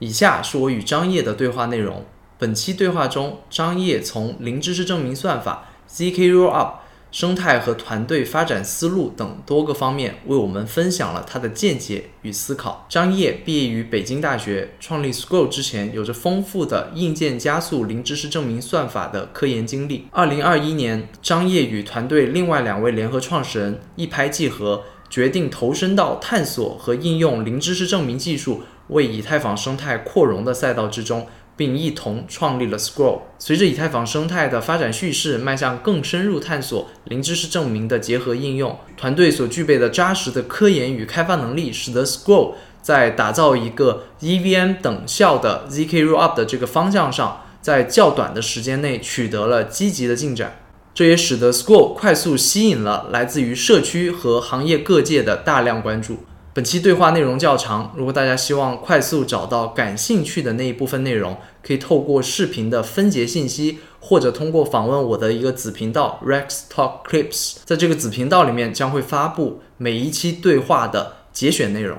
以下是我与张烨的对话内容。本期对话中，张烨从零知识证明算法、zk rollup、生态和团队发展思路等多个方面为我们分享了他的见解与思考。张烨毕业于北京大学，创立 Scroll 之前有着丰富的硬件加速零知识证明算法的科研经历。二零二一年，张烨与团队另外两位联合创始人一拍即合，决定投身到探索和应用零知识证明技术。为以太坊生态扩容的赛道之中，并一同创立了 Scroll。随着以太坊生态的发展叙事迈向更深入探索零知识证明的结合应用，团队所具备的扎实的科研与开发能力，使得 Scroll 在打造一个 EVM 等效的 zk rollup 的这个方向上，在较短的时间内取得了积极的进展。这也使得 Scroll 快速吸引了来自于社区和行业各界的大量关注。本期对话内容较长，如果大家希望快速找到感兴趣的那一部分内容，可以透过视频的分节信息，或者通过访问我的一个子频道 Rex Talk Clips，在这个子频道里面将会发布每一期对话的节选内容。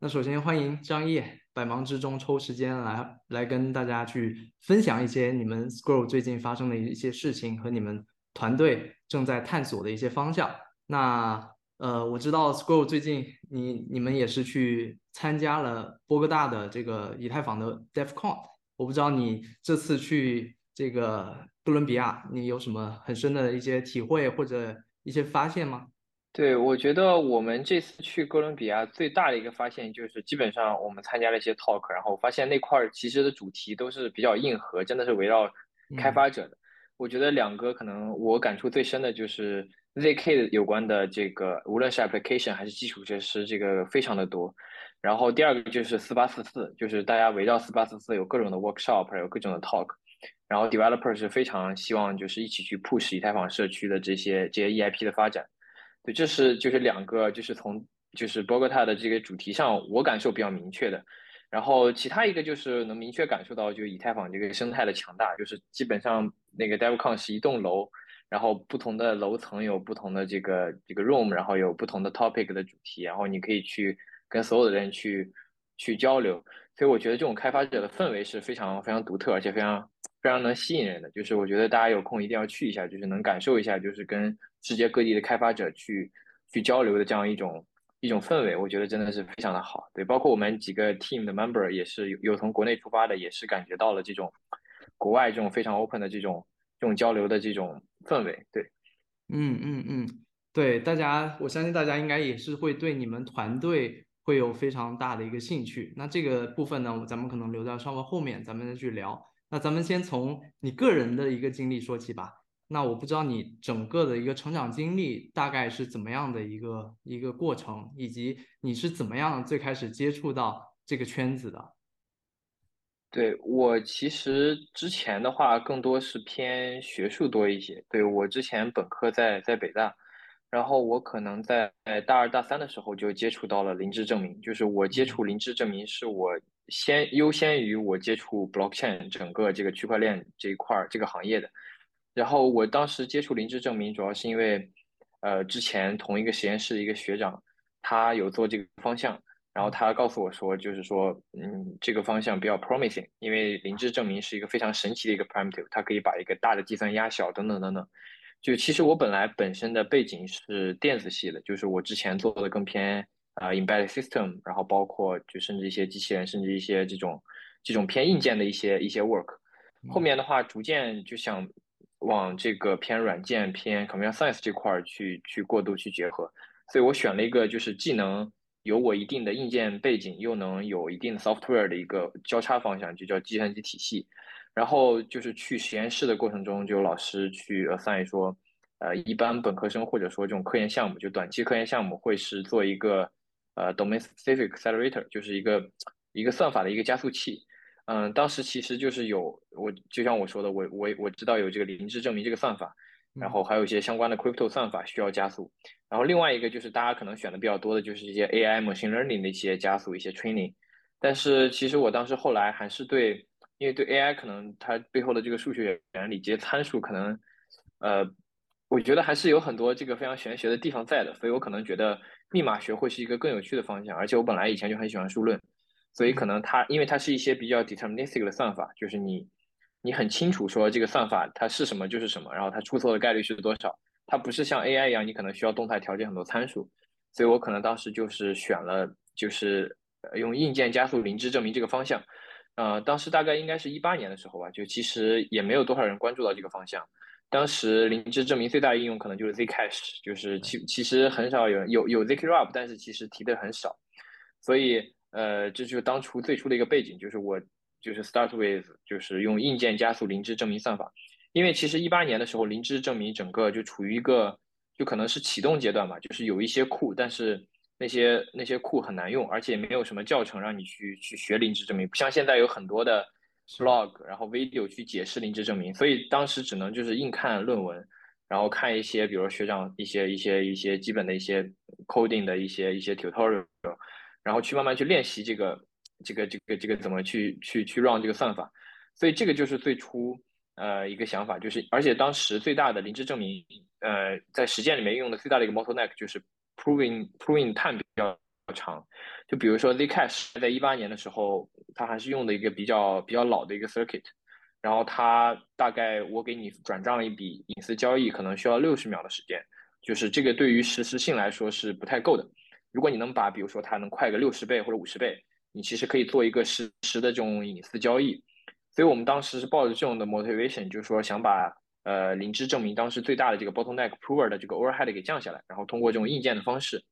那首先欢迎张烨，百忙之中抽时间来来跟大家去分享一些你们 Scroll 最近发生的一些事情和你们团队正在探索的一些方向。那呃，我知道 Scroll 最近你你们也是去参加了波哥大的这个以太坊的 DevCon，我不知道你这次去这个哥伦比亚，你有什么很深的一些体会或者一些发现吗？对，我觉得我们这次去哥伦比亚最大的一个发现就是，基本上我们参加了一些 talk，然后发现那块儿其实的主题都是比较硬核，真的是围绕开发者的。我觉得两个可能我感触最深的就是。Zk 的有关的这个，无论是 application 还是基础设施，这个非常的多。然后第二个就是四八四四，就是大家围绕四八四四有各种的 workshop，有各种的 talk。然后 developer 是非常希望就是一起去 push 以太坊社区的这些这些 EIP 的发展。对，这是就是两个就是从就是 Bogota 的这个主题上，我感受比较明确的。然后其他一个就是能明确感受到，就以太坊这个生态的强大，就是基本上那个 DevCon 是一栋楼。然后不同的楼层有不同的这个这个 room，然后有不同的 topic 的主题，然后你可以去跟所有的人去去交流，所以我觉得这种开发者的氛围是非常非常独特，而且非常非常能吸引人的。就是我觉得大家有空一定要去一下，就是能感受一下，就是跟世界各地的开发者去去交流的这样一种一种氛围，我觉得真的是非常的好。对，包括我们几个 team 的 member 也是有有从国内出发的，也是感觉到了这种国外这种非常 open 的这种这种交流的这种。氛围对，嗯嗯嗯，对，大家，我相信大家应该也是会对你们团队会有非常大的一个兴趣。那这个部分呢，咱们可能留在稍微后面咱们再去聊。那咱们先从你个人的一个经历说起吧。那我不知道你整个的一个成长经历大概是怎么样的一个一个过程，以及你是怎么样最开始接触到这个圈子的。对我其实之前的话更多是偏学术多一些。对我之前本科在在北大，然后我可能在大二大三的时候就接触到了零知证明。就是我接触零知证明是我先优先于我接触 blockchain 整个这个区块链这一块儿这个行业的。然后我当时接触零知证明主要是因为，呃，之前同一个实验室的一个学长，他有做这个方向。然后他告诉我说，就是说，嗯，这个方向比较 promising，因为零知证明是一个非常神奇的一个 primitive，它可以把一个大的计算压小，等等等等。就其实我本来本身的背景是电子系的，就是我之前做的更偏啊 embedded system，然后包括就甚至一些机器人，甚至一些这种这种偏硬件的一些一些 work。后面的话，逐渐就想往这个偏软件、偏 computer science 这块儿去去过渡去结合，所以我选了一个就是技能。有我一定的硬件背景，又能有一定的 software 的一个交叉方向，就叫计算机体系。然后就是去实验室的过程中，就有老师去 assign 说，呃，一般本科生或者说这种科研项目，就短期科研项目会是做一个呃 domain specific accelerator，就是一个一个算法的一个加速器。嗯，当时其实就是有我就像我说的，我我我知道有这个零知证明这个算法。然后还有一些相关的 crypto 算法需要加速，然后另外一个就是大家可能选的比较多的就是一些 AI machine learning 的一些加速一些 training，但是其实我当时后来还是对，因为对 AI 可能它背后的这个数学原理这些参数可能，呃，我觉得还是有很多这个非常玄学的地方在的，所以我可能觉得密码学会是一个更有趣的方向，而且我本来以前就很喜欢数论，所以可能它因为它是一些比较 deterministic 的算法，就是你你很清楚说这个算法它是什么就是什么，然后它出错的概率是多少，它不是像 AI 一样，你可能需要动态调节很多参数，所以我可能当时就是选了就是用硬件加速零知证明这个方向。呃，当时大概应该是一八年的时候吧，就其实也没有多少人关注到这个方向。当时零知证明最大的应用可能就是 Zcash，就是其其实很少有有有 Zkrup，但是其实提的很少。所以呃，这就是当初最初的一个背景，就是我就是 start with 就是用硬件加速零知证明算法。因为其实一八年的时候，零知证明整个就处于一个就可能是启动阶段吧，就是有一些库，但是。那些那些库很难用，而且没有什么教程让你去去学零知证明，不像现在有很多的 blog，然后 video 去解释零知证明，所以当时只能就是硬看论文，然后看一些比如学长一些一些一些基本的一些 coding 的一些一些 tutorial，然后去慢慢去练习这个这个这个这个怎么去去去 run 这个算法，所以这个就是最初呃一个想法，就是而且当时最大的零知证明呃在实践里面用的最大的一个 bottleneck 就是。Proving Proving time 比较长，就比如说 Zcash 在一八年的时候，它还是用的一个比较比较老的一个 circuit，然后它大概我给你转账一笔隐私交易，可能需要六十秒的时间，就是这个对于实时性来说是不太够的。如果你能把比如说它能快个六十倍或者五十倍，你其实可以做一个实时的这种隐私交易。所以我们当时是抱着这种的 motivation，就是说想把。呃，零芝证明当时最大的这个 bottleneck prover 的这个 overhead 给降下来，然后通过这种硬件的方式，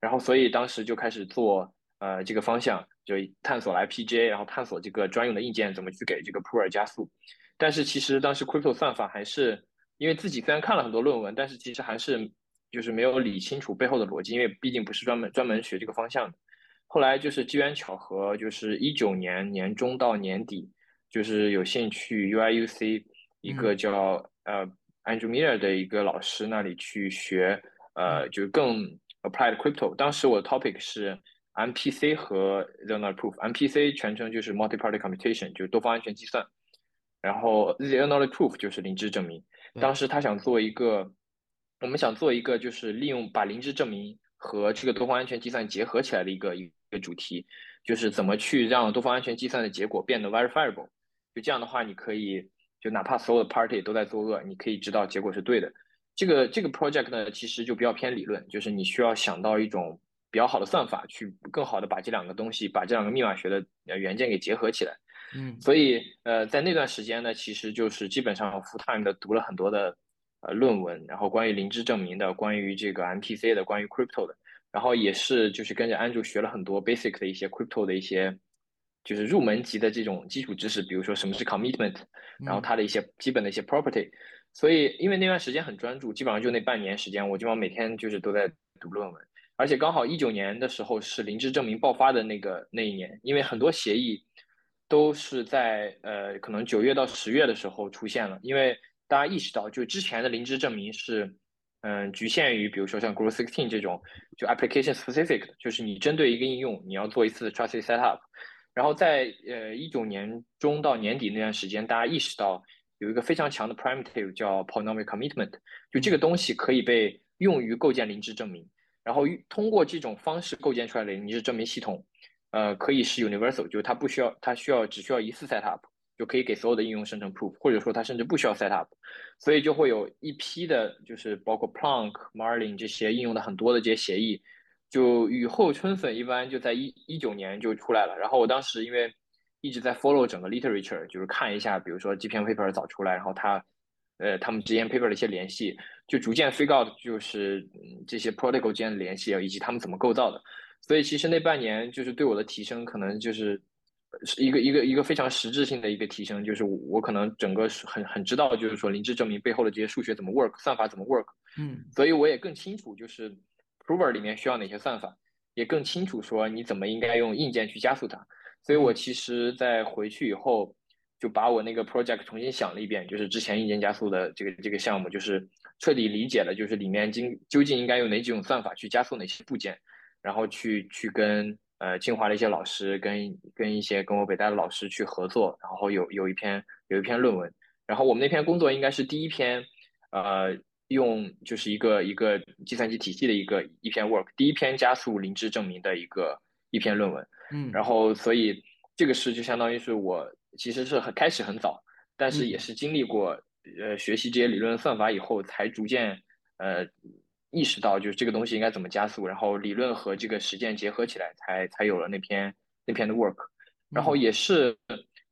然后所以当时就开始做呃这个方向，就探索来 PGA，然后探索这个专用的硬件怎么去给这个 prover 加速。但是其实当时 crypto 算法还是因为自己虽然看了很多论文，但是其实还是就是没有理清楚背后的逻辑，因为毕竟不是专门专门学这个方向的。后来就是机缘巧合，就是一九年年中到年底，就是有幸去 UIUC 一个叫呃，Andrew Miller 的一个老师那里去学，呃，就更 applied crypto。当时我的 topic 是 MPC 和 Zero Proof。MPC 全称就是 Multi-Party Computation，就是多方安全计算。然后 Zero Proof 就是零知证明。当时他想做一个，我们想做一个就是利用把零知证明和这个多方安全计算结合起来的一个一个主题，就是怎么去让多方安全计算的结果变得 verifiable。就这样的话，你可以。就哪怕所有的 party 都在作恶，你可以知道结果是对的。这个这个 project 呢，其实就比较偏理论，就是你需要想到一种比较好的算法，去更好的把这两个东西，把这两个密码学的呃元件给结合起来。嗯，所以呃，在那段时间呢，其实就是基本上 full time 的读了很多的呃论文，然后关于零知证明的，关于这个 MPC 的，关于 crypto 的，然后也是就是跟着 Andrew 学了很多 basic 的一些 crypto 的一些。就是入门级的这种基础知识，比如说什么是 commitment，然后它的一些基本的一些 property。所以因为那段时间很专注，基本上就那半年时间，我基本上每天就是都在读论文。而且刚好一九年的时候是零知证明爆发的那个那一年，因为很多协议都是在呃可能九月到十月的时候出现了。因为大家意识到，就之前的零知证明是嗯局限于比如说像 Grow Sixteen 这种就 application specific，就是你针对一个应用你要做一次 trusted setup。然后在呃一九年中到年底那段时间，大家意识到有一个非常强的 primitive 叫 polynomial commitment，就这个东西可以被用于构建零知证明。然后通过这种方式构建出来的零知证明系统，呃，可以是 universal，就是它不需要，它需要只需要一次 set up 就可以给所有的应用生成 proof，或者说它甚至不需要 set up，所以就会有一批的，就是包括 Plonk、Marlin 这些应用的很多的这些协议。就雨后春笋一般，就在一一九年就出来了。然后我当时因为一直在 follow 整个 literature，就是看一下，比如说这篇 paper 早出来，然后它，呃，他们之间 paper 的一些联系，就逐渐 figure out 就是这些 protocol 之间的联系以及他们怎么构造的。所以其实那半年就是对我的提升，可能就是是一个一个一个非常实质性的一个提升，就是我可能整个很很知道，就是说零知证明背后的这些数学怎么 work，算法怎么 work。嗯，所以我也更清楚就是。Prover 里面需要哪些算法，也更清楚说你怎么应该用硬件去加速它。所以我其实，在回去以后，就把我那个 project 重新想了一遍，就是之前硬件加速的这个这个项目，就是彻底理解了，就是里面经究竟应该用哪几种算法去加速哪些部件，然后去去跟呃清华的一些老师，跟跟一些跟我北大的老师去合作，然后有有一篇有一篇论文，然后我们那篇工作应该是第一篇，呃。用就是一个一个计算机体系的一个一篇 work，第一篇加速零知证明的一个一篇论文。嗯，然后所以这个是就相当于是我其实是很开始很早，但是也是经历过呃学习这些理论算法以后，才逐渐呃意识到就是这个东西应该怎么加速，然后理论和这个实践结合起来，才才有了那篇那篇的 work。然后也是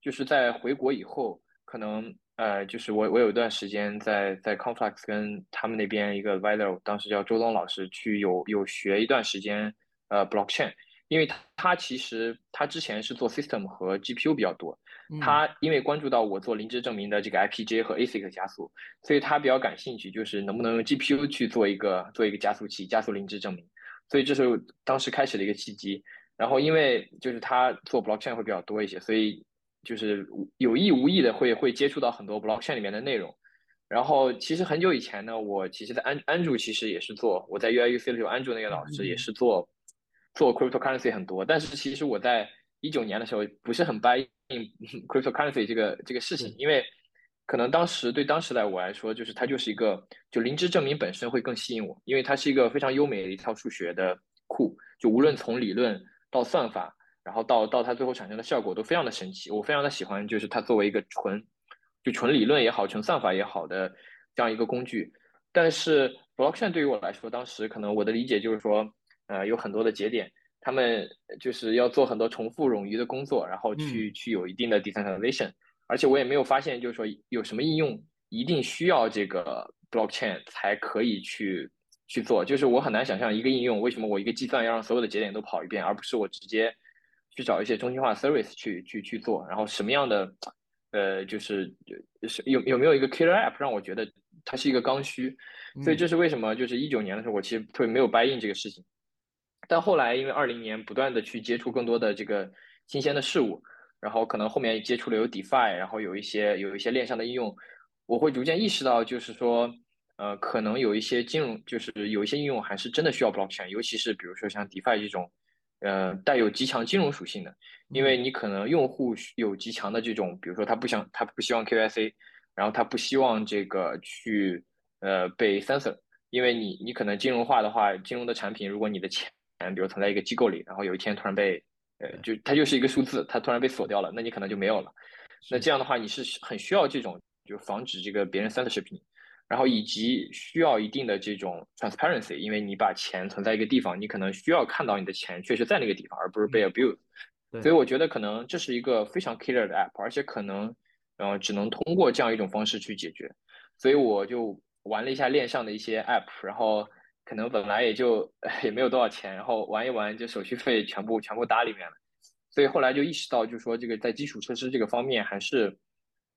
就是在回国以后，可能呃就是我我有一段时间在在 Conflux 跟他们那边一个 advisor，当时叫周东老师去有有学一段时间呃 blockchain。因为他他其实他之前是做 system 和 GPU 比较多，他因为关注到我做零知证明的这个 IPJ 和 ASIC 加速，所以他比较感兴趣，就是能不能用 GPU 去做一个做一个加速器，加速零知证明。所以这是当时开始的一个契机。然后因为就是他做 blockchain 会比较多一些，所以就是有意无意的会会接触到很多 blockchain 里面的内容。然后其实很久以前呢，我其实在安安卓其实也是做我在 UIUC 的时候，安卓那个老师也是做。做 cryptocurrency 很多，但是其实我在一九年的时候不是很 buy in cryptocurrency 这个这个事情，因为可能当时对当时的我来说，就是它就是一个就零知证明本身会更吸引我，因为它是一个非常优美的一套数学的库，就无论从理论到算法，然后到到它最后产生的效果都非常的神奇，我非常的喜欢，就是它作为一个纯就纯理论也好，纯算法也好的这样一个工具。但是 blockchain 对于我来说，当时可能我的理解就是说。呃，有很多的节点，他们就是要做很多重复冗余的工作，然后去去有一定的 decentralization，而且我也没有发现，就是说有什么应用一定需要这个 blockchain 才可以去去做，就是我很难想象一个应用为什么我一个计算要让所有的节点都跑一遍，而不是我直接去找一些中心化 service 去去去做，然后什么样的呃就是是有有没有一个 killer app 让我觉得它是一个刚需，所以这是为什么就是一九年的时候我其实特别没有 buy in 这个事情。但后来，因为二零年不断的去接触更多的这个新鲜的事物，然后可能后面接触了有 DeFi，然后有一些有一些链上的应用，我会逐渐意识到，就是说，呃，可能有一些金融，就是有一些应用还是真的需要 Blockchain，尤其是比如说像 DeFi 这种，呃，带有极强金融属性的，因为你可能用户有极强的这种，比如说他不想，他不希望 KYC，然后他不希望这个去呃被 censor，因为你你可能金融化的话，金融的产品，如果你的钱嗯，比如存在一个机构里，然后有一天突然被，呃，就它就是一个数字，它突然被锁掉了，那你可能就没有了。那这样的话，你是很需要这种，就防止这个别人 censorship 你，然后以及需要一定的这种 transparency，因为你把钱存在一个地方，你可能需要看到你的钱确实在那个地方，而不是被 abuse。所以我觉得可能这是一个非常 killer 的 app，而且可能，呃，只能通过这样一种方式去解决。所以我就玩了一下链上的一些 app，然后。可能本来也就 也没有多少钱，然后玩一玩就手续费全部全部搭里面了，所以后来就意识到，就是说这个在基础设施这个方面还是，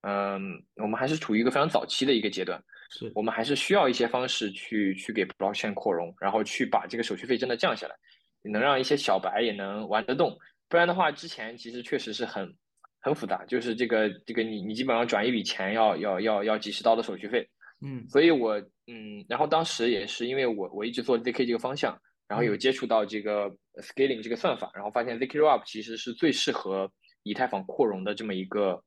嗯，我们还是处于一个非常早期的一个阶段，是。我们还是需要一些方式去去给 blockchain 扩容，然后去把这个手续费真的降下来，能让一些小白也能玩得动，不然的话，之前其实确实是很很复杂，就是这个这个你你基本上转一笔钱要要要要几十刀的手续费。嗯，所以我嗯，然后当时也是因为我我一直做 zk 这个方向，然后有接触到这个 scaling 这个算法，然后发现 zk rollup 其实是最适合以太坊扩容的这么一个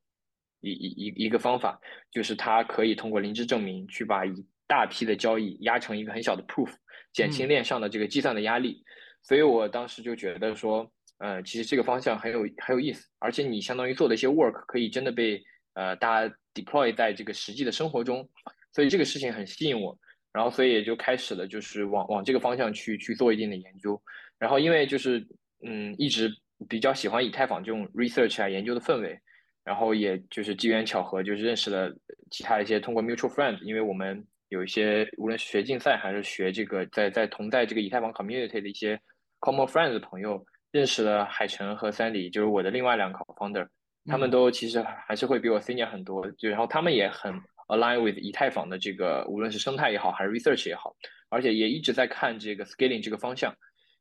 一一一一个方法，就是它可以通过零知证明去把一大批的交易压成一个很小的 proof，减轻链上的这个计算的压力。所以我当时就觉得说，呃，其实这个方向很有很有意思，而且你相当于做的一些 work 可以真的被呃大家 deploy 在这个实际的生活中。所以这个事情很吸引我，然后所以也就开始了，就是往往这个方向去去做一定的研究。然后因为就是嗯，一直比较喜欢以太坊这种 research 啊研究的氛围，然后也就是机缘巧合，就是认识了其他一些通过 mutual friends，因为我们有一些无论是学竞赛还是学这个在在同在这个以太坊 community 的一些 common friends 的朋友，认识了海晨和 Sandy，就是我的另外两个 founder，他们都其实还是会比我 senior 很多，就然后他们也很。Align with 以太坊的这个，无论是生态也好，还是 research 也好，而且也一直在看这个 scaling 这个方向，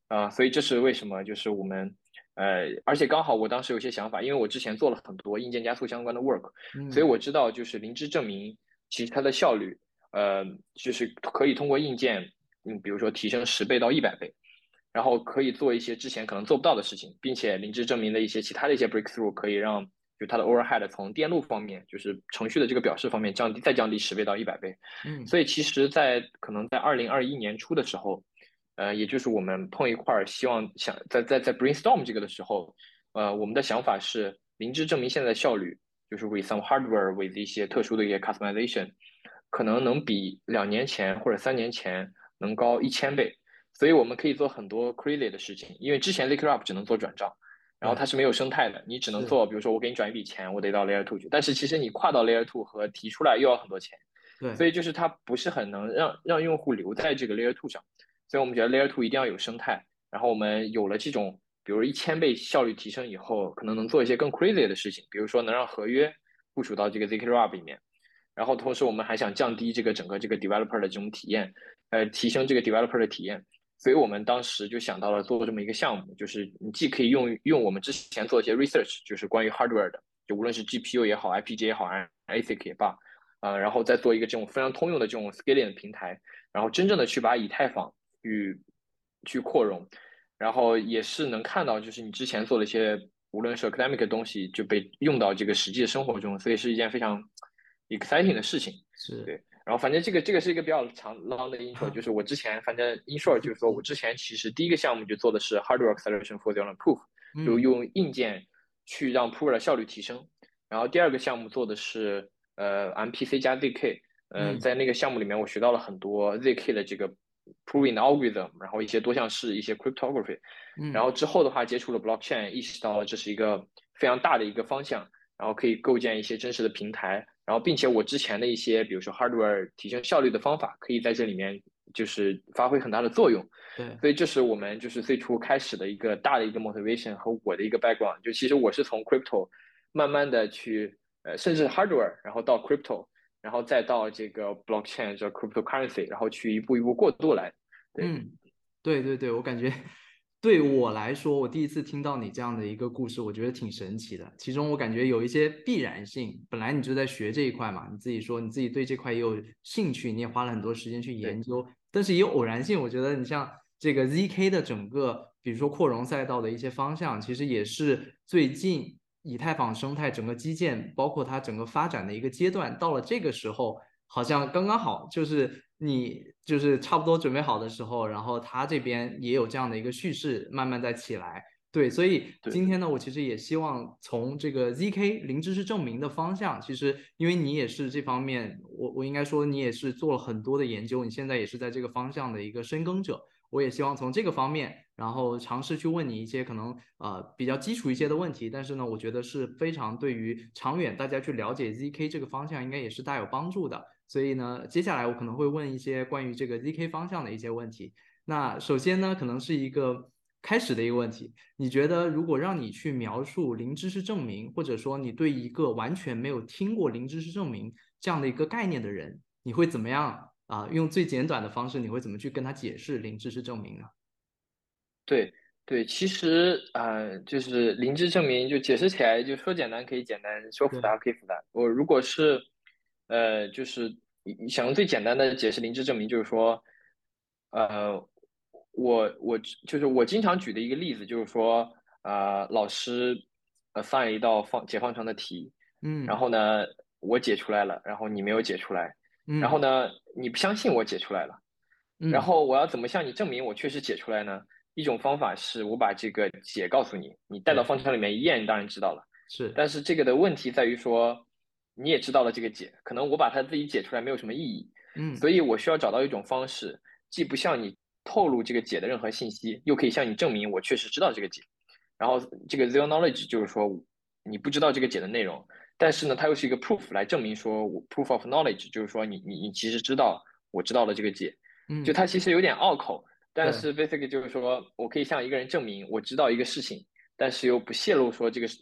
啊，所以这是为什么，就是我们，呃，而且刚好我当时有些想法，因为我之前做了很多硬件加速相关的 work，所以我知道就是灵芝证明其实它的效率，呃，就是可以通过硬件，嗯，比如说提升十倍到一百倍，然后可以做一些之前可能做不到的事情，并且灵芝证明的一些其他的一些 breakthrough 可以让。就它的 overhead 从电路方面，就是程序的这个表示方面降低，再降低十倍到一百倍。嗯，所以其实，在可能在二零二一年初的时候，呃，也就是我们碰一块儿，希望想在在在 brainstorm 这个的时候，呃，我们的想法是灵芝证明现在的效率，就是 with some hardware with 一些特殊的一些 customization，可能能比两年前或者三年前能高一千倍，所以我们可以做很多 crazy 的事情，因为之前 Liquorup 只能做转账，然后它是没有生态的，你只能做，比如说我给你转一笔钱，我得到 Layer Two 去，但是其实你跨到 Layer Two 和提出来又要很多钱，对，所以就是它不是很能让让用户留在这个 Layer Two 上。所以我们觉得 Layer Two 一定要有生态，然后我们有了这种，比如一千倍效率提升以后，可能能做一些更 crazy 的事情，比如说能让合约部署到这个 zk RUB 里面，然后同时我们还想降低这个整个这个 developer 的这种体验，呃，提升这个 developer 的体验，所以我们当时就想到了做这么一个项目，就是你既可以用用我们之前做一些 research，就是关于 hardware 的，就无论是 GPU 也好，IPG 也好，ASIC 也罢，呃，然后再做一个这种非常通用的这种 scaling 的平台，然后真正的去把以太坊去去扩容，然后也是能看到，就是你之前做的一些，无论是 academic 的东西，就被用到这个实际的生活中，所以是一件非常 exciting 的事情。是对，然后反正这个这个是一个比较长 long 的 intro，就是我之前反正 in short 就是说我之前其实第一个项目就做的是 hardware acceleration for the proof，就用硬件去让 proof 的效率提升，然后第二个项目做的是呃 MPC 加 ZK，嗯，在那个项目里面我学到了很多 ZK 的这个。Proving algorithm，然后一些多项式，一些 cryptography，然后之后的话接触了 blockchain，意识到了这是一个非常大的一个方向，然后可以构建一些真实的平台，然后并且我之前的一些比如说 hardware 提升效率的方法，可以在这里面就是发挥很大的作用。对，所以这是我们就是最初开始的一个大的一个 motivation 和我的一个 background，就其实我是从 crypto 慢慢的去呃甚至 hardware，然后到 crypto。然后再到这个 blockchain，叫 cryptocurrency，然后去一步一步过渡来。嗯，对对对，我感觉对我来说，我第一次听到你这样的一个故事，我觉得挺神奇的。其中我感觉有一些必然性，本来你就在学这一块嘛，你自己说你自己对这块也有兴趣，你也花了很多时间去研究。但是也有偶然性，我觉得你像这个 zk 的整个，比如说扩容赛道的一些方向，其实也是最近。以太坊生态整个基建，包括它整个发展的一个阶段，到了这个时候，好像刚刚好，就是你就是差不多准备好的时候，然后它这边也有这样的一个叙事，慢慢在起来。对，所以今天呢，我其实也希望从这个 zk 零知识证明的方向，其实因为你也是这方面，我我应该说你也是做了很多的研究，你现在也是在这个方向的一个深耕者。我也希望从这个方面，然后尝试去问你一些可能呃比较基础一些的问题，但是呢，我觉得是非常对于长远大家去了解 zk 这个方向应该也是大有帮助的。所以呢，接下来我可能会问一些关于这个 zk 方向的一些问题。那首先呢，可能是一个开始的一个问题，你觉得如果让你去描述零知识证明，或者说你对一个完全没有听过零知识证明这样的一个概念的人，你会怎么样？啊，用最简短的方式，你会怎么去跟他解释零知识证明呢？对对，其实啊，就是零知识证明，就解释起来，就说简单可以简单，说复杂可以复杂。我如果是呃，就是想用最简单的解释零知识证明，就是说，呃，我我就是我经常举的一个例子，就是说，呃，老师呃放一道方解方程的题，嗯，然后呢，我解出来了，然后你没有解出来。然后呢，你不相信我解出来了，然后我要怎么向你证明我确实解出来呢？一种方法是我把这个解告诉你，你带到方程里面一验，你当然知道了。是，但是这个的问题在于说，你也知道了这个解，可能我把它自己解出来没有什么意义。嗯，所以我需要找到一种方式，既不向你透露这个解的任何信息，又可以向你证明我确实知道这个解。然后这个 zero knowledge 就是说你不知道这个解的内容。但是呢，它又是一个 proof 来证明说，我 proof of knowledge 就是说，你你你其实知道，我知道了这个解，嗯，就它其实有点拗口，但是 basically 就是说我可以向一个人证明我知道一个事情，但是又不泄露说这个是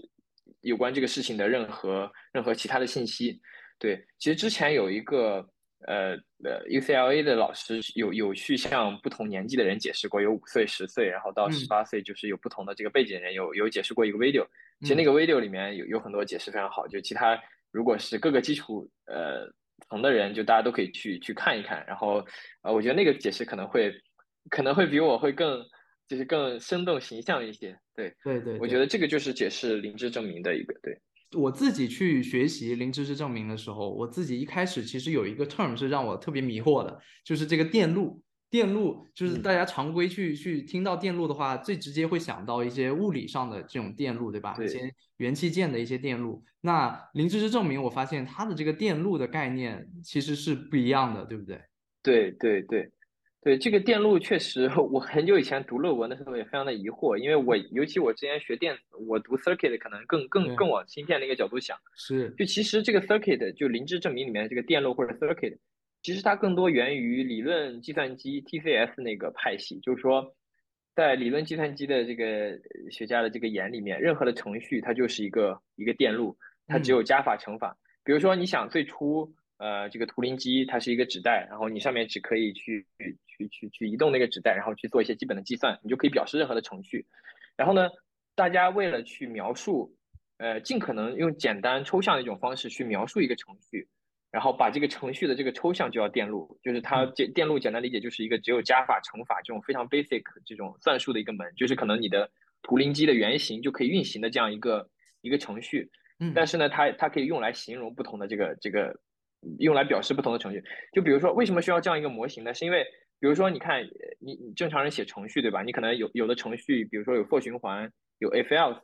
有关这个事情的任何任何其他的信息。对，其实之前有一个呃呃 UCLA 的老师有有去向不同年纪的人解释过，有五岁、十岁，然后到十八岁，就是有不同的这个背景的人有有解释过一个 video。其实那个 video 里面有有很多解释非常好，就其他如果是各个基础呃层的人，就大家都可以去去看一看。然后呃，我觉得那个解释可能会可能会比我会更就是更生动形象一些。对对对，我觉得这个就是解释灵芝证明的一个。对我自己去学习灵芝证明的时候，我自己一开始其实有一个 term 是让我特别迷惑的，就是这个电路。电路就是大家常规去去听到电路的话，最直接会想到一些物理上的这种电路，对吧？一些元器件的一些电路。那零知识证明，我发现它的这个电路的概念其实是不一样的，对不对？对对对。对这个电路确实，我很久以前读论文的时候也非常的疑惑，因为我尤其我之前学电子，我读 circuit 可能更更更往芯片那个角度想。是，就其实这个 circuit 就灵芝证明里面的这个电路或者 circuit，其实它更多源于理论计算机 TCS 那个派系，就是说，在理论计算机的这个学家的这个眼里面，任何的程序它就是一个一个电路，它只有加法乘法。比如说你想最初。呃，这个图灵机它是一个纸带，然后你上面只可以去去去去移动那个纸带，然后去做一些基本的计算，你就可以表示任何的程序。然后呢，大家为了去描述，呃，尽可能用简单抽象的一种方式去描述一个程序，然后把这个程序的这个抽象就叫电路，就是它这电路简单理解就是一个只有加法乘法这种非常 basic 这种算术的一个门，就是可能你的图灵机的原型就可以运行的这样一个一个程序。嗯，但是呢，它它可以用来形容不同的这个这个。用来表示不同的程序，就比如说为什么需要这样一个模型呢？是因为，比如说你看，你你正常人写程序对吧？你可能有有的程序，比如说有 for 循环，有 if else，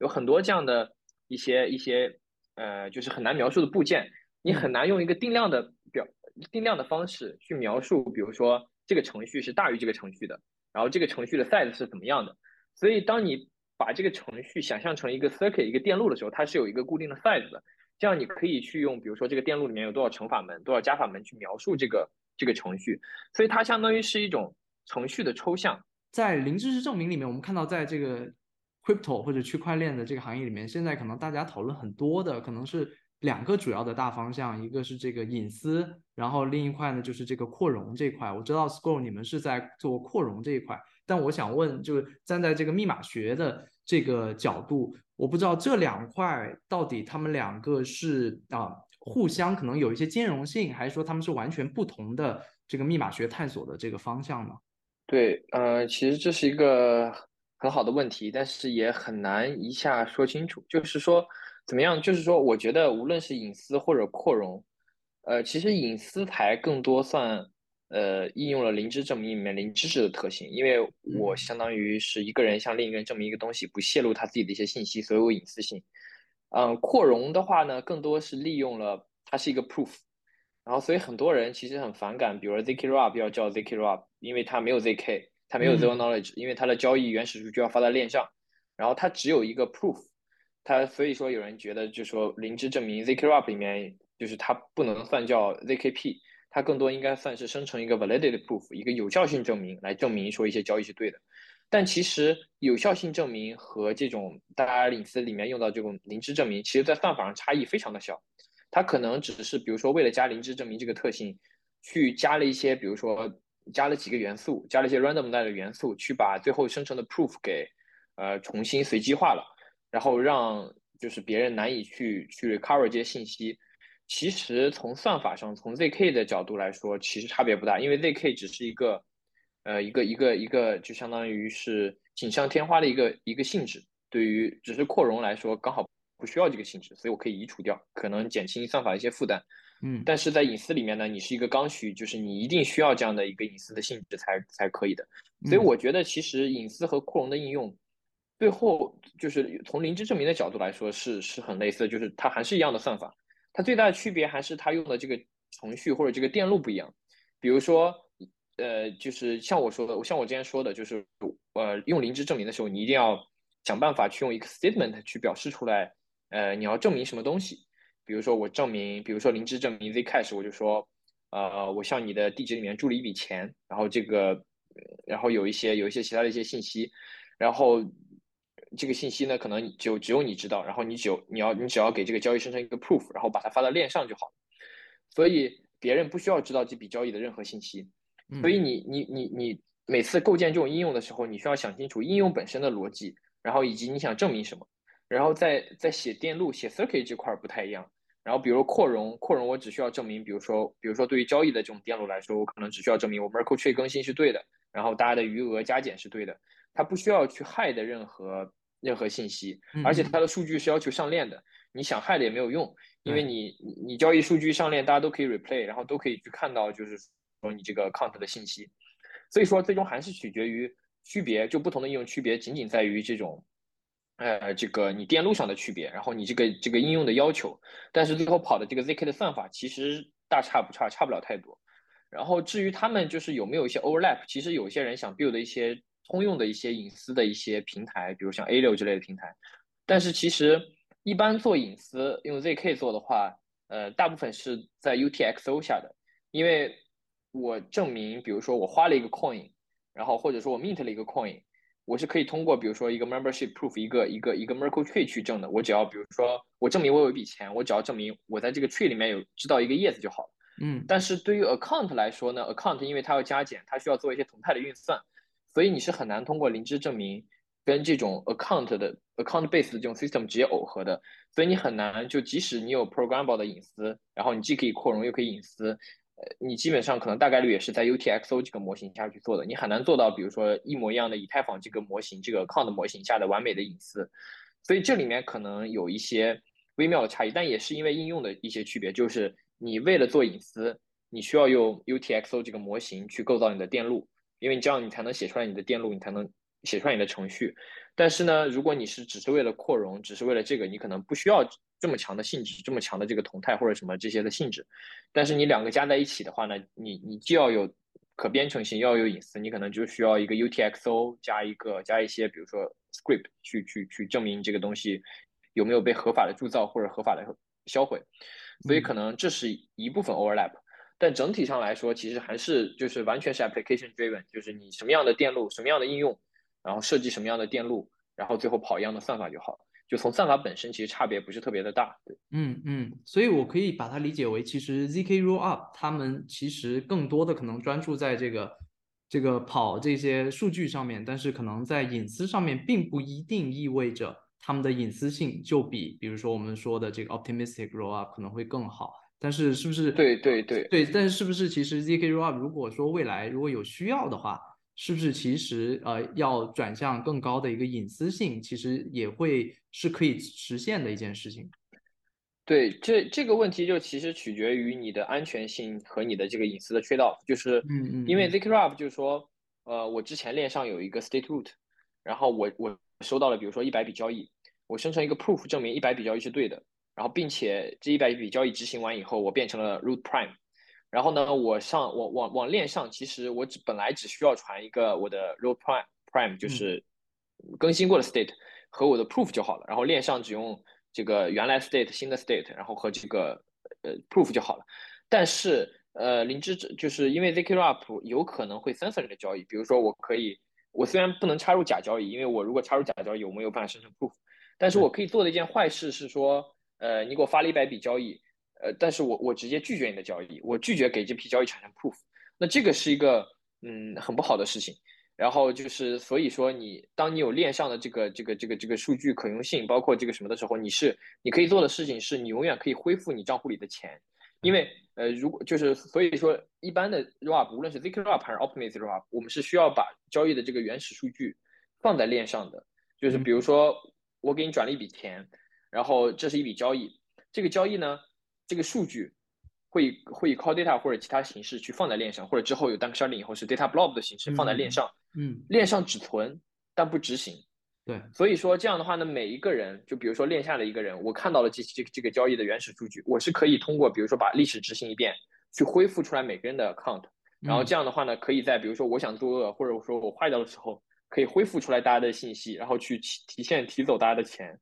有很多这样的一些一些呃，就是很难描述的部件，你很难用一个定量的表定量的方式去描述，比如说这个程序是大于这个程序的，然后这个程序的 size 是怎么样的。所以当你把这个程序想象成一个 circuit 一个电路的时候，它是有一个固定的 size 的。这样你可以去用，比如说这个电路里面有多少乘法门、多少加法门去描述这个这个程序，所以它相当于是一种程序的抽象。在零知识证明里面，我们看到在这个 crypto 或者区块链的这个行业里面，现在可能大家讨论很多的可能是两个主要的大方向，一个是这个隐私，然后另一块呢就是这个扩容这块。我知道 Scroll 你们是在做扩容这一块，但我想问，就是站在这个密码学的这个角度。我不知道这两块到底他们两个是啊互相可能有一些兼容性，还是说他们是完全不同的这个密码学探索的这个方向呢？对，呃，其实这是一个很好的问题，但是也很难一下说清楚。就是说怎么样？就是说，我觉得无论是隐私或者扩容，呃，其实隐私才更多算。呃，应用了零知证明里面零知识的特性，因为我相当于是一个人向另一个人证明一个东西，不泄露他自己的一些信息，所以我隐私性。嗯，扩容的话呢，更多是利用了它是一个 proof，然后所以很多人其实很反感，比如说 zk rob 要叫 zk rob，因为它没有 zk，它没有 zero knowledge，因为它的交易原始数据要发在链上，然后它只有一个 proof，它所以说有人觉得就说零芝证明 zk rob 里面就是它不能算叫 zkp。它更多应该算是生成一个 validity proof，一个有效性证明来证明说一些交易是对的。但其实有效性证明和这种大家隐私里面用到这种零芝证明，其实在算法上差异非常的小。它可能只是比如说为了加零芝证明这个特性，去加了一些，比如说加了几个元素，加了一些 random 的元素，去把最后生成的 proof 给呃重新随机化了，然后让就是别人难以去去 recover 这些信息。其实从算法上，从 zk 的角度来说，其实差别不大，因为 zk 只是一个，呃，一个一个一个，就相当于是锦上添花的一个一个性质。对于只是扩容来说，刚好不需要这个性质，所以我可以移除掉，可能减轻算法一些负担。嗯，但是在隐私里面呢，你是一个刚需，就是你一定需要这样的一个隐私的性质才才可以的。所以我觉得，其实隐私和扩容的应用，最后就是从零知证明的角度来说，是是很类似的，就是它还是一样的算法。它最大的区别还是它用的这个程序或者这个电路不一样，比如说，呃，就是像我说的，像我之前说的，就是呃，用零知证明的时候，你一定要想办法去用一个 statement 去表示出来，呃，你要证明什么东西。比如说我证明，比如说零知证明 zcash，我就说，呃，我向你的地址里面注了一笔钱，然后这个，然后有一些有一些其他的一些信息，然后。这个信息呢，可能就只有你知道，然后你只有你要你只要给这个交易生成一个 proof，然后把它发到链上就好了。所以别人不需要知道这笔交易的任何信息。所以你你你你每次构建这种应用的时候，你需要想清楚应用本身的逻辑，然后以及你想证明什么。然后在在写电路写 circuit 这块不太一样。然后比如扩容，扩容我只需要证明，比如说比如说对于交易的这种电路来说，我可能只需要证明我 Merkle tree 更新是对的，然后大家的余额加减是对的，它不需要去 hide 任何。任何信息，而且它的数据是要求上链的。你想害的也没有用，因为你你交易数据上链，大家都可以 replay，然后都可以去看到，就是说你这个 count 的信息。所以说最终还是取决于区别，就不同的应用区别仅仅在于这种。呃，这个你电路上的区别，然后你这个这个应用的要求，但是最后跑的这个 zk 的算法其实大差不差，差不了太多。然后至于他们就是有没有一些 overlap，其实有些人想 build 一些通用的一些隐私的一些平台，比如像 A 六之类的平台。但是其实一般做隐私用 zk 做的话，呃，大部分是在 UTXO 下的，因为我证明，比如说我花了一个 coin，然后或者说我 mint 了一个 coin。我是可以通过，比如说一个 membership proof，一个一个一个 Merkle tree 去证的。我只要，比如说我证明我有一笔钱，我只要证明我在这个 tree 里面有知道一个叶子就好了。嗯。但是对于 account 来说呢，account 因为它要加减，它需要做一些同态的运算，所以你是很难通过灵芝证明跟这种 account 的 account base 的这种 system 直接耦合的。所以你很难就即使你有 programmable 的隐私，然后你既可以扩容又可以隐私。呃，你基本上可能大概率也是在 UTXO 这个模型下去做的，你很难做到，比如说一模一样的以太坊这个模型、这个 account 模型下的完美的隐私，所以这里面可能有一些微妙的差异，但也是因为应用的一些区别，就是你为了做隐私，你需要用 UTXO 这个模型去构造你的电路，因为你这样你才能写出来你的电路，你才能写出来你的程序。但是呢，如果你是只是为了扩容，只是为了这个，你可能不需要。这么强的性质，这么强的这个同态或者什么这些的性质，但是你两个加在一起的话呢，你你既要有可编程性，要有隐私，你可能就需要一个 UTXO 加一个加一些，比如说 script 去去去证明这个东西有没有被合法的铸造或者合法的销毁，所以可能这是一部分 overlap，但整体上来说，其实还是就是完全是 application driven，就是你什么样的电路，什么样的应用，然后设计什么样的电路，然后最后跑一样的算法就好了。就从算法本身，其实差别不是特别的大，对，嗯嗯，所以我可以把它理解为，其实 zk rollup 他们其实更多的可能专注在这个这个跑这些数据上面，但是可能在隐私上面，并不一定意味着他们的隐私性就比，比如说我们说的这个 optimistic rollup 可能会更好，但是是不是？对对对对，但是是不是其实 zk rollup 如果说未来如果有需要的话？是不是其实呃要转向更高的一个隐私性，其实也会是可以实现的一件事情。对，这这个问题就其实取决于你的安全性和你的这个隐私的 trade off，就是因为 zkRup 就是说，呃，我之前链上有一个 state root，然后我我收到了比如说一百笔交易，我生成一个 proof 证明一百笔交易是对的，然后并且这一百笔交易执行完以后，我变成了 root prime。然后呢，我上我往往链上，其实我只本来只需要传一个我的 root prime prime，就是更新过的 state 和我的 proof 就好了。然后链上只用这个原来 state 新的 state，然后和这个呃 proof 就好了。但是呃，灵芝就是因为 zkRup 有可能会 censor 你的交易，比如说我可以，我虽然不能插入假交易，因为我如果插入假交易，我没有办法生成 proof，但是我可以做的一件坏事是说，呃，你给我发了一百笔交易。呃，但是我我直接拒绝你的交易，我拒绝给这批交易产生 proof，那这个是一个嗯很不好的事情。然后就是所以说你当你有链上的这个这个这个这个数据可用性，包括这个什么的时候，你是你可以做的事情是你永远可以恢复你账户里的钱，因为呃如果就是所以说一般的 ROP，无论是 zkRup 还是 Optimized ROP，我们是需要把交易的这个原始数据放在链上的，就是比如说我给你转了一笔钱，然后这是一笔交易，这个交易呢。这个数据会会以 call data 或者其他形式去放在链上，或者之后有 dunk sharding 以后是 data blob 的形式放在链上。嗯，链上只存但不执行。对，所以说这样的话呢，每一个人，就比如说链下的一个人，我看到了这这这个交易的原始数据，我是可以通过比如说把历史执行一遍，去恢复出来每个人的 account，然后这样的话呢，可以在比如说我想作恶，或者说我坏掉的时候，可以恢复出来大家的信息，然后去提提现提走大家的钱。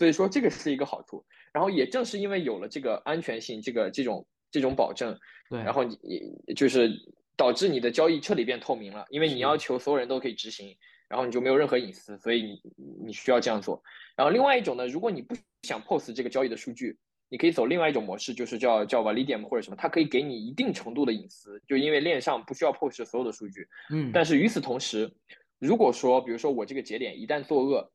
所以说这个是一个好处。然后也正是因为有了这个安全性，这个这种这种保证，对，然后你你就是导致你的交易彻底变透明了，因为你要求所有人都可以执行，然后你就没有任何隐私，所以你你需要这样做。然后另外一种呢，如果你不想 post 这个交易的数据，你可以走另外一种模式，就是叫叫 Validium 或者什么，它可以给你一定程度的隐私，就因为链上不需要 post 所有的数据，嗯，但是与此同时，如果说比如说我这个节点一旦作恶，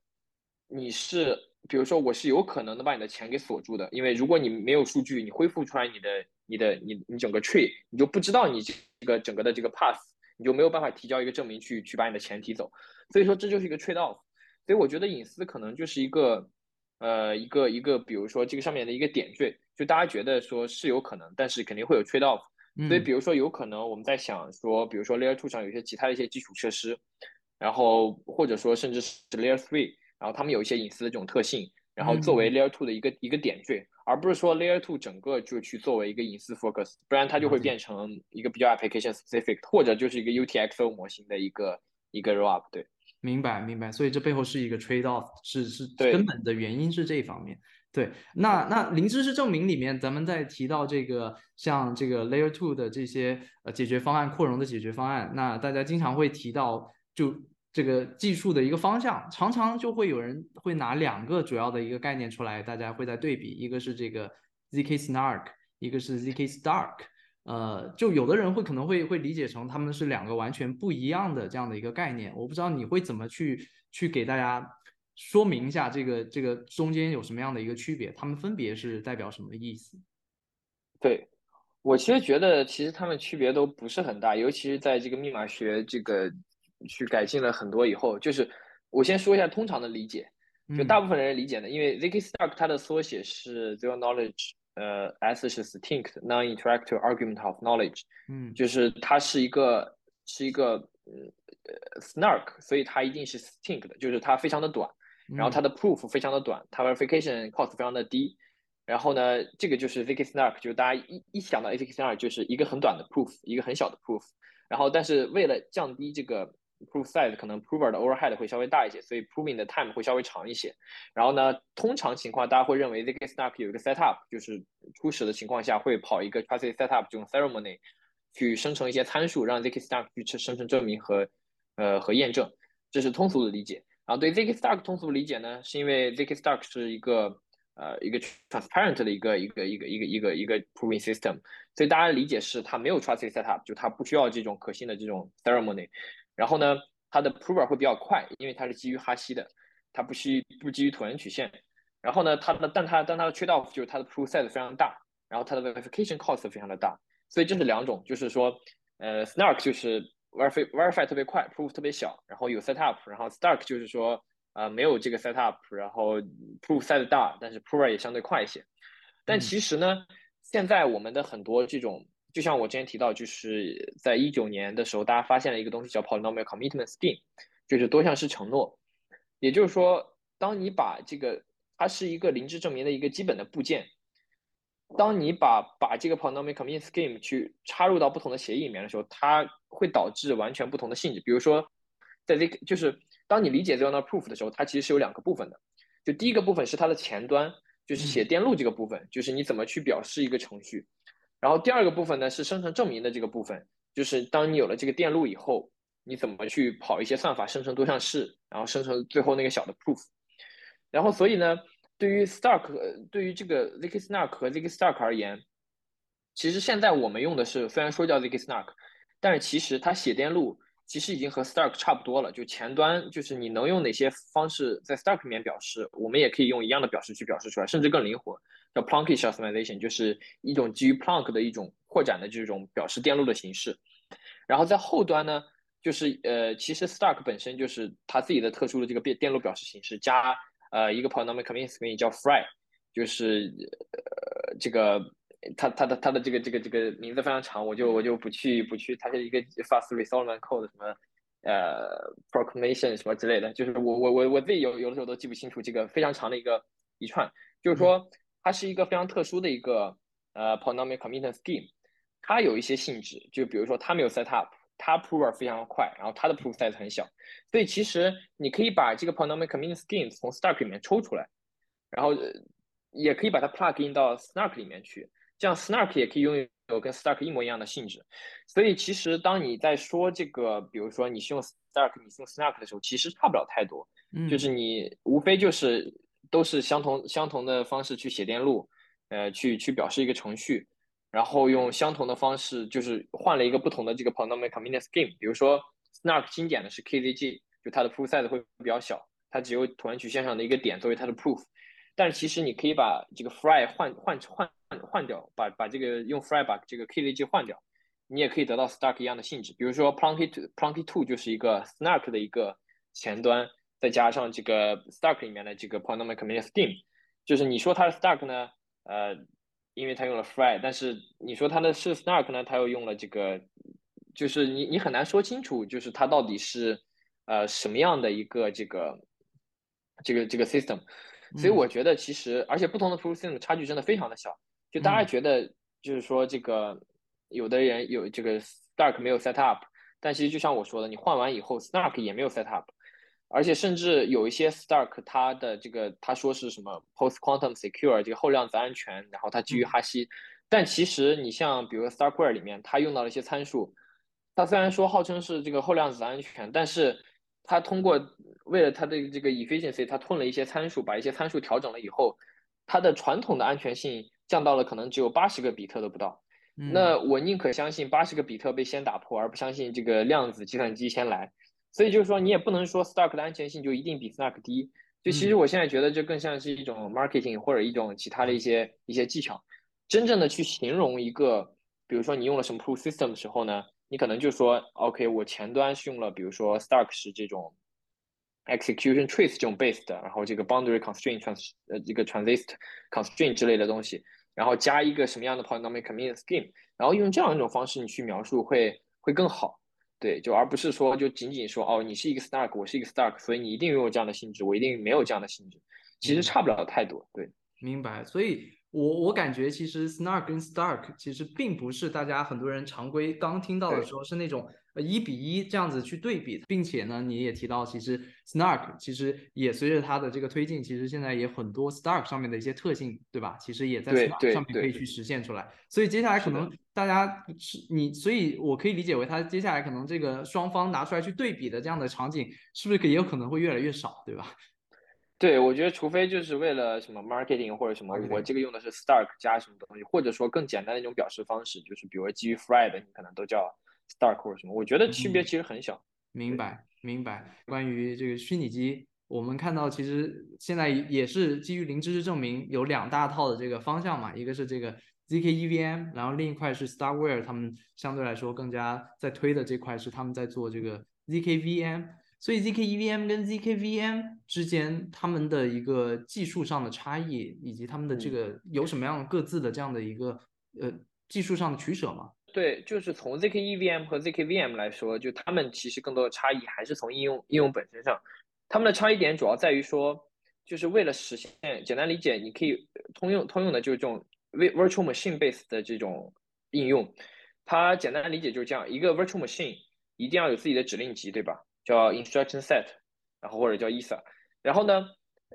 你是。比如说，我是有可能能把你的钱给锁住的，因为如果你没有数据，你恢复出来你的、你的、你、你整个 tree，你就不知道你这个整个的这个 pass，你就没有办法提交一个证明去去把你的钱提走。所以说这就是一个 trade off。所以我觉得隐私可能就是一个，呃，一个一个，比如说这个上面的一个点缀，就大家觉得说是有可能，但是肯定会有 trade off。所以比如说有可能我们在想说，比如说 Layer Two 上有一些其他的一些基础设施，然后或者说甚至是 Layer Three，然后他们有一些隐私的这种特性，然后作为 Layer Two 的一个一个点缀，而不是说 Layer Two 整个就去作为一个隐私 focus，不然它就会变成一个比较 application specific，或者就是一个 UTXO 模型的一个一个 roll up。对，明白明白。所以这背后是一个 trade off，是是根本的原因是这一方面。对，那那零知识证明里面，咱们在提到这个像这个 Layer Two 的这些呃解决方案、扩容的解决方案，那大家经常会提到就这个技术的一个方向，常常就会有人会拿两个主要的一个概念出来，大家会在对比，一个是这个 zk snark，一个是 zk stark，呃，就有的人会可能会会理解成他们是两个完全不一样的这样的一个概念，我不知道你会怎么去去给大家。说明一下这个这个中间有什么样的一个区别？他们分别是代表什么意思？对我其实觉得，其实他们区别都不是很大，尤其是在这个密码学这个去改进了很多以后，就是我先说一下通常的理解，就大部分人理解的，因为 zk stark 它的缩写是 zero knowledge，呃，S 是 distinct non-interactive argument of knowledge，嗯，就是它是一个是一个呃 snark，所以它一定是 distinct 的，就是它非常的短。然后它的 proof 非常的短，它 verification cost 非常的低。然后呢，这个就是 zk snark，就是大家一一想到 zk snark 就是一个很短的 proof，一个很小的 proof。然后但是为了降低这个 proof size，可能 prover 的 overhead 会稍微大一些，所以 proving 的 time 会稍微长一些。然后呢，通常情况大家会认为 zk snark 有一个 setup，就是初始的情况下会跑一个 trusted setup 这种 ceremony 去生成一些参数，让 zk snark 去生成证明和呃和验证，这是通俗的理解。然后对 zk stark 通俗理解呢，是因为 zk stark 是一个呃一个 transparent 的一个一个一个一个一个一个 proving system，所以大家理解是它没有 trusted setup，就它不需要这种可信的这种 ceremony。然后呢，它的 prover 会比较快，因为它是基于哈希的，它不需不基于椭圆曲线。然后呢，它的但它但它的 trade off 就是它的 proof size 非常大，然后它的 verification cost 非常的大。所以这是两种，就是说呃 snark 就是 verify verify 特别快，proof 特别小，然后有 setup，然后 Stark 就是说，呃，没有这个 setup，然后 proof size 大，但是 prover 也相对快一些。但其实呢，现在我们的很多这种，就像我之前提到，就是在一九年的时候，大家发现了一个东西叫 polynomial commitment scheme，就是多项式承诺。也就是说，当你把这个，它是一个零知证明的一个基本的部件。当你把把这个 polynomial commitment scheme 去插入到不同的协议里面的时候，它会导致完全不同的性质。比如说，在这个就是当你理解 zero knowledge proof 的时候，它其实是有两个部分的。就第一个部分是它的前端，就是写电路这个部分，就是你怎么去表示一个程序。然后第二个部分呢是生成证明的这个部分，就是当你有了这个电路以后，你怎么去跑一些算法生成多项式，然后生成最后那个小的 proof。然后所以呢。对于 Stark，对于这个 zk snark 和 zk Stark 而言，其实现在我们用的是，虽然说叫 zk snark，但是其实它写电路其实已经和 Stark 差不多了。就前端就是你能用哪些方式在 Stark 里面表示，我们也可以用一样的表示去表示出来，甚至更灵活，叫 Plankish optimization，就是一种基于 Plank 的一种扩展的这种表示电路的形式。然后在后端呢，就是呃，其实 Stark 本身就是它自己的特殊的这个电电路表示形式加。呃，一个 polynomial commitment scheme 叫 Fry，就是呃这个它它的它的这个这个这个名字非常长，我就我就不去不去，它是一个 fast resolvement code 什么呃 proclamation 什么之类的，就是我我我我自己有有的时候都记不清楚这个非常长的一个一串，就是说它是一个非常特殊的一个呃 polynomial commitment scheme，它有一些性质，就比如说它没有 set up。它 prover 非常快，然后它的 proof size 很小，所以其实你可以把这个 polynomial commitment scheme 从 Stark 里面抽出来，然后也可以把它 plug in 到 Snark 里面去，这样 Snark 也可以拥有跟 Stark 一模一样的性质。所以其实当你在说这个，比如说你是用 Stark，你是用 Snark 的时候，其实差不了太多，就是你无非就是都是相同相同的方式去写电路，呃，去去表示一个程序。然后用相同的方式，就是换了一个不同的这个 polynomial commitment scheme。比如说，Snark 经典的是 KZG，就它的 proof size 会比较小，它只有椭圆曲线上的一个点作为它的 proof。但是其实你可以把这个 Fry 换换换换掉，把把这个用 Fry 把这个 KZG 换掉，你也可以得到 Stark 一样的性质。比如说 Plonky Plonky Two 就是一个 Snark 的一个前端，再加上这个 Stark 里面的这个 polynomial scheme，就是你说它是 Stark 呢，呃。因为它用了 Fry，但是你说它的是 Snark 呢，它又用了这个，就是你你很难说清楚，就是它到底是呃什么样的一个这个这个这个 system。所以我觉得其实，而且不同的 proof system 差距真的非常的小。就大家觉得，就是说这个有的人有这个 Stark 没有 set up，但其实就像我说的，你换完以后 Snark 也没有 set up。而且甚至有一些 Stark，它的这个他说是什么 Post Quantum Secure 这个后量子安全，然后它基于哈希，但其实你像比如 Starkware 里面，它用到了一些参数，它虽然说号称是这个后量子安全，但是它通过为了它的这个 efficiency，它吞了一些参数，把一些参数调整了以后，它的传统的安全性降到了可能只有八十个比特都不到。那我宁可相信八十个比特被先打破，而不相信这个量子计算机先来。所以就是说，你也不能说 Stark 的安全性就一定比 Snark 低。就其实我现在觉得，这更像是一种 marketing 或者一种其他的一些一些技巧。真正的去形容一个，比如说你用了什么 proof system 的时候呢，你可能就说，OK，我前端是用了，比如说 Stark 是这种 execution trace 这种 based，，然后这个 boundary constraint trans 呃这个 transist constraint 之类的东西，然后加一个什么样的 polynomial convenience scheme，然后用这样一种方式你去描述会会更好。对，就而不是说就仅仅说哦，你是一个 Stark，我是一个 Stark，所以你一定拥有这样的性质，我一定没有这样的性质，其实差不了太多。对，明白。所以，我我感觉其实 Snark 跟 Stark 其实并不是大家很多人常规刚听到的时候是那种。呃，一比一这样子去对比，并且呢，你也提到，其实 Snark 其实也随着它的这个推进，其实现在也很多 Stark 上面的一些特性，对吧？其实也在 Snark 上面可以去实现出来。所以接下来可能大家是你，所以我可以理解为，它接下来可能这个双方拿出来去对比的这样的场景，是不是也有可能会越来越少，对吧？对，我觉得除非就是为了什么 marketing 或者什么，我这个用的是 Stark 加什么东西，或者说更简单的一种表示方式，就是比如基于 Fry 的，你可能都叫。Stark 或者什么，我觉得区别其实很小。明白，明白。关于这个虚拟机，我们看到其实现在也是基于零知识证明有两大套的这个方向嘛，一个是这个 zk EVM，然后另一块是 Starware，他们相对来说更加在推的这块是他们在做这个 zk VM。所以 zk EVM 跟 zk VM 之间他们的一个技术上的差异，以及他们的这个有什么样各自的这样的一个呃技术上的取舍吗？对，就是从 zk EVM 和 zk VM 来说，就他们其实更多的差异还是从应用应用本身上。他们的差异点主要在于说，就是为了实现简单理解，你可以通用通用的就是这种 virtual machine base 的这种应用。它简单理解就是这样，一个 virtual machine 一定要有自己的指令集，对吧？叫 instruction set，然后或者叫 ISA。然后呢，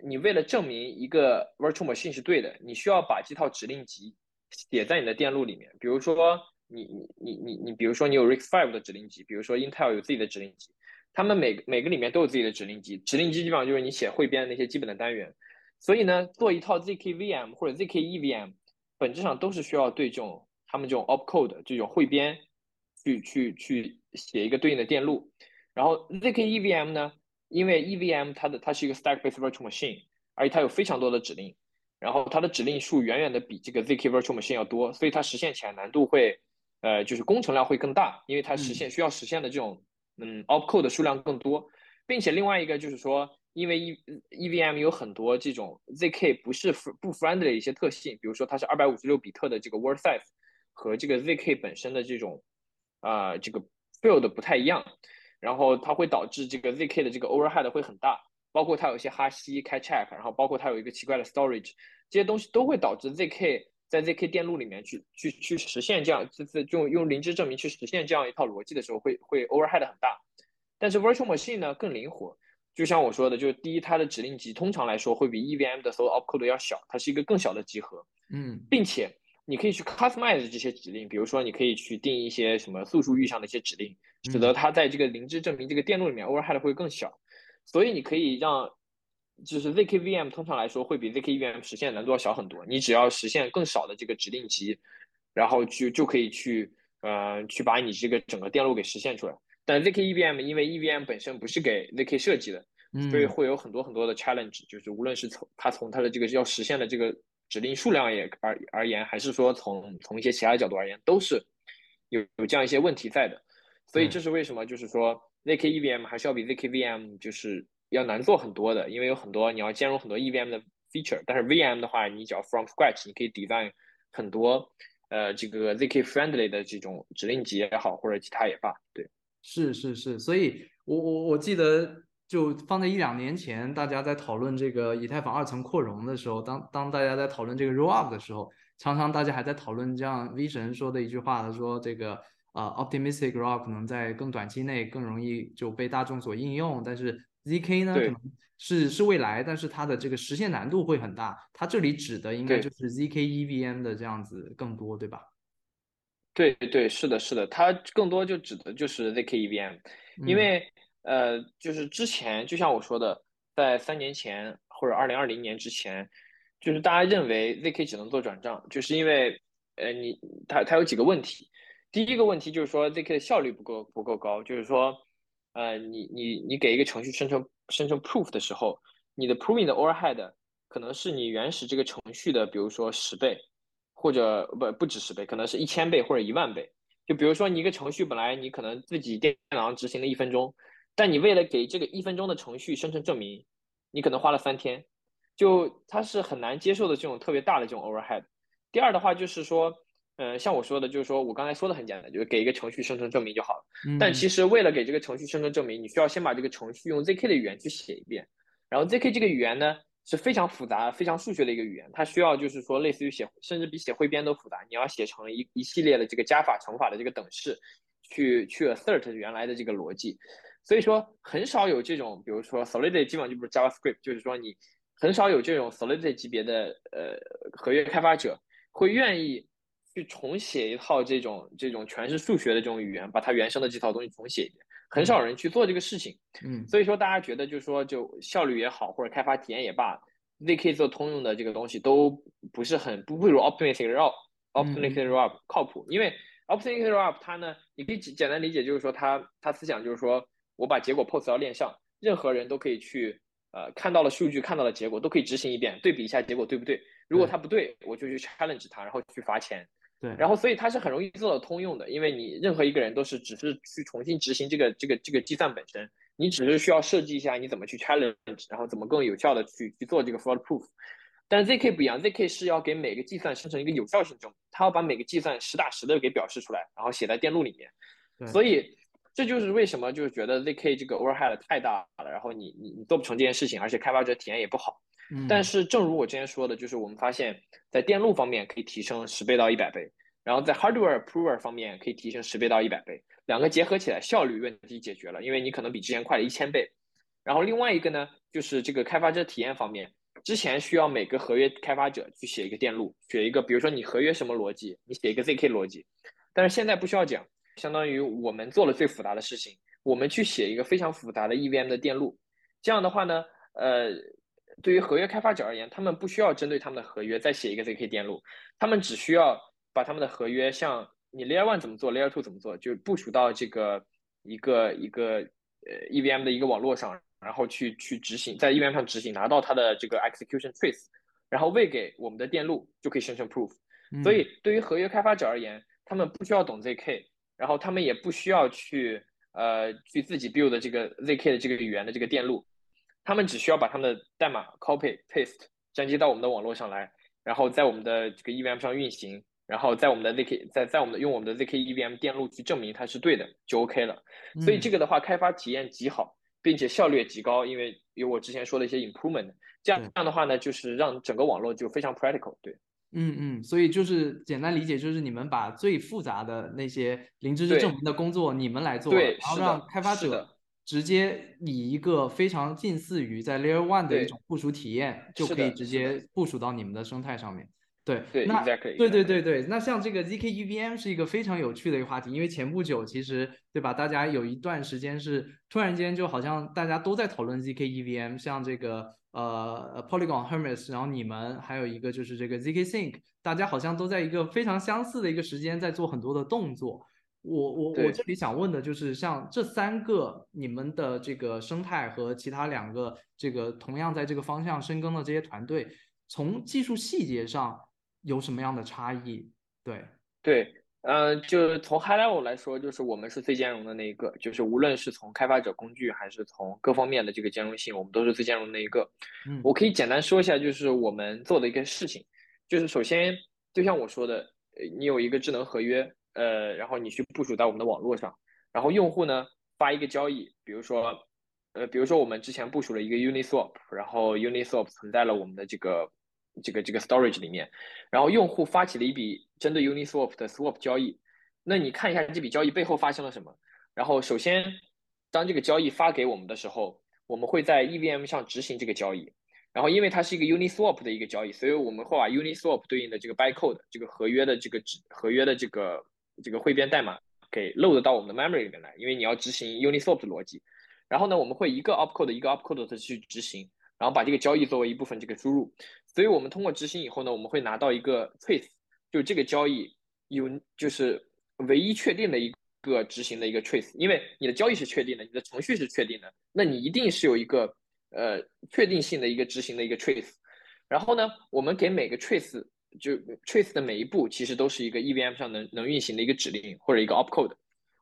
你为了证明一个 virtual machine 是对的，你需要把这套指令集写在你的电路里面，比如说。你你你你你，比如说你有 RISC-V 的指令集，比如说 Intel 有自己的指令集，他们每每个里面都有自己的指令集，指令集基本上就是你写汇编的那些基本的单元。所以呢，做一套 zkVM 或者 zkEVM，本质上都是需要对这种他们这种 opcode 这种汇编去去去写一个对应的电路。然后 zkEVM 呢，因为 EVM 它的它是一个 stack-based virtual machine，而且它有非常多的指令，然后它的指令数远远的比这个 zk virtual machine 要多，所以它实现起来难度会。呃，就是工程量会更大，因为它实现需要实现的这种嗯 opcode 的数量更多，并且另外一个就是说，因为 E EVM 有很多这种 zk 不是不 friendly 的一些特性，比如说它是二百五十六比特的这个 word size 和这个 zk 本身的这种啊这个 field 不太一样，然后它会导致这个 zk 的这个 overhead 会很大，包括它有一些哈希开 check，然后包括它有一个奇怪的 storage，这些东西都会导致 zk。在 zk 电路里面去去去实现这样，就是用用零知证明去实现这样一套逻辑的时候，会会 overhead 很大。但是 virtual machine 呢更灵活，就像我说的，就是第一，它的指令集通常来说会比 EVM 的所有 opcode 要小，它是一个更小的集合。嗯，并且你可以去 customize 这些指令，比如说你可以去定一些什么素数域上的一些指令，使得它在这个零知证明这个电路里面 overhead 会更小。所以你可以让就是 zkVM 通常来说会比 zkEVM 实现难度要小很多，你只要实现更少的这个指令集，然后去就可以去呃去把你这个整个电路给实现出来。但 zkEVM 因为 EVM 本身不是给 zk 设计的，所以会有很多很多的 challenge，就是无论是从它从它的这个要实现的这个指令数量也而而言，还是说从从一些其他的角度而言，都是有有这样一些问题在的。所以这是为什么，就是说 zkEVM 还是要比 zkVM 就是。要难做很多的，因为有很多你要兼容很多 EVM 的 feature，但是 VM 的话，你只要 from scratch，你可以 design 很多呃这个 zk friendly 的这种指令集也好，或者其他也罢，对，是是是，所以我我我记得就放在一两年前，大家在讨论这个以太坊二层扩容的时候，当当大家在讨论这个 roll up 的时候，常常大家还在讨论这样 V 神说的一句话，他说这个。啊，optimistic roll 可能在更短期内更容易就被大众所应用，但是 zk 呢，可能是是未来，但是它的这个实现难度会很大。它这里指的应该就是 zk EVM 的这样子更多，对吧？对对，是的，是的，它更多就指的就是 zk EVM，因为呃，就是之前就像我说的，在三年前或者二零二零年之前，就是大家认为 zk 只能做转账，就是因为呃，你它它有几个问题。第一个问题就是说，zk 的效率不够不够高，就是说，呃，你你你给一个程序生成生成 proof 的时候，你的 proving 的 overhead 可能是你原始这个程序的，比如说十倍，或者不不止十倍，可能是一千倍或者一万倍。就比如说你一个程序本来你可能自己电脑上执行了一分钟，但你为了给这个一分钟的程序生成证明，你可能花了三天，就它是很难接受的这种特别大的这种 overhead。第二的话就是说。嗯，像我说的，就是说我刚才说的很简单，就是给一个程序生成证明就好了。但其实为了给这个程序生成证明，你需要先把这个程序用 zk 的语言去写一遍。然后 zk 这个语言呢是非常复杂、非常数学的一个语言，它需要就是说类似于写，甚至比写汇编都复杂。你要写成一一系列的这个加法、乘法的这个等式，去去 assert 原来的这个逻辑。所以说很少有这种，比如说 Solidity 基本上就不是 JavaScript，就是说你很少有这种 Solidity 级别的呃合约开发者会愿意。去重写一套这种这种全是数学的这种语言，把它原生的这套东西重写一遍，很少人去做这个事情。嗯，所以说大家觉得就是说就效率也好，或者开发体验也罢，zk 做通用的这个东西都不是很不不如 optimistic roll，optimistic roll 靠谱。因为 optimistic roll 它呢，你可以简单理解就是说它它思想就是说我把结果 post 到链上，任何人都可以去呃看到了数据看到了结果都可以执行一遍，对比一下结果对不对？如果它不对，我就去 challenge 它，然后去罚钱。对，然后所以它是很容易做到通用的，因为你任何一个人都是只是去重新执行这个这个这个计算本身，你只是需要设计一下你怎么去 challenge，然后怎么更有效的去去做这个 fraud proof。但是 zk 不一样，zk 是要给每个计算生成一个有效性证明，它要把每个计算实打实的给表示出来，然后写在电路里面。所以这就是为什么就是觉得 zk 这个 overhead 太大了，然后你你你做不成这件事情，而且开发者体验也不好。但是，正如我之前说的，就是我们发现，在电路方面可以提升十倍到一百倍，然后在 HardwareProver 方面可以提升十倍到一百倍，两个结合起来，效率问题解决了，因为你可能比之前快了一千倍。然后另外一个呢，就是这个开发者体验方面，之前需要每个合约开发者去写一个电路，写一个，比如说你合约什么逻辑，你写一个 zk 逻辑，但是现在不需要讲，相当于我们做了最复杂的事情，我们去写一个非常复杂的 EVM 的电路，这样的话呢，呃。对于合约开发者而言，他们不需要针对他们的合约再写一个 zk 电路，他们只需要把他们的合约像你 layer one 怎么做，layer two 怎么做，就部署到这个一个一个呃 EVM 的一个网络上，然后去去执行，在 EVM 上执行，拿到它的这个 execution trace，然后喂给我们的电路，就可以生成 proof。所以对于合约开发者而言，他们不需要懂 zk，然后他们也不需要去呃去自己 build 这个 zk 的这个语言的这个电路。他们只需要把他们的代码 copy paste 粘接到我们的网络上来，然后在我们的这个 EVM 上运行，然后在我们的 zk 在在我们的用我们的 zk EVM 电路去证明它是对的，就 OK 了。所以这个的话，开发体验极好，并且效率也极高，因为有我之前说的一些 improvement。这样这样的话呢，就是让整个网络就非常 practical。对，嗯嗯，所以就是简单理解，就是你们把最复杂的那些零知识证明的工作你们来做，然后让开发者。直接以一个非常近似于在 Layer One 的一种部署体验，就可以直接部署到你们的生态上面。对，那对对对对，那像这个 zk EVM 是一个非常有趣的一个话题，因为前不久其实对吧，大家有一段时间是突然间就好像大家都在讨论 zk EVM，像这个呃 Polygon Hermes，然后你们还有一个就是这个 zk Sync，大家好像都在一个非常相似的一个时间在做很多的动作。我我我这里想问的就是，像这三个你们的这个生态和其他两个这个同样在这个方向深耕的这些团队，从技术细节上有什么样的差异？对对，嗯，就是从 high level 来说，就是我们是最兼容的那一个，就是无论是从开发者工具还是从各方面的这个兼容性，我们都是最兼容的那一个。嗯，我可以简单说一下，就是我们做的一个事情，就是首先。就像我说的，你有一个智能合约，呃，然后你去部署在我们的网络上，然后用户呢发一个交易，比如说，呃，比如说我们之前部署了一个 Uniswap，然后 Uniswap 存在了我们的这个这个这个 storage 里面，然后用户发起了一笔针对 Uniswap 的 swap 交易，那你看一下这笔交易背后发生了什么？然后首先，当这个交易发给我们的时候，我们会在 EVM 上执行这个交易。然后，因为它是一个 Uniswap 的一个交易，所以我们会把 Uniswap 对应的这个 bycode 这个合约的这个合约的这个这个汇编代码给 load 到我们的 memory 里面来，因为你要执行 Uniswap 的逻辑。然后呢，我们会一个 opcode 一个 opcode 的去执行，然后把这个交易作为一部分这个输入。所以我们通过执行以后呢，我们会拿到一个 trace，就这个交易有就是唯一确定的一个执行的一个 trace，因为你的交易是确定的，你的程序是确定的，那你一定是有一个。呃，确定性的一个执行的一个 trace，然后呢，我们给每个 trace 就 trace 的每一步，其实都是一个 EVM 上能能运行的一个指令或者一个 opcode。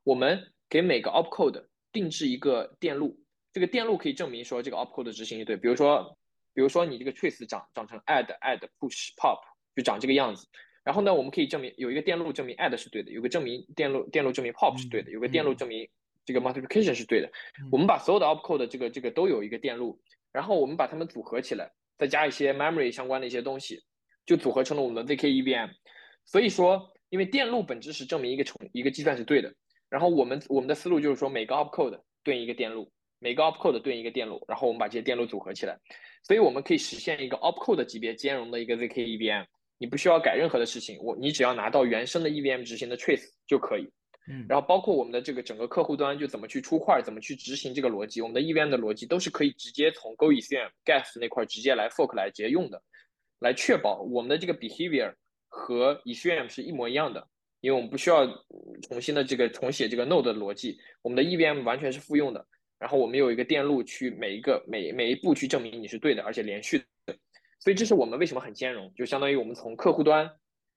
我们给每个 opcode 定制一个电路，这个电路可以证明说这个 opcode 执行对。比如说，比如说你这个 trace 长长成 add add push pop 就长这个样子。然后呢，我们可以证明有一个电路证明 add 是对的，有个证明电路电路证明 pop 是对的，有个电路证明。这个 multiplication 是对的，我们把所有的 opcode 这个这个都有一个电路，然后我们把它们组合起来，再加一些 memory 相关的一些东西，就组合成了我们的 zk EVM。所以说，因为电路本质是证明一个成一个计算是对的，然后我们我们的思路就是说，每个 opcode 对应一个电路，每个 opcode 对应一个电路，然后我们把这些电路组合起来，所以我们可以实现一个 opcode 级别兼容的一个 zk EVM。你不需要改任何的事情，我你只要拿到原生的 EVM 执行的 trace 就可以。嗯，然后包括我们的这个整个客户端就怎么去出块，怎么去执行这个逻辑，我们的 EVM 的逻辑都是可以直接从 Go Ethereum Gas 那块直接来 fork 来直接用的，来确保我们的这个 behavior 和 EVM 是一模一样的，因为我们不需要重新的这个重写这个 node 的逻辑，我们的 EVM 完全是复用的。然后我们有一个电路去每一个每每一步去证明你是对的，而且连续的，所以这是我们为什么很兼容，就相当于我们从客户端，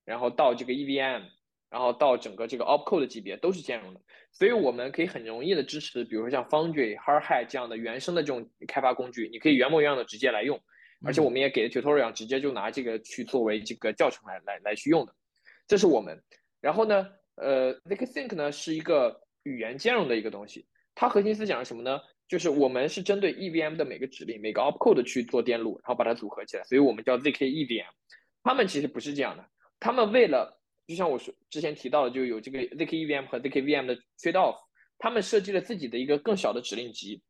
然后到这个 EVM。然后到整个这个 opcode 级别都是兼容的，所以我们可以很容易的支持，比如说像 Foundry、Hardhat 这样的原生的这种开发工具，你可以原模原样的直接来用，而且我们也给 tutorial 直接就拿这个去作为这个教程来来来去用的，这是我们。然后呢，呃，ZK Think 呢是一个语言兼容的一个东西，它核心思想是什么呢？就是我们是针对 EVM 的每个指令、每个 opcode 去做电路，然后把它组合起来，所以我们叫 ZK EVM。他们其实不是这样的，他们为了就像我说之前提到的，就有这个 zk EVM 和 zk VM 的 trade off，他们设计了自己的一个更小的指令集。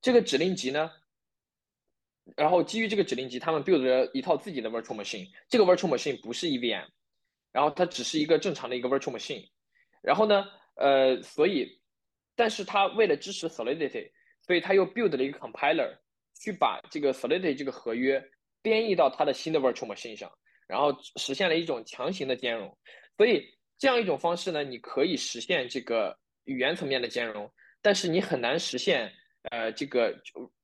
这个指令集呢，然后基于这个指令集，他们 build 了一套自己的 virtual machine。这个 virtual machine 不是 EVM，然后它只是一个正常的一个 virtual machine。然后呢，呃，所以，但是它为了支持 Solidity，所以它又 build 了一个 compiler，去把这个 Solidity 这个合约编译到它的新的 virtual machine 上，然后实现了一种强行的兼容。所以这样一种方式呢，你可以实现这个语言层面的兼容，但是你很难实现呃这个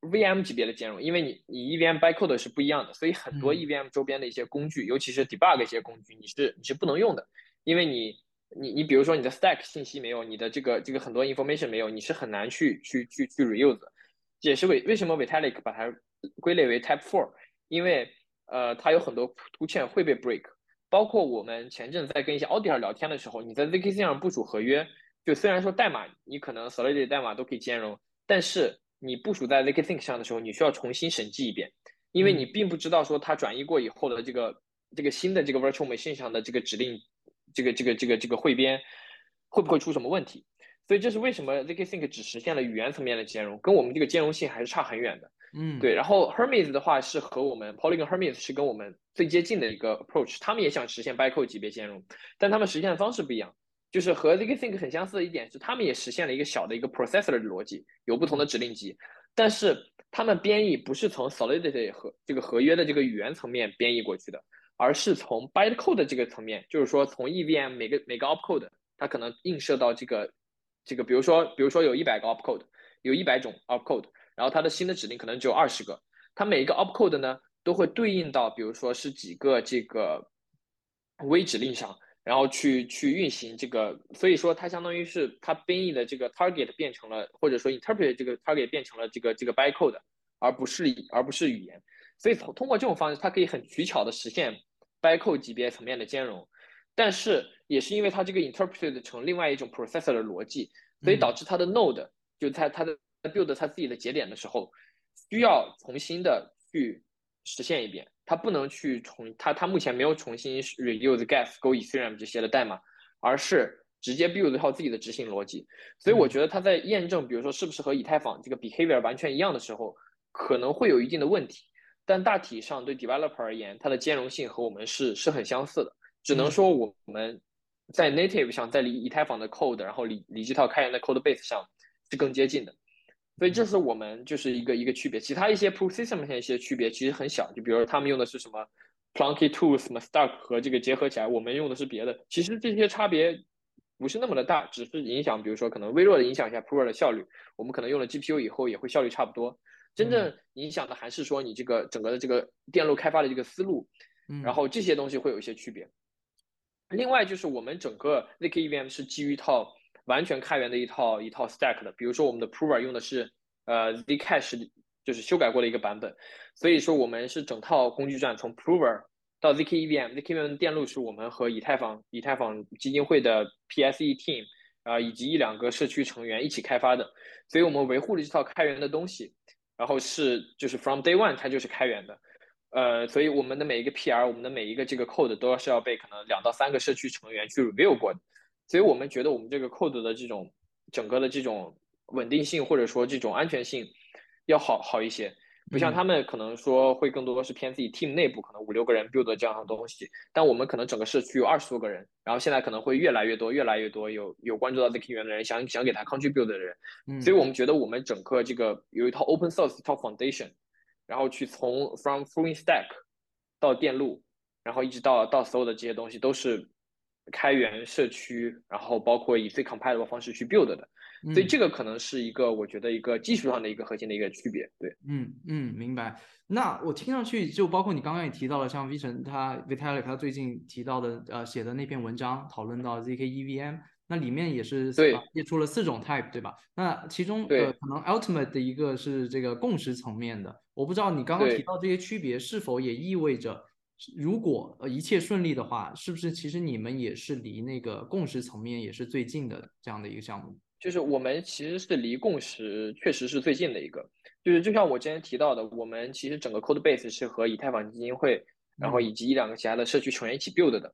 VM 级别的兼容，因为你你 EVM bytecode 是不一样的，所以很多 EVM 周边的一些工具，尤其是 debug 一些工具，你是你是不能用的，因为你你你比如说你的 stack 信息没有，你的这个这个很多 information 没有，你是很难去去去去 reuse。也是为为什么 Vitalik 把它归类为 Type Four，因为呃它有很多图欠会被 break。包括我们前阵在跟一些 auditor 聊天的时候，你在 zkSync 上部署合约，就虽然说代码你可能 Solidity 代码都可以兼容，但是你部署在 zkSync 上的时候，你需要重新审计一遍，因为你并不知道说它转移过以后的这个这个新的这个 virtual machine 上的这个指令，这个这个这个这个汇编会不会出什么问题。所以这是为什么 zkSync 只实现了语言层面的兼容，跟我们这个兼容性还是差很远的。嗯，对。然后 Hermes 的话是和我们 Polygon Hermes 是跟我们最接近的一个 approach，他们也想实现 bytecode 级别兼容，但他们实现的方式不一样。就是和 zkSync 很相似的一点是，他们也实现了一个小的一个 processor 的逻辑，有不同的指令集，但是他们编译不是从 Solidity 和这个合约的这个语言层面编译过去的，而是从 bytecode 这个层面，就是说从 EVM 每个每个 opcode 它可能映射到这个。这个比如说，比如说有一百个 opcode，有一百种 opcode，然后它的新的指令可能只有二十个，它每一个 opcode 呢都会对应到，比如说是几个这个微指令上，然后去去运行这个，所以说它相当于是它编译的这个 target 变成了，或者说 interpret 这个 target 变成了这个这个 bytecode，而不是而不是语言，所以通通过这种方式，它可以很取巧的实现 bytecode 级别层面的兼容，但是也是因为它这个 interpreted 成另外一种 processor 的逻辑，所以导致它的 node 就在它的 build 它自己的节点的时候，需要重新的去实现一遍，它不能去重它它目前没有重新 reuse gas go ethereum 这些的代码，而是直接 build 一套自己的执行逻辑，所以我觉得它在验证，比如说是不是和以太坊这个 behavior 完全一样的时候，可能会有一定的问题。但大体上对 developer 而言，它的兼容性和我们是是很相似的。只能说我们在 native 上，在离以太坊的 code，然后离离这套开源的 code base 上是更接近的。所以这是我们就是一个一个区别。其他一些 proof system 上一些区别其实很小，就比如说他们用的是什么 Plunky Tools、什么 Stack 和这个结合起来，我们用的是别的。其实这些差别不是那么的大，只是影响，比如说可能微弱的影响一下 proof 的效率。我们可能用了 GPU 以后也会效率差不多。真正影响的还是说你这个整个的这个电路开发的这个思路，然后这些东西会有一些区别。另外就是我们整个 zk EVM 是基于一套完全开源的一套一套 stack 的，比如说我们的 Prover 用的是呃 Zcash 就是修改过的一个版本，所以说我们是整套工具站从 Prover 到 zk EVM，zk EVM 电路是我们和以太坊以太坊基金会的 PSE team 啊以及一两个社区成员一起开发的，所以我们维护了这套开源的东西。然后是就是 from day one 它就是开源的，呃，所以我们的每一个 PR，我们的每一个这个 code 都是要被可能两到三个社区成员去 review 过的，所以我们觉得我们这个 code 的这种整个的这种稳定性或者说这种安全性要好好一些。不像他们可能说会更多的是偏自己 team 内部可能五六个人 build 这样的东西，但我们可能整个社区有二十多个人，然后现在可能会越来越多，越来越多有有关注到 zk 源的人，想想给他 contribute 的人，所以我们觉得我们整个这个有一套 open source 一套 foundation，然后去从 from f u l l stack 到电路，然后一直到到所有的这些东西都是开源社区，然后包括以最 compatible 方式去 build 的。所以这个可能是一个我觉得一个技术上的一个核心的一个区别，对，嗯嗯，明白。那我听上去就包括你刚刚也提到了，像 V 神他 Vitalik 他最近提到的呃写的那篇文章，讨论到 zk EVM，那里面也是列出了四种 type，对吧？那其中呃可能 ultimate 的一个是这个共识层面的，我不知道你刚刚提到这些区别是否也意味着，如果呃一切顺利的话，是不是其实你们也是离那个共识层面也是最近的这样的一个项目？就是我们其实是离共识确实是最近的一个，就是就像我之前提到的，我们其实整个 code base 是和以太坊基金会，然后以及一两个其他的社区成员一起 build 的，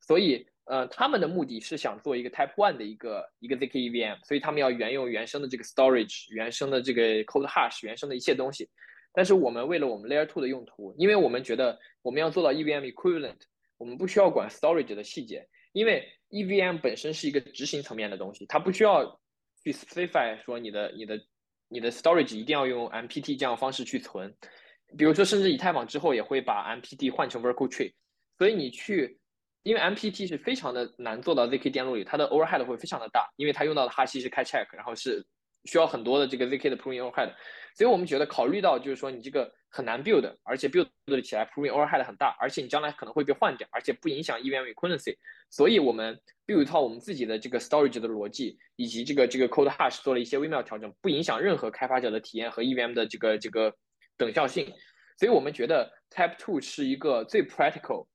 所以呃他们的目的是想做一个 Type One 的一个一个 zk EVM，所以他们要原用原生的这个 storage，原生的这个 code hash，原生的一切东西。但是我们为了我们 Layer Two 的用途，因为我们觉得我们要做到 EVM equivalent，我们不需要管 storage 的细节，因为 EVM 本身是一个执行层面的东西，它不需要去 specify 说你的、你的、你的 storage 一定要用 MPT 这样方式去存。比如说，甚至以太坊之后也会把 MPT 换成 Vertical Tree。所以你去，因为 MPT 是非常的难做到 ZK 电路里，它的 overhead 会非常的大，因为它用到的哈希是开 check，然后是需要很多的这个 ZK 的 proving overhead。所以我们觉得考虑到就是说你这个很难 build，而且 build 起来 proving overhead 很大，而且你将来可能会被换掉，而且不影响 EVM equivalency。所以我们 build 一套我们自己的这个 storage 的逻辑，以及这个这个 code hash 做了一些微妙调整，不影响任何开发者的体验和 EVM 的这个这个等效性。所以我们觉得 Type Two 是一个最 practical，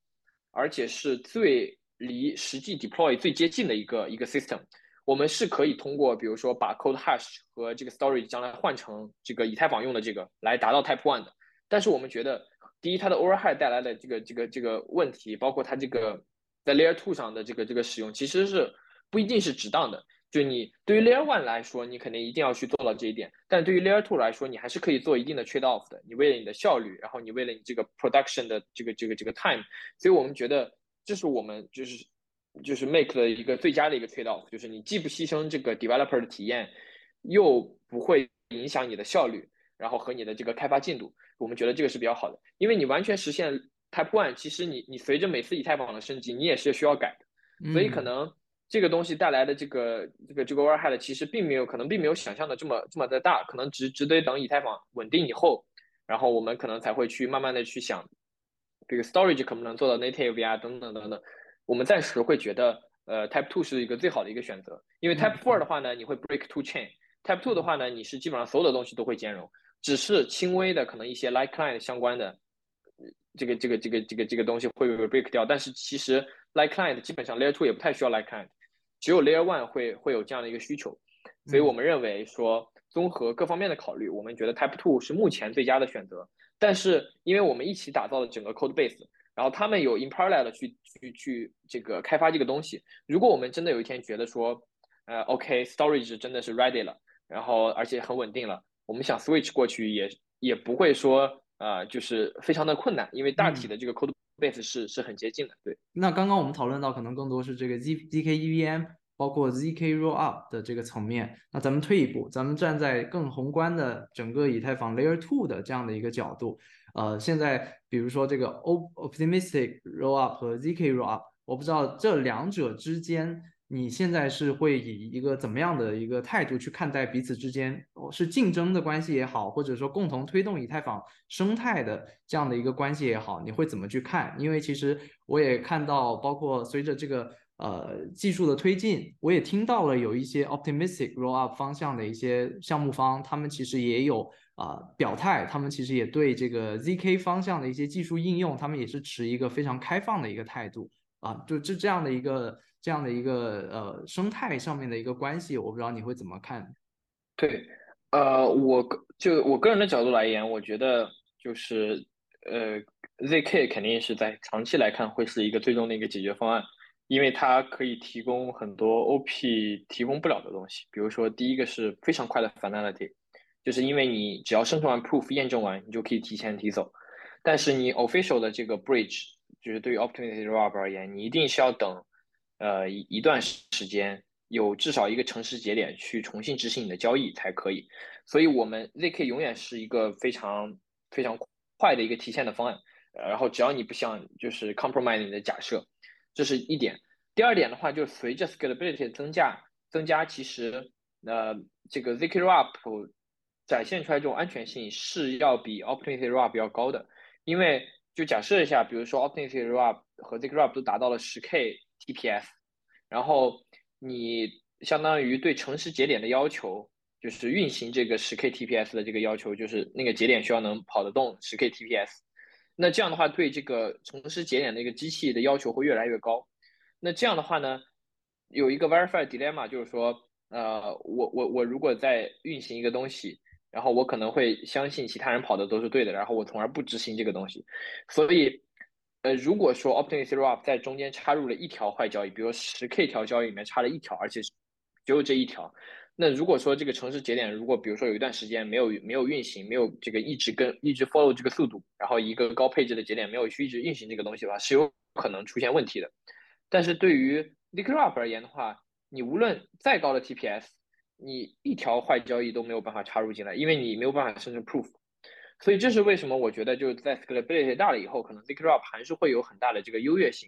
而且是最离实际 deploy 最接近的一个一个 system。我们是可以通过比如说把 code hash 和这个 storage 将来换成这个以太坊用的这个来达到 Type One 的。但是我们觉得，第一，它的 overhead 带来的这个这个这个问题，包括它这个。在 Layer Two 上的这个这个使用其实是不一定是值当的。就你对于 Layer One 来说，你肯定一定要去做到这一点。但对于 Layer Two 来说，你还是可以做一定的 trade off 的。你为了你的效率，然后你为了你这个 production 的这个这个这个 time，所以我们觉得这是我们就是就是 make 的一个最佳的一个 trade off，就是你既不牺牲这个 developer 的体验，又不会影响你的效率，然后和你的这个开发进度。我们觉得这个是比较好的，因为你完全实现。Type One 其实你你随着每次以太坊的升级，你也是需要改的，所以可能这个东西带来的这个这个这个 overhead 其实并没有可能并没有想象的这么这么的大，可能只只得等以太坊稳定以后，然后我们可能才会去慢慢的去想，这个 storage 可不能做到 native 啊等等等等，我们暂时会觉得呃 Type Two 是一个最好的一个选择，因为 Type Four 的话呢，你会 break two chain，Type Two 的话呢，你是基本上所有的东西都会兼容，只是轻微的可能一些 like client 相关的。这个这个这个这个这个东西会被 break 掉。但是其实 like client 基本上 layer two 也不太需要 like client，只有 layer one 会会有这样的一个需求。所以我们认为说，综合各方面的考虑，我们觉得 Type Two 是目前最佳的选择。但是，因为我们一起打造了整个 code base，然后他们有 in parallel 去去去这个开发这个东西。如果我们真的有一天觉得说，呃，OK，storage 真的是 ready 了，然后而且很稳定了，我们想 switch 过去也也不会说，呃，就是非常的困难，因为大体的这个 code base 是是很接近的。对。那刚刚我们讨论到，可能更多是这个 Z ZK EVM。包括 zk rollup 的这个层面，那咱们退一步，咱们站在更宏观的整个以太坊 layer two 的这样的一个角度，呃，现在比如说这个 O optimistic rollup 和 zk rollup，我不知道这两者之间，你现在是会以一个怎么样的一个态度去看待彼此之间是竞争的关系也好，或者说共同推动以太坊生态的这样的一个关系也好，你会怎么去看？因为其实我也看到，包括随着这个。呃，技术的推进，我也听到了有一些 optimistic roll up 方向的一些项目方，他们其实也有啊表态，他们其实也对这个 zk 方向的一些技术应用，他们也是持一个非常开放的一个态度啊，就这这样的一个这样的一个呃生态上面的一个关系，我不知道你会怎么看？对，呃，我就我个人的角度来言，我觉得就是呃 zk 肯定是在长期来看会是一个最终的一个解决方案。因为它可以提供很多 OP 提供不了的东西，比如说第一个是非常快的 finality，就是因为你只要生成完 proof 验证完，你就可以提前提走。但是你 official 的这个 bridge，就是对于 optimistic roll 而言，你一定是要等呃一一段时间，有至少一个诚实节点去重新执行你的交易才可以。所以我们 zk 永远是一个非常非常快的一个提现的方案。然后只要你不想就是 compromise 你的假设。这是一点，第二点的话，就随着 scalability 增加，增加，其实，呃，这个 zk RaP 展现出来这种安全性是要比 optimistic rap 要高的，因为就假设一下，比如说 optimistic RaP 和 zk RaP 都达到了十 k TPS，然后你相当于对诚实节点的要求，就是运行这个十 k TPS 的这个要求，就是那个节点需要能跑得动十 k TPS。那这样的话，对这个诚实节点的一个机器的要求会越来越高。那这样的话呢，有一个 verify dilemma，就是说，呃，我我我如果在运行一个东西，然后我可能会相信其他人跑的都是对的，然后我从而不执行这个东西。所以，呃，如果说 optimistic rollup 在中间插入了一条坏交易，比如十 k 条交易里面插了一条，而且是只有这一条。那如果说这个城市节点，如果比如说有一段时间没有没有运行，没有这个一直跟一直 follow 这个速度，然后一个高配置的节点没有去一直运行这个东西的话，是有可能出现问题的。但是对于 l i q u i d 而言的话，你无论再高的 TPS，你一条坏交易都没有办法插入进来，因为你没有办法生成 proof。所以这是为什么我觉得就是在 scalability 大了以后，可能 l i q u i d 还是会有很大的这个优越性。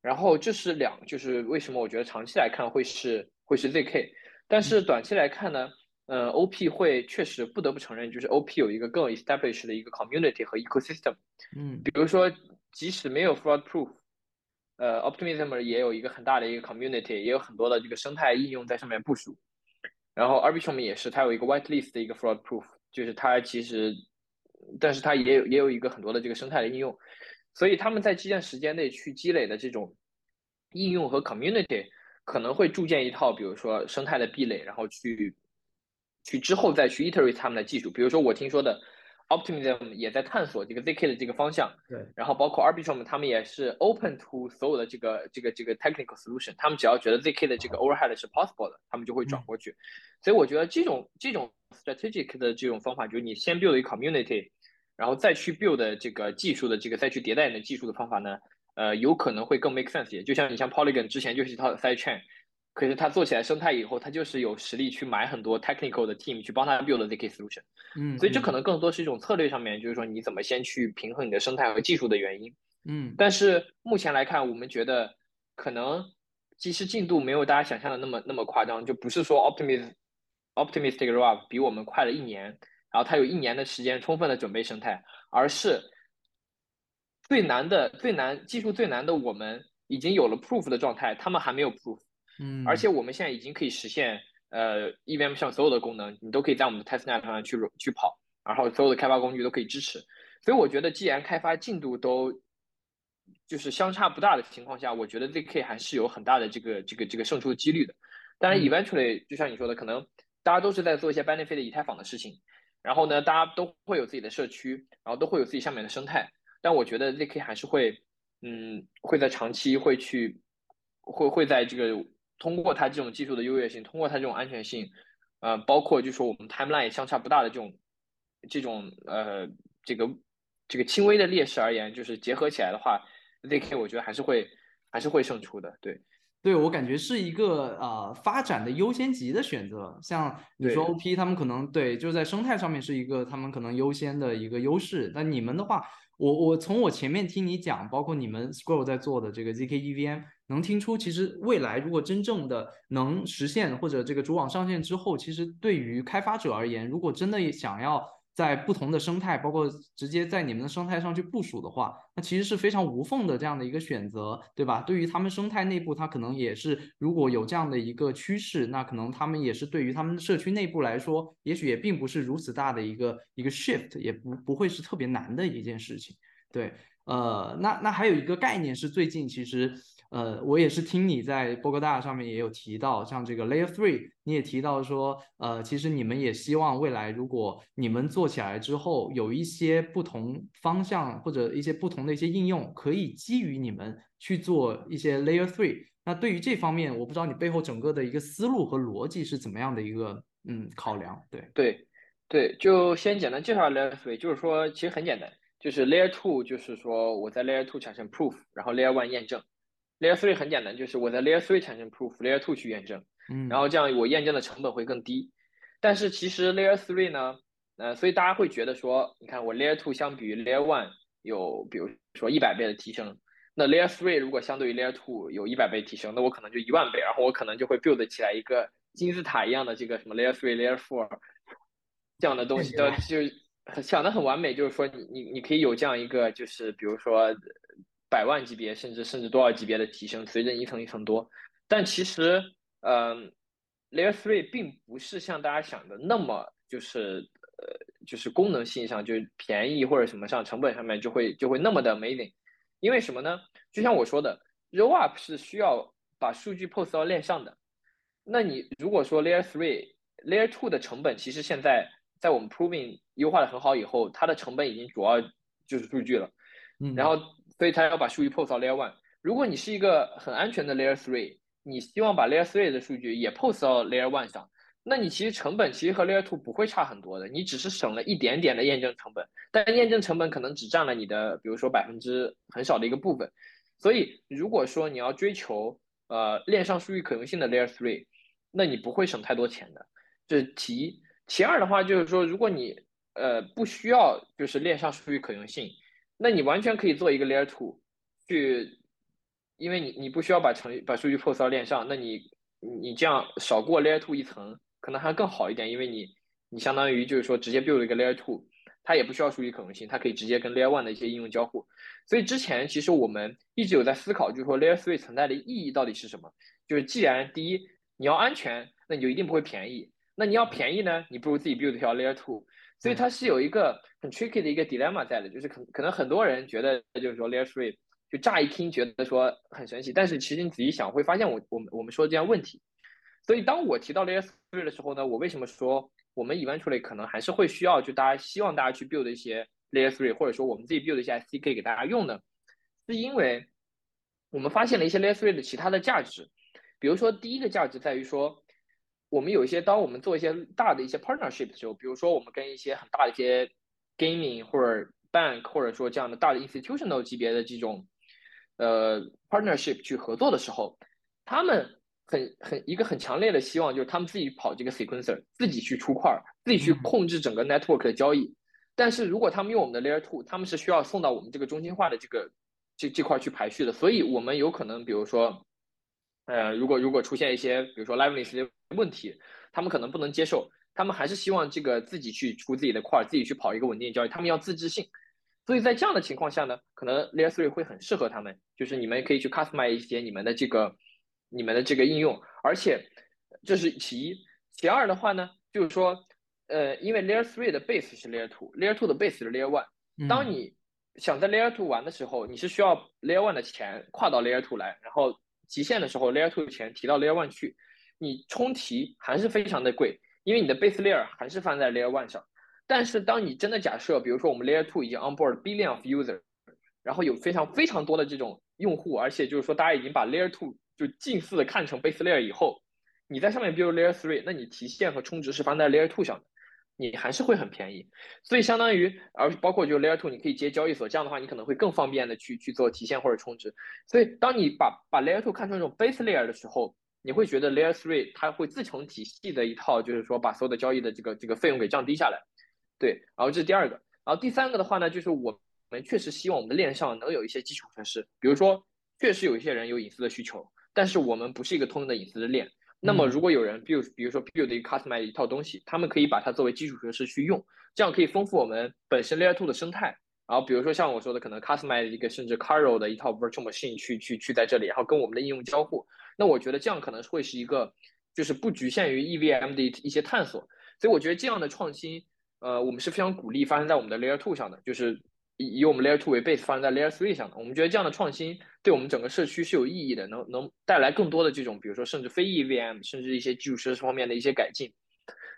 然后这是两，就是为什么我觉得长期来看会是会是 ZK。但是短期来看呢，呃，OP 会确实不得不承认，就是 OP 有一个更 established 的一个 community 和 ecosystem。嗯，比如说，即使没有 fraud proof，呃，Optimism 也有一个很大的一个 community，也有很多的这个生态应用在上面部署。然后 Arbitrum 也是，它有一个 whitelist 的一个 fraud proof，就是它其实，但是它也有也有一个很多的这个生态的应用。所以他们在这段时间内去积累的这种应用和 community。可能会铸建一套，比如说生态的壁垒，然后去去之后再去 iterate 他们的技术。比如说我听说的 Optimism 也在探索这个 zk 的这个方向，对。然后包括 Arbitrum 他们也是 open to 所有的这个这个这个 technical solution。他们只要觉得 zk 的这个 overhead 是 possible 的，他们就会转过去。所以我觉得这种这种 strategic 的这种方法，就是你先 build 一个 community，然后再去 build 这个技术的这个再去迭代你的技术的方法呢？呃，有可能会更 make sense 些，就像你像 Polygon 之前就是一套 side chain，可是它做起来生态以后，它就是有实力去买很多 technical 的 team 去帮它 build zk solution。嗯，所以这可能更多是一种策略上面，就是说你怎么先去平衡你的生态和技术的原因。嗯，但是目前来看，我们觉得可能其实进度没有大家想象的那么那么夸张，就不是说 optimistic optimistic rollup 比我们快了一年，然后它有一年的时间充分的准备生态，而是。最难的、最难技术最难的，我们已经有了 proof 的状态，他们还没有 proof。嗯，而且我们现在已经可以实现，呃，EVM 上所有的功能，你都可以在我们的 testnet 上去去跑，然后所有的开发工具都可以支持。所以我觉得，既然开发进度都就是相差不大的情况下，我觉得 zk 还是有很大的这个这个这个胜出的几率的。当然，eventually 就像你说的，可能大家都是在做一些 benefit 以太坊的事情，然后呢，大家都会有自己的社区，然后都会有自己上面的生态。但我觉得 zk 还是会，嗯，会在长期会去，会会在这个通过它这种技术的优越性，通过它这种安全性，呃，包括就说我们 timeline 相差不大的这种这种呃这个这个轻微的劣势而言，就是结合起来的话，zk 我觉得还是会还是会胜出的，对。对我感觉是一个呃发展的优先级的选择，像你说 OP 他们可能对就是在生态上面是一个他们可能优先的一个优势，但你们的话，我我从我前面听你讲，包括你们 Scroll 在做的这个 zk EVM，能听出其实未来如果真正的能实现或者这个主网上线之后，其实对于开发者而言，如果真的想要。在不同的生态，包括直接在你们的生态上去部署的话，那其实是非常无缝的这样的一个选择，对吧？对于他们生态内部，它可能也是如果有这样的一个趋势，那可能他们也是对于他们社区内部来说，也许也并不是如此大的一个一个 shift，也不不会是特别难的一件事情。对，呃，那那还有一个概念是最近其实。呃，我也是听你在波哥大上面也有提到，像这个 Layer Three，你也提到说，呃，其实你们也希望未来如果你们做起来之后，有一些不同方向或者一些不同的一些应用，可以基于你们去做一些 Layer Three。那对于这方面，我不知道你背后整个的一个思路和逻辑是怎么样的一个嗯考量？对对对，就先简单介绍 Layer Three，就是说其实很简单，就是 Layer Two，就是说我在 Layer Two 产生 Proof，然后 Layer One 验证。Layer three 很简单，就是我在 Layer three 产生 proof，Layer two 去验证，嗯，然后这样我验证的成本会更低。但是其实 Layer three 呢，呃，所以大家会觉得说，你看我 Layer two 相比于 Layer one 有，比如说一百倍的提升，那 Layer three 如果相对于 Layer two 有一百倍提升，那我可能就一万倍，然后我可能就会 build 起来一个金字塔一样的这个什么 Layer three、Layer four 这样的东西，就就想的很完美，就是说你你你可以有这样一个，就是比如说。百万级别，甚至甚至多少级别的提升，随着一层一层多。但其实，嗯，Layer Three 并不是像大家想的那么，就是呃，就是功能性上就是便宜或者什么上成本上面就会就会那么的 amazing。因为什么呢？就像我说的，Roll Up 是需要把数据 post 到链上的。那你如果说 Layer Three、Layer Two 的成本，其实现在在我们 Proving 优化的很好以后，它的成本已经主要就是数据了。嗯，然后。所以它要把数据 post 到 layer one。如果你是一个很安全的 layer three，你希望把 layer three 的数据也 post 到 layer one 上，那你其实成本其实和 layer two 不会差很多的，你只是省了一点点的验证成本，但验证成本可能只占了你的，比如说百分之很少的一个部分。所以如果说你要追求呃链上数据可用性的 layer three，那你不会省太多钱的。这是其一。其二的话就是说，如果你呃不需要就是链上数据可用性。那你完全可以做一个 layer two，去，因为你你不需要把程把数据 post 到链上，那你你这样少过 layer two 一层，可能还更好一点，因为你你相当于就是说直接 build 一个 layer two，它也不需要数据可用性，它可以直接跟 layer one 的一些应用交互。所以之前其实我们一直有在思考，就是说 layer three 存在的意义到底是什么？就是既然第一你要安全，那你就一定不会便宜，那你要便宜呢，你不如自己 build 一条 layer two。所以它是有一个很 tricky 的一个 dilemma 在的，就是可可能很多人觉得就是说 layer three 就乍一听觉得说很神奇，但是其实你仔细想会发现我我们我们说这样问题。所以当我提到 layer three 的时候呢，我为什么说我们 eventually 可能还是会需要就大家希望大家去 build 一些 layer three，或者说我们自己 build 一些 SDK 给大家用呢？是因为我们发现了一些 layer three 的其他的价值，比如说第一个价值在于说。我们有一些，当我们做一些大的一些 partnership 的时候，比如说我们跟一些很大的一些 gaming 或者 bank 或者说这样的大的 institutional 级别的这种呃 partnership 去合作的时候，他们很很一个很强烈的希望就是他们自己跑这个 sequencer，自己去出块，自己去控制整个 network 的交易。但是如果他们用我们的 layer two，他们是需要送到我们这个中心化的这个这这块去排序的，所以我们有可能比如说。呃，如果如果出现一些，比如说 liveness 的问题，他们可能不能接受，他们还是希望这个自己去出自己的块，自己去跑一个稳定交易，他们要自制性。所以在这样的情况下呢，可能 Layer Three 会很适合他们，就是你们可以去 customize 一些你们的这个你们的这个应用，而且这是其一，其二的话呢，就是说，呃，因为 Layer Three 的 base 是 Layer Two，Layer Two 的 base 是 Layer One，当你想在 Layer Two 玩的时候，你是需要 Layer One 的钱跨到 Layer Two 来，然后极限的时候 Layer Two 的钱提到 Layer One 去，你充提还是非常的贵，因为你的 Base Layer 还是放在 Layer One 上。但是当你真的假设，比如说我们 Layer Two 已经 onboard billion of user，然后有非常非常多的这种用户，而且就是说大家已经把 Layer Two 就近似的看成 Base Layer 以后，你在上面 build Layer Three，那你提现和充值是放在 Layer Two 上的，你还是会很便宜。所以相当于，而包括就 Layer Two，你可以接交易所，这样的话你可能会更方便的去去做提现或者充值。所以当你把把 Layer Two 看成一种 Base Layer 的时候，你会觉得 Layer Three 它会自成体系的一套，就是说把所有的交易的这个这个费用给降低下来。对，然后这是第二个，然后第三个的话呢，就是我们确实希望我们的链上能有一些基础设施，比如说，确实有一些人有隐私的需求，但是我们不是一个通用的隐私的链。那么如果有人 build，比如说 build 一个 customize 一套东西，他们可以把它作为基础设施去用，这样可以丰富我们本身 layer two 的生态。然后比如说像我说的，可能 customize 一个甚至 Caro 的一套 virtual machine 去去去在这里，然后跟我们的应用交互。那我觉得这样可能会是一个，就是不局限于 EVM 的一些探索。所以我觉得这样的创新。呃，我们是非常鼓励发生在我们的 Layer Two 上的，就是以以我们 Layer Two 为 base 发生在 Layer Three 上的。我们觉得这样的创新对我们整个社区是有意义的，能能带来更多的这种，比如说甚至非 EVM，甚至一些基础设施方面的一些改进。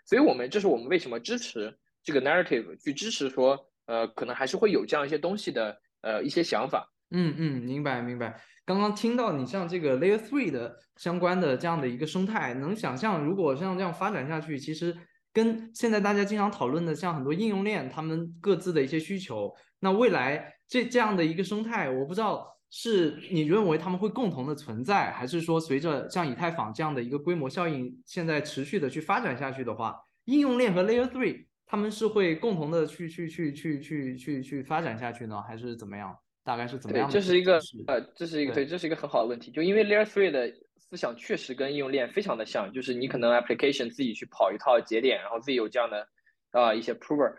所以，我们这是我们为什么支持这个 narrative，去支持说，呃，可能还是会有这样一些东西的，呃，一些想法。嗯嗯，明白明白。刚刚听到你像这个 Layer Three 的相关的这样的一个生态，能想象如果像这样发展下去，其实。跟现在大家经常讨论的，像很多应用链，他们各自的一些需求，那未来这这样的一个生态，我不知道是你认为他们会共同的存在，还是说随着像以太坊这样的一个规模效应，现在持续的去发展下去的话，应用链和 Layer Three 他们是会共同的去去去去去去去发展下去呢，还是怎么样？大概是怎么样？这是一个呃，这是一个对，这是一个很好的问题，就因为 Layer Three 的。思想确实跟应用链非常的像，就是你可能 application 自己去跑一套节点，然后自己有这样的啊一些 prover。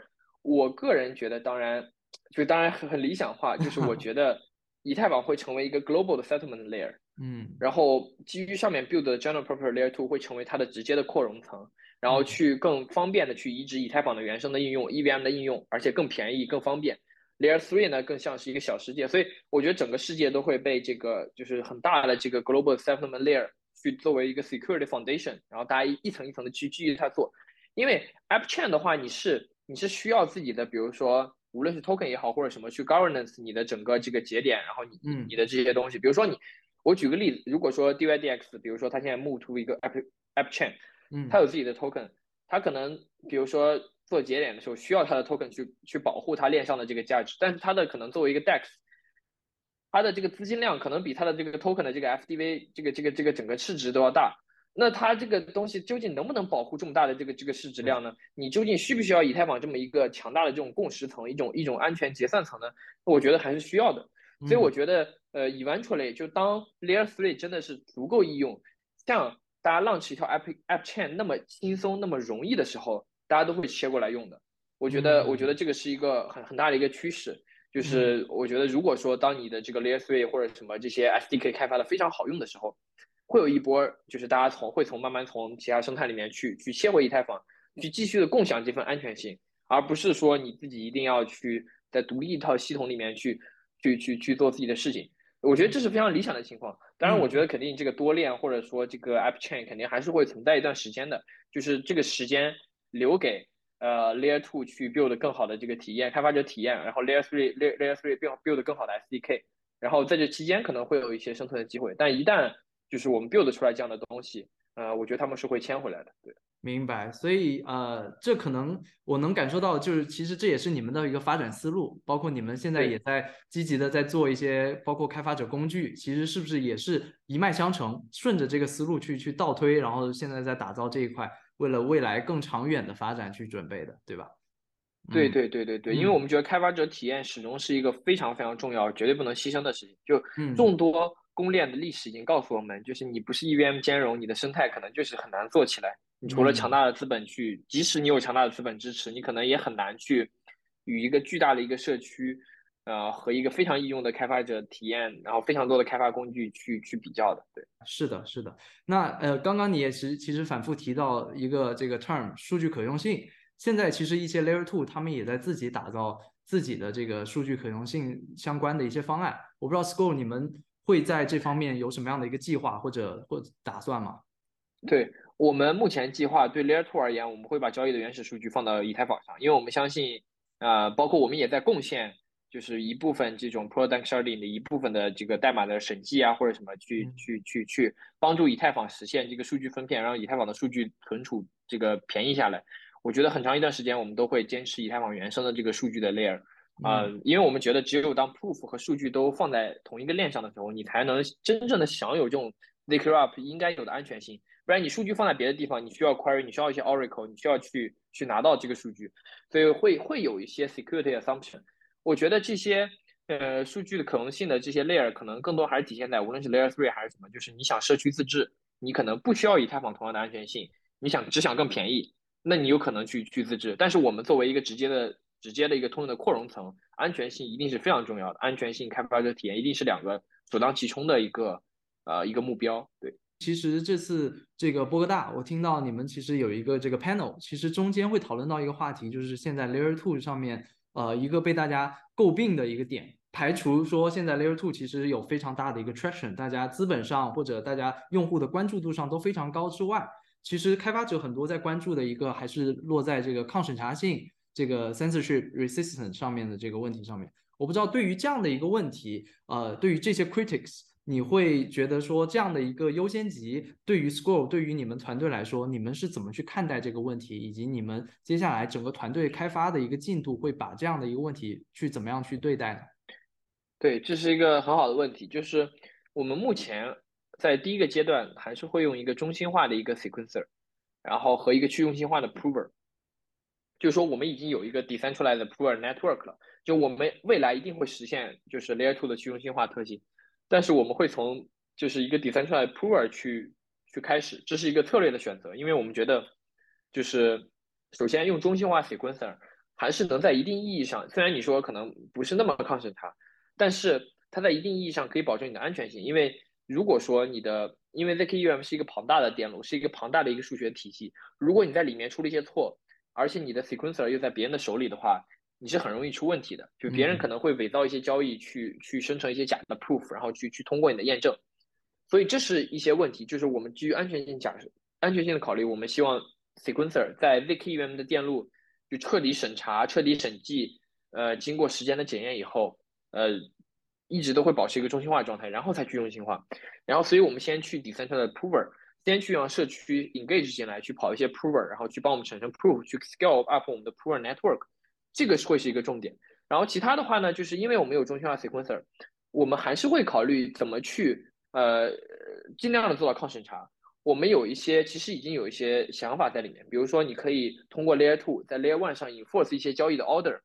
我个人觉得，当然就当然很很理想化，就是我 觉得以太坊会成为一个 global 的 settlement layer，嗯，然后基于上面 build 的 general purpose layer two 会成为它的直接的扩容层，然后去更方便的去移植以太坊的原生的应用 EVM 的应用，而且更便宜更方便。Layer three 呢更像是一个小世界，所以我觉得整个世界都会被这个就是很大的这个 global settlement layer 去作为一个 security foundation，然后大家一一层一层的去继续它做。因为 app chain 的话，你是你是需要自己的，比如说无论是 token 也好或者什么去 governance 你的整个这个节点，然后你你的这些东西，比如说你，我举个例子，如果说 DYDX，比如说它现在 move to 一个 app app chain，嗯，它有自己的 token，它可能比如说。做节点的时候需要它的 token 去去保护它链上的这个价值，但是它的可能作为一个 DEX，它的这个资金量可能比它的这个 token 的这个 FDV 这个这个这个整个市值都要大。那它这个东西究竟能不能保护这么大的这个这个市值量呢？你究竟需不需要以太坊这么一个强大的这种共识层，一种一种安全结算层呢？我觉得还是需要的。所以我觉得，呃，eventually 就当 Layer Three 真的是足够易用，像大家 launch 一条 App App Chain 那么轻松那么容易的时候。大家都会切过来用的，我觉得，我觉得这个是一个很很大的一个趋势。就是我觉得，如果说当你的这个 Layer Three 或者什么这些 SDK 开发的非常好用的时候，会有一波，就是大家从会从慢慢从其他生态里面去去切回以太坊，去继续的共享这份安全性，而不是说你自己一定要去在独立一套系统里面去去去去做自己的事情。我觉得这是非常理想的情况。当然，我觉得肯定这个多链或者说这个 App Chain 肯定还是会存在一段时间的，就是这个时间。留给呃 Layer Two 去 build 更好的这个体验，开发者体验，然后 Layer Three Layer Layer Three build build 更好的 SDK，然后在这期间可能会有一些生存的机会，但一旦就是我们 build 出来这样的东西，呃，我觉得他们是会迁回来的。对，明白。所以呃，这可能我能感受到，就是其实这也是你们的一个发展思路，包括你们现在也在积极的在做一些，包括开发者工具，其实是不是也是一脉相承，顺着这个思路去去倒推，然后现在在打造这一块。为了未来更长远的发展去准备的，对吧？对对对对对，因为我们觉得开发者体验始终是一个非常非常重要、绝对不能牺牲的事情。就众多公链的历史已经告诉我们，就是你不是 EVM 兼容，你的生态可能就是很难做起来。你除了强大的资本去，即使你有强大的资本支持，你可能也很难去与一个巨大的一个社区。呃，和一个非常易用的开发者体验，然后非常多的开发工具去去比较的，对，是的，是的。那呃，刚刚你也是其实反复提到一个这个 term 数据可用性，现在其实一些 layer two 他们也在自己打造自己的这个数据可用性相关的一些方案。我不知道 School 你们会在这方面有什么样的一个计划或者或打算吗？对我们目前计划对 Layer Two 而言，我们会把交易的原始数据放到以太坊上，因为我们相信，呃，包括我们也在贡献。就是一部分这种 product sharding 的一部分的这个代码的审计啊，或者什么去去去去帮助以太坊实现这个数据分片，让以太坊的数据存储这个便宜下来。我觉得很长一段时间我们都会坚持以太坊原生的这个数据的 layer 啊，因为我们觉得只有当 proof 和数据都放在同一个链上的时候，你才能真正的享有这种 zk up 应该有的安全性。不然你数据放在别的地方，你需要 query，你需要一些 oracle，你需要去去拿到这个数据，所以会会有一些 security assumption。我觉得这些呃数据的可能性的这些 layer 可能更多还是体现在无论是 layer three 还是什么，就是你想社区自治，你可能不需要以太坊同样的安全性，你想只想更便宜，那你有可能去去自治。但是我们作为一个直接的直接的一个通用的扩容层，安全性一定是非常重要的，安全性开发者体验一定是两个首当其冲的一个呃一个目标。对，其实这次这个波哥大，我听到你们其实有一个这个 panel，其实中间会讨论到一个话题，就是现在 layer two 上面。呃，一个被大家诟病的一个点，排除说现在 Layer Two 其实有非常大的一个 traction，大家资本上或者大家用户的关注度上都非常高之外，其实开发者很多在关注的一个还是落在这个抗审查性、这个 censorship resistance 上面的这个问题上面。我不知道对于这样的一个问题，呃，对于这些 critics。你会觉得说这样的一个优先级对于 Scroll 对于你们团队来说，你们是怎么去看待这个问题，以及你们接下来整个团队开发的一个进度会把这样的一个问题去怎么样去对待呢？对，这是一个很好的问题，就是我们目前在第一个阶段还是会用一个中心化的一个 sequencer，然后和一个去中心化的 prover，就是说我们已经有一个 decentralized prover network 了，就我们未来一定会实现就是 layer two 的去中心化特性。但是我们会从就是一个 decentralized prover 去去开始，这是一个策略的选择，因为我们觉得就是首先用中心化 sequencer 还是能在一定意义上，虽然你说可能不是那么抗审查，但是它在一定意义上可以保证你的安全性。因为如果说你的，因为 zkUM 是一个庞大的电路，是一个庞大的一个数学体系，如果你在里面出了一些错，而且你的 sequencer 又在别人的手里的话，你是很容易出问题的，就别人可能会伪造一些交易去去生成一些假的 proof，然后去去通过你的验证，所以这是一些问题。就是我们基于安全性假设、安全性的考虑，我们希望 sequencer 在 zkVM 的电路就彻底审查、彻底审计，呃，经过时间的检验以后，呃，一直都会保持一个中心化状态，然后才去中心化。然后，所以我们先去 decentralized prover，先去让社区 engage 进来，去跑一些 prover，然后去帮我们产生 proof，去 scale up 我们的 prover network。这个是会是一个重点，然后其他的话呢，就是因为我们有中心化 sequencer，我们还是会考虑怎么去呃尽量的做到抗审查。我们有一些其实已经有一些想法在里面，比如说你可以通过 layer two 在 layer one 上 enforce 一些交易的 order，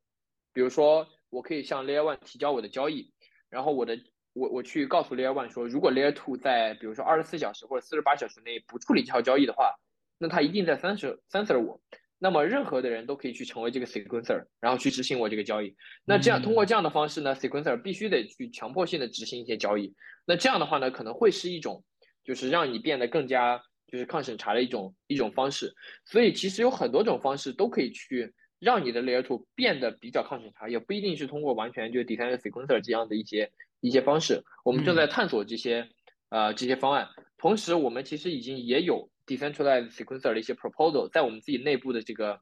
比如说我可以向 layer one 提交我的交易，然后我的我我去告诉 layer one 说，如果 layer two 在比如说二十四小时或者四十八小时内不处理这条交易的话，那它一定在三十 censor 我。那么任何的人都可以去成为这个 sequencer，然后去执行我这个交易。那这样通过这样的方式呢，sequencer 必须得去强迫性的执行一些交易。那这样的话呢，可能会是一种就是让你变得更加就是抗审查的一种一种方式。所以其实有很多种方式都可以去让你的 layer two 变得比较抗审查，也不一定是通过完全就 decentralized sequencer 这样的一些一些方式。我们正在探索这些呃这些方案，同时我们其实已经也有。Decentralized sequencer 的一些 proposal，在我们自己内部的这个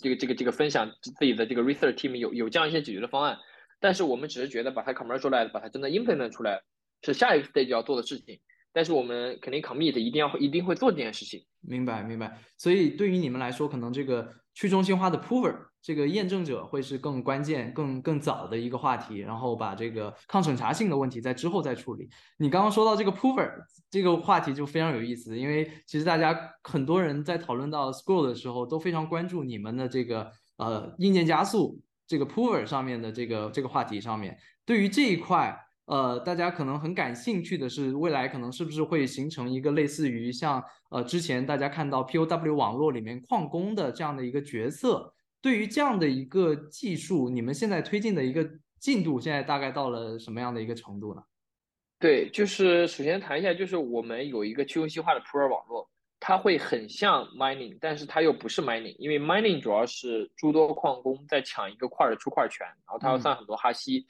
这个这个这个分享自己的这个 research team 有有这样一些解决的方案，但是我们只是觉得把它 commercialize，把它真的 implement 出来是下一个 stage 要做的事情，但是我们肯定 commit 一定要一定会做这件事情。明白明白，所以对于你们来说，可能这个去中心化的 prover。这个验证者会是更关键、更更早的一个话题，然后把这个抗审查性的问题在之后再处理。你刚刚说到这个 prover 这个话题就非常有意思，因为其实大家很多人在讨论到 scroll 的时候都非常关注你们的这个呃硬件加速这个 prover 上面的这个这个话题上面。对于这一块，呃，大家可能很感兴趣的是，未来可能是不是会形成一个类似于像呃之前大家看到 POW 网络里面矿工的这样的一个角色。对于这样的一个技术，你们现在推进的一个进度，现在大概到了什么样的一个程度呢？对，就是首先谈一下，就是我们有一个去中心化的 Pro 网络，它会很像 mining，但是它又不是 mining，因为 mining 主要是诸多矿工在抢一个块的出块权，然后它要算很多哈希，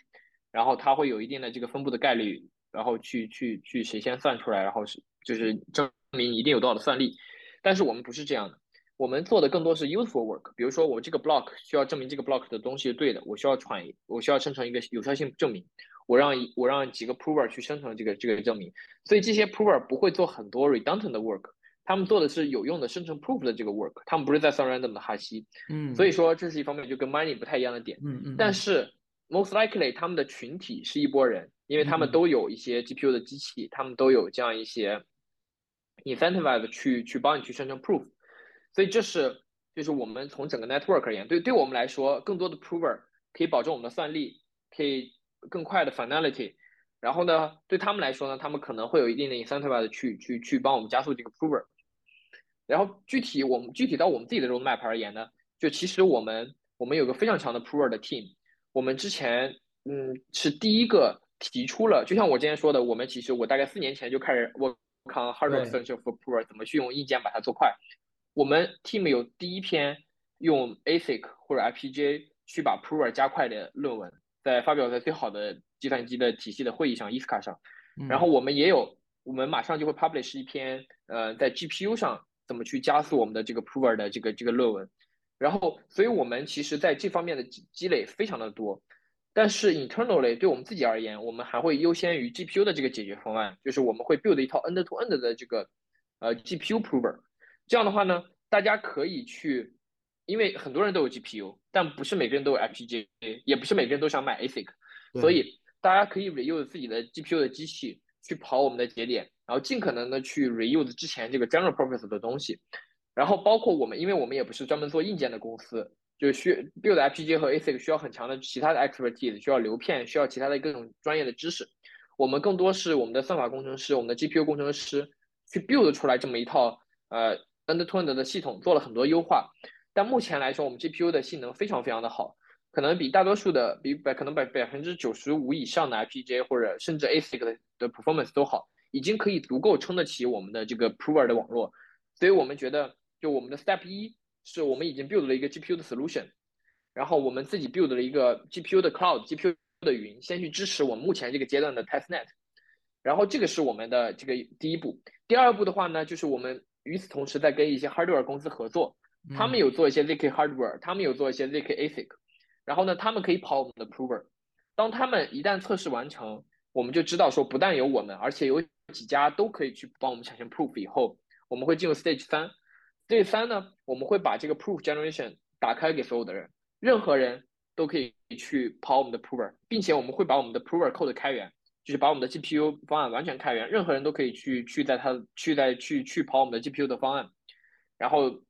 然后它会有一定的这个分布的概率，然后去去去谁先算出来，然后是就是证明一定有多少的算力。但是我们不是这样的，我们做的更多是 useful work。比如说我这个 block 需要证明这个 block 的东西是对的，我需要传，我需要生成一个有效性证明。我让我让几个 prover 去生成这个这个证明，所以这些 prover 不会做很多 redundant 的 work，他们做的是有用的生成 proof 的这个 work，他们不是在算 random 的哈希，嗯，所以说这是一方面就跟 mining 不太一样的点，嗯嗯，但是 most likely 他们的群体是一波人，因为他们都有一些 GPU 的机器，他们都有这样一些 incentivize 去去帮你去生成 proof，所以这是就是我们从整个 network 而言，对对我们来说，更多的 prover 可以保证我们的算力，可以。更快的 finality，然后呢，对他们来说呢，他们可能会有一定的 incentive 去去去帮我们加速这个 prover。然后具体我们具体到我们自己的 roadmap 而言呢，就其实我们我们有个非常强的 prover 的 team，我们之前嗯是第一个提出了，就像我之前说的，我们其实我大概四年前就开始 work on hardware solution for prover，怎么去用硬件把它做快。我们 team 有第一篇用 ASIC 或者 FPGA 去把 prover 加快的论文。在发表在最好的计算机的体系的会议上，ISCA 上，然后我们也有，我们马上就会 publish 一篇，呃，在 GPU 上怎么去加速我们的这个 prover 的这个这个论文，然后，所以我们其实在这方面的积积累非常的多，但是 internally 对我们自己而言，我们还会优先于 GPU 的这个解决方案，就是我们会 build 一套 end to end 的这个呃 GPU prover，这样的话呢，大家可以去。因为很多人都有 GPU，但不是每个人都有 FPGA，也不是每个人都想买 ASIC，所以大家可以 reuse 自己的 GPU 的机器去跑我们的节点，然后尽可能的去 reuse 之前这个 general purpose 的东西，然后包括我们，因为我们也不是专门做硬件的公司，就需 build IPG 和 ASIC 需要很强的其他的 expertise，需要流片，需要其他的各种专业的知识，我们更多是我们的算法工程师，我们的 GPU 工程师去 build 出来这么一套呃 end-to-end 的系统，做了很多优化。但目前来说，我们 GPU 的性能非常非常的好，可能比大多数的，比百可能百百分之九十五以上的 IPG 或者甚至 ASIC 的的 performance 都好，已经可以足够撑得起我们的这个 prover 的网络。所以我们觉得，就我们的 step 一是我们已经 build 了一个 GPU 的 solution，然后我们自己 build 了一个 GPU 的 cloud，GPU 的云，先去支持我们目前这个阶段的 testnet。然后这个是我们的这个第一步。第二步的话呢，就是我们与此同时在跟一些 hardware 公司合作。他们有做一些 zk hardware，他们有做一些 zk ASIC，然后呢，他们可以跑我们的 prover。当他们一旦测试完成，我们就知道说，不但有我们，而且有几家都可以去帮我们产生 proof。以后我们会进入 stage 三，stage 三呢，我们会把这个 proof generation 打开给所有的人，任何人都可以去跑我们的 prover，并且我们会把我们的 prover code 开源，就是把我们的 GPU 方案完全开源，任何人都可以去去在它去在去去跑我们的 GPU 的方案，然后。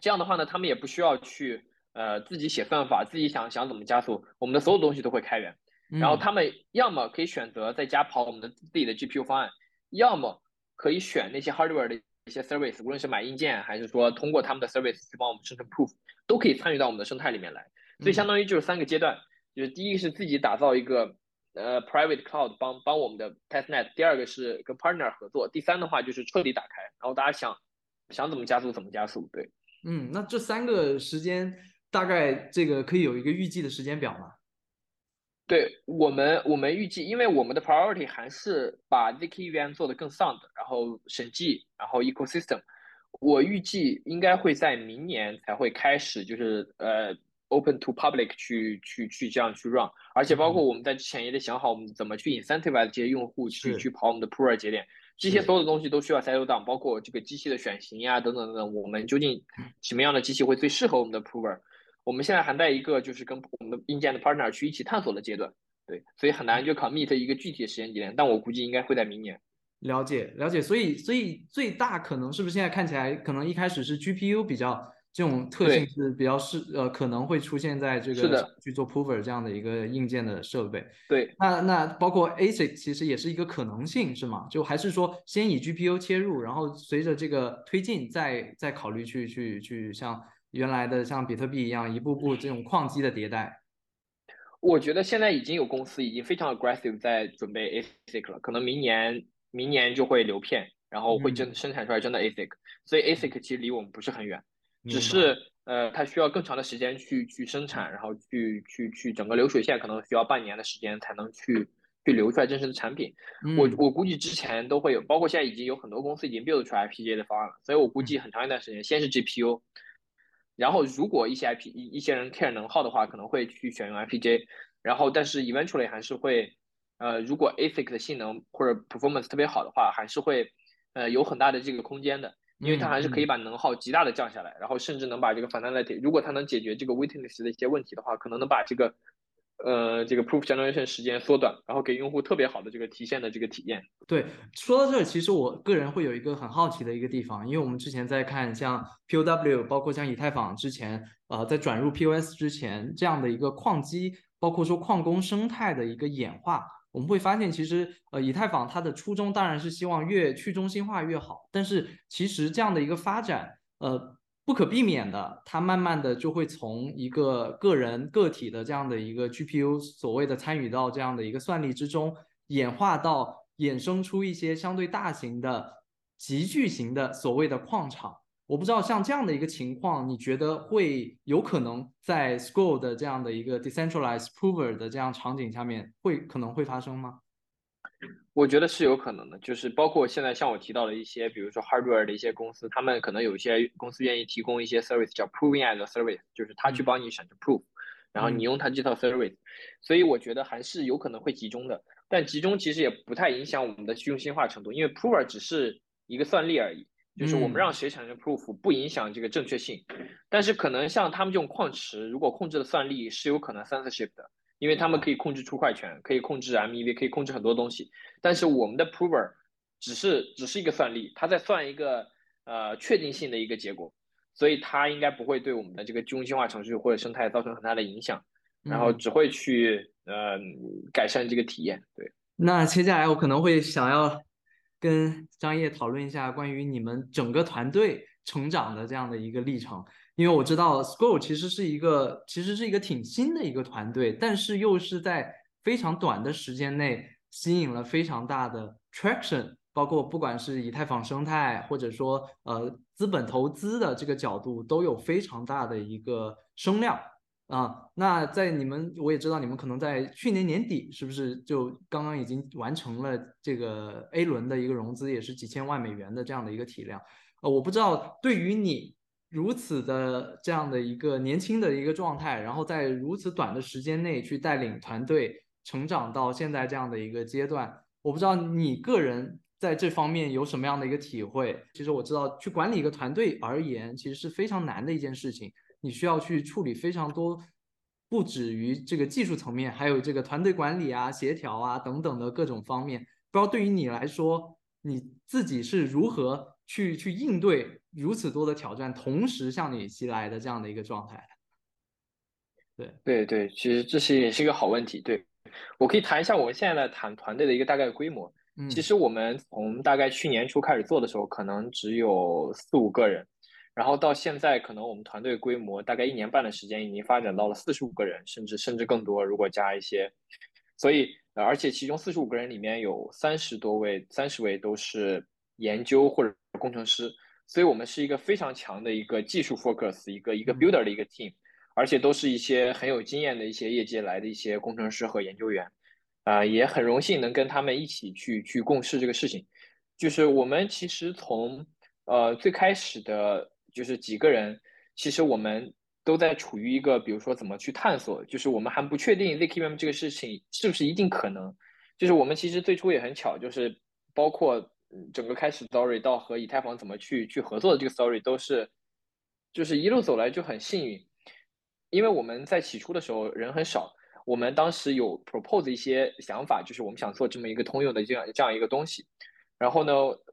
这样的话呢，他们也不需要去呃自己写算法，自己想想怎么加速，我们的所有东西都会开源。然后他们要么可以选择在家跑我们的自己的 GPU 方案，要么可以选那些 hardware 的一些 service，无论是买硬件还是说通过他们的 service 去帮我们生成 proof，都可以参与到我们的生态里面来。所以相当于就是三个阶段，就是第一个是自己打造一个呃 private cloud 帮帮我们的 testnet，第二个是跟 partner 合作，第三的话就是彻底打开，然后大家想想怎么加速怎么加速，对。嗯，那这三个时间大概这个可以有一个预计的时间表吗？对我们，我们预计，因为我们的 priority 还是把 zk EVM 做得更 sound，然后审计，然后 ecosystem，我预计应该会在明年才会开始，就是呃 open to public 去去去这样去 run，而且包括我们在之前也得想好我们怎么去 incentivize 这些用户去去跑我们的 p r o 节点。这些所有的东西都需要 settle down，包括这个机器的选型呀，等等等等。我们究竟什么样的机器会最适合我们的 prover？我们现在还在一个就是跟我们的硬件的 partner 去一起探索的阶段，对，所以很难就 commit 一个具体的时间节点。但我估计应该会在明年。了解，了解。所以，所以最大可能是不是现在看起来，可能一开始是 GPU 比较。这种特性是比较是呃可能会出现在这个去做 prover 这样的一个硬件的设备。对，那那包括 ASIC 其实也是一个可能性是吗？就还是说先以 GPU 切入，然后随着这个推进再再考虑去去去像原来的像比特币一样一步步这种矿机的迭代。我觉得现在已经有公司已经非常 aggressive 在准备 ASIC 了，可能明年明年就会流片，然后会真生产出来真的 ASIC，所以 ASIC 其实离我们不是很远，只是呃它需要更长的时间去去生产，然后去去去整个流水线可能需要半年的时间才能去去流出来真实的产品。我我估计之前都会有，包括现在已经有很多公司已经 build 出来 FPGA 的方案了，所以我估计很长一段时间先是 GPU。然后，如果一些 IP 一一些人 care 能耗的话，可能会去选用 FPGA。然后，但是 eventually 还是会，呃，如果 ASIC 的性能或者 performance 特别好的话，还是会，呃，有很大的这个空间的，因为它还是可以把能耗极大的降下来，然后甚至能把这个 finality，如果它能解决这个 witness 的一些问题的话，可能能把这个。呃，这个 proof generation 时间缩短，然后给用户特别好的这个提现的这个体验。对，说到这儿，其实我个人会有一个很好奇的一个地方，因为我们之前在看像 POW，包括像以太坊之前，呃，在转入 POS 之前这样的一个矿机，包括说矿工生态的一个演化，我们会发现，其实呃，以太坊它的初衷当然是希望越去中心化越好，但是其实这样的一个发展，呃。不可避免的，它慢慢的就会从一个个人个体的这样的一个 GPU 所谓的参与到这样的一个算力之中，演化到衍生出一些相对大型的集聚型的所谓的矿场。我不知道像这样的一个情况，你觉得会有可能在 School 的这样的一个 decentralized prover 的这样场景下面会可能会发生吗？我觉得是有可能的，就是包括现在像我提到的一些，比如说 hardware 的一些公司，他们可能有一些公司愿意提供一些 service，叫 proving as a service，就是他去帮你审 proof，然后你用他这套 service，所以我觉得还是有可能会集中的，但集中其实也不太影响我们的去中心化程度，因为 prover 只是一个算力而已，就是我们让谁产生 proof 不影响这个正确性，但是可能像他们这种矿池，如果控制的算力是有可能 censorship 的。因为他们可以控制出块权，可以控制 MEV，可以控制很多东西。但是我们的 prover 只是只是一个算力，它在算一个呃确定性的一个结果，所以它应该不会对我们的这个中心化程序或者生态造成很大的影响，然后只会去呃改善这个体验。对，那接下来我可能会想要跟张烨讨论一下关于你们整个团队成长的这样的一个历程。因为我知道 School 其实是一个，其实是一个挺新的一个团队，但是又是在非常短的时间内吸引了非常大的 traction，包括不管是以太坊生态，或者说呃资本投资的这个角度，都有非常大的一个声量啊。那在你们，我也知道你们可能在去年年底是不是就刚刚已经完成了这个 A 轮的一个融资，也是几千万美元的这样的一个体量。呃，我不知道对于你。如此的这样的一个年轻的一个状态，然后在如此短的时间内去带领团队成长到现在这样的一个阶段，我不知道你个人在这方面有什么样的一个体会。其实我知道，去管理一个团队而言，其实是非常难的一件事情，你需要去处理非常多，不止于这个技术层面，还有这个团队管理啊、协调啊等等的各种方面。不知道对于你来说，你自己是如何？去去应对如此多的挑战，同时向你袭来的这样的一个状态，对对对，其实这是也是一个好问题。对我可以谈一下我们现在的谈团队的一个大概规模。其实我们从大概去年初开始做的时候，可能只有四五个人，然后到现在，可能我们团队规模大概一年半的时间，已经发展到了四十五个人，甚至甚至更多。如果加一些，所以而且其中四十五个人里面有三十多位，三十位都是研究或者。工程师，所以我们是一个非常强的一个技术 focus，一个一个 builder 的一个 team，而且都是一些很有经验的一些业界来的一些工程师和研究员，啊，也很荣幸能跟他们一起去去共事这个事情。就是我们其实从呃最开始的，就是几个人，其实我们都在处于一个，比如说怎么去探索，就是我们还不确定 zkVM 这个事情是不是一定可能。就是我们其实最初也很巧，就是包括。整个开始 story 到和以太坊怎么去去合作的这个 story 都是，就是一路走来就很幸运，因为我们在起初的时候人很少，我们当时有 propose 一些想法，就是我们想做这么一个通用的这样这样一个东西，然后呢，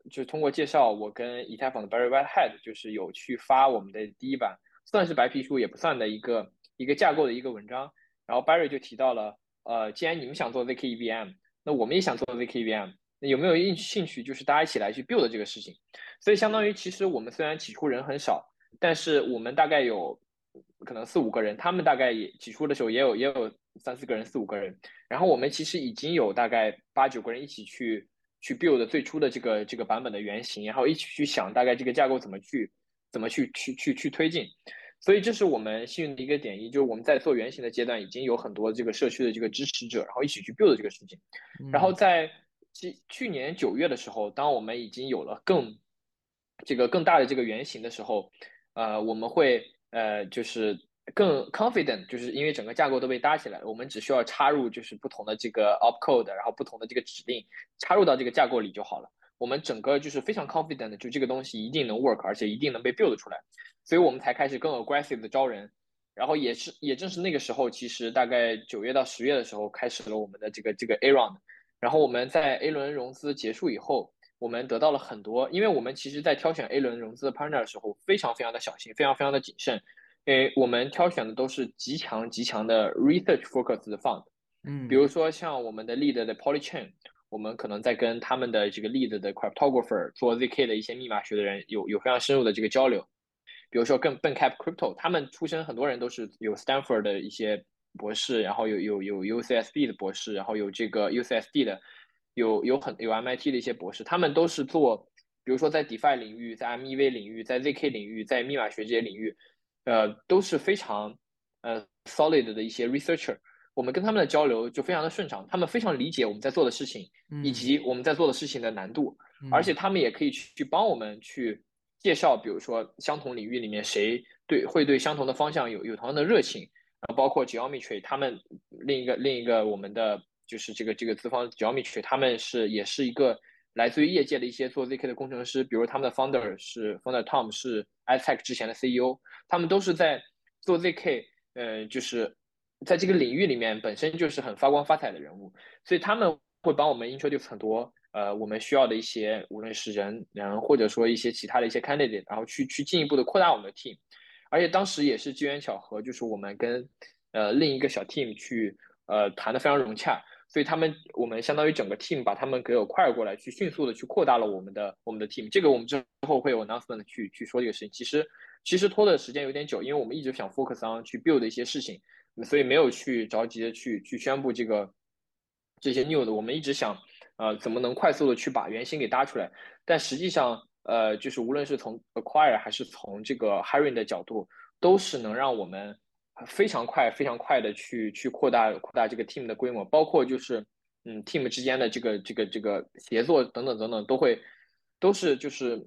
就通过介绍我跟以太坊的 Barry Whitehead 就是有去发我们的第一版，算是白皮书也不算的一个一个架构的一个文章，然后 Barry 就提到了，呃，既然你们想做 zkEVM，那我们也想做 zkEVM。有没有兴兴趣？就是大家一起来去 build 这个事情，所以相当于其实我们虽然起初人很少，但是我们大概有可能四五个人，他们大概也起初的时候也有也有三四个人、四五个人，然后我们其实已经有大概八九个人一起去去 build 最初的这个这个版本的原型，然后一起去想大概这个架构怎么去怎么去去去去推进。所以这是我们幸运的一个点，一就是我们在做原型的阶段已经有很多这个社区的这个支持者，然后一起去 build 这个事情。然后在去去年九月的时候，当我们已经有了更这个更大的这个原型的时候，呃，我们会呃就是更 confident，就是因为整个架构都被搭起来了，我们只需要插入就是不同的这个 opcode，然后不同的这个指令插入到这个架构里就好了。我们整个就是非常 confident，就这个东西一定能 work，而且一定能被 build 出来，所以我们才开始更 aggressive 的招人。然后也是也正是那个时候，其实大概九月到十月的时候，开始了我们的这个这个 A round。然后我们在 A 轮融资结束以后。我们得到了很多，因为我们其实，在挑选 A 轮融资的 partner 的时候，非常非常的小心，非常非常的谨慎，因为我们挑选的都是极强极强的 research focus 的 fund，嗯，比如说像我们的 lead 的 Polychain，我们可能在跟他们的这个 lead 的 cryptographer 做 zk 的一些密码学的人有有非常深入的这个交流，比如说跟 Bencap Crypto，他们出身很多人都是有 Stanford 的一些博士，然后有有有 UCSB 的博士，然后有这个 UCSD 的。有有很有 MIT 的一些博士，他们都是做，比如说在 DeFi 领域，在 MEV 领域，在 ZK 领域，在密码学这些领域，呃，都是非常呃 solid 的一些 researcher。我们跟他们的交流就非常的顺畅，他们非常理解我们在做的事情，以及我们在做的事情的难度，而且他们也可以去去帮我们去介绍，比如说相同领域里面谁对会对相同的方向有有同样的热情，然后包括 Geometry 他们另一个另一个我们的。就是这个这个资方 Geometry，他们是也是一个来自于业界的一些做 ZK 的工程师，比如他们的 founder 是 founder Tom 是 iTech 之前的 CEO，他们都是在做 ZK，呃，就是在这个领域里面本身就是很发光发财的人物，所以他们会帮我们 introduce 很多呃我们需要的一些无论是人人或者说一些其他的一些 candidate，然后去去进一步的扩大我们的 team，而且当时也是机缘巧合，就是我们跟呃另一个小 team 去呃谈的非常融洽。所以他们，我们相当于整个 team 把他们给我 acquire 过来，去迅速的去扩大了我们的我们的 team。这个我们之后会有 announcement 去去说这个事情。其实其实拖的时间有点久，因为我们一直想 focus on 去 build 一些事情，所以没有去着急的去去宣布这个这些 new 的。我们一直想，呃，怎么能快速的去把原型给搭出来？但实际上，呃，就是无论是从 acquire 还是从这个 hiring 的角度，都是能让我们。非常快，非常快的去去扩大扩大这个 team 的规模，包括就是嗯 team 之间的这个这个这个协作等等等等，都会都是就是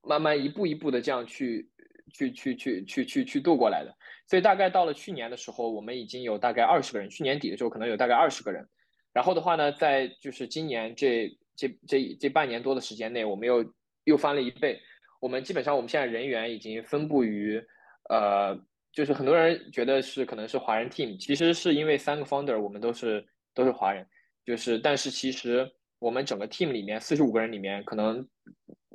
慢慢一步一步的这样去去去去去去去度过来的。所以大概到了去年的时候，我们已经有大概二十个人，去年底的时候可能有大概二十个人。然后的话呢，在就是今年这这这这半年多的时间内，我们又又翻了一倍。我们基本上我们现在人员已经分布于呃。就是很多人觉得是可能是华人 team，其实是因为三个 founder 我们都是都是华人，就是但是其实我们整个 team 里面四十五个人里面，可能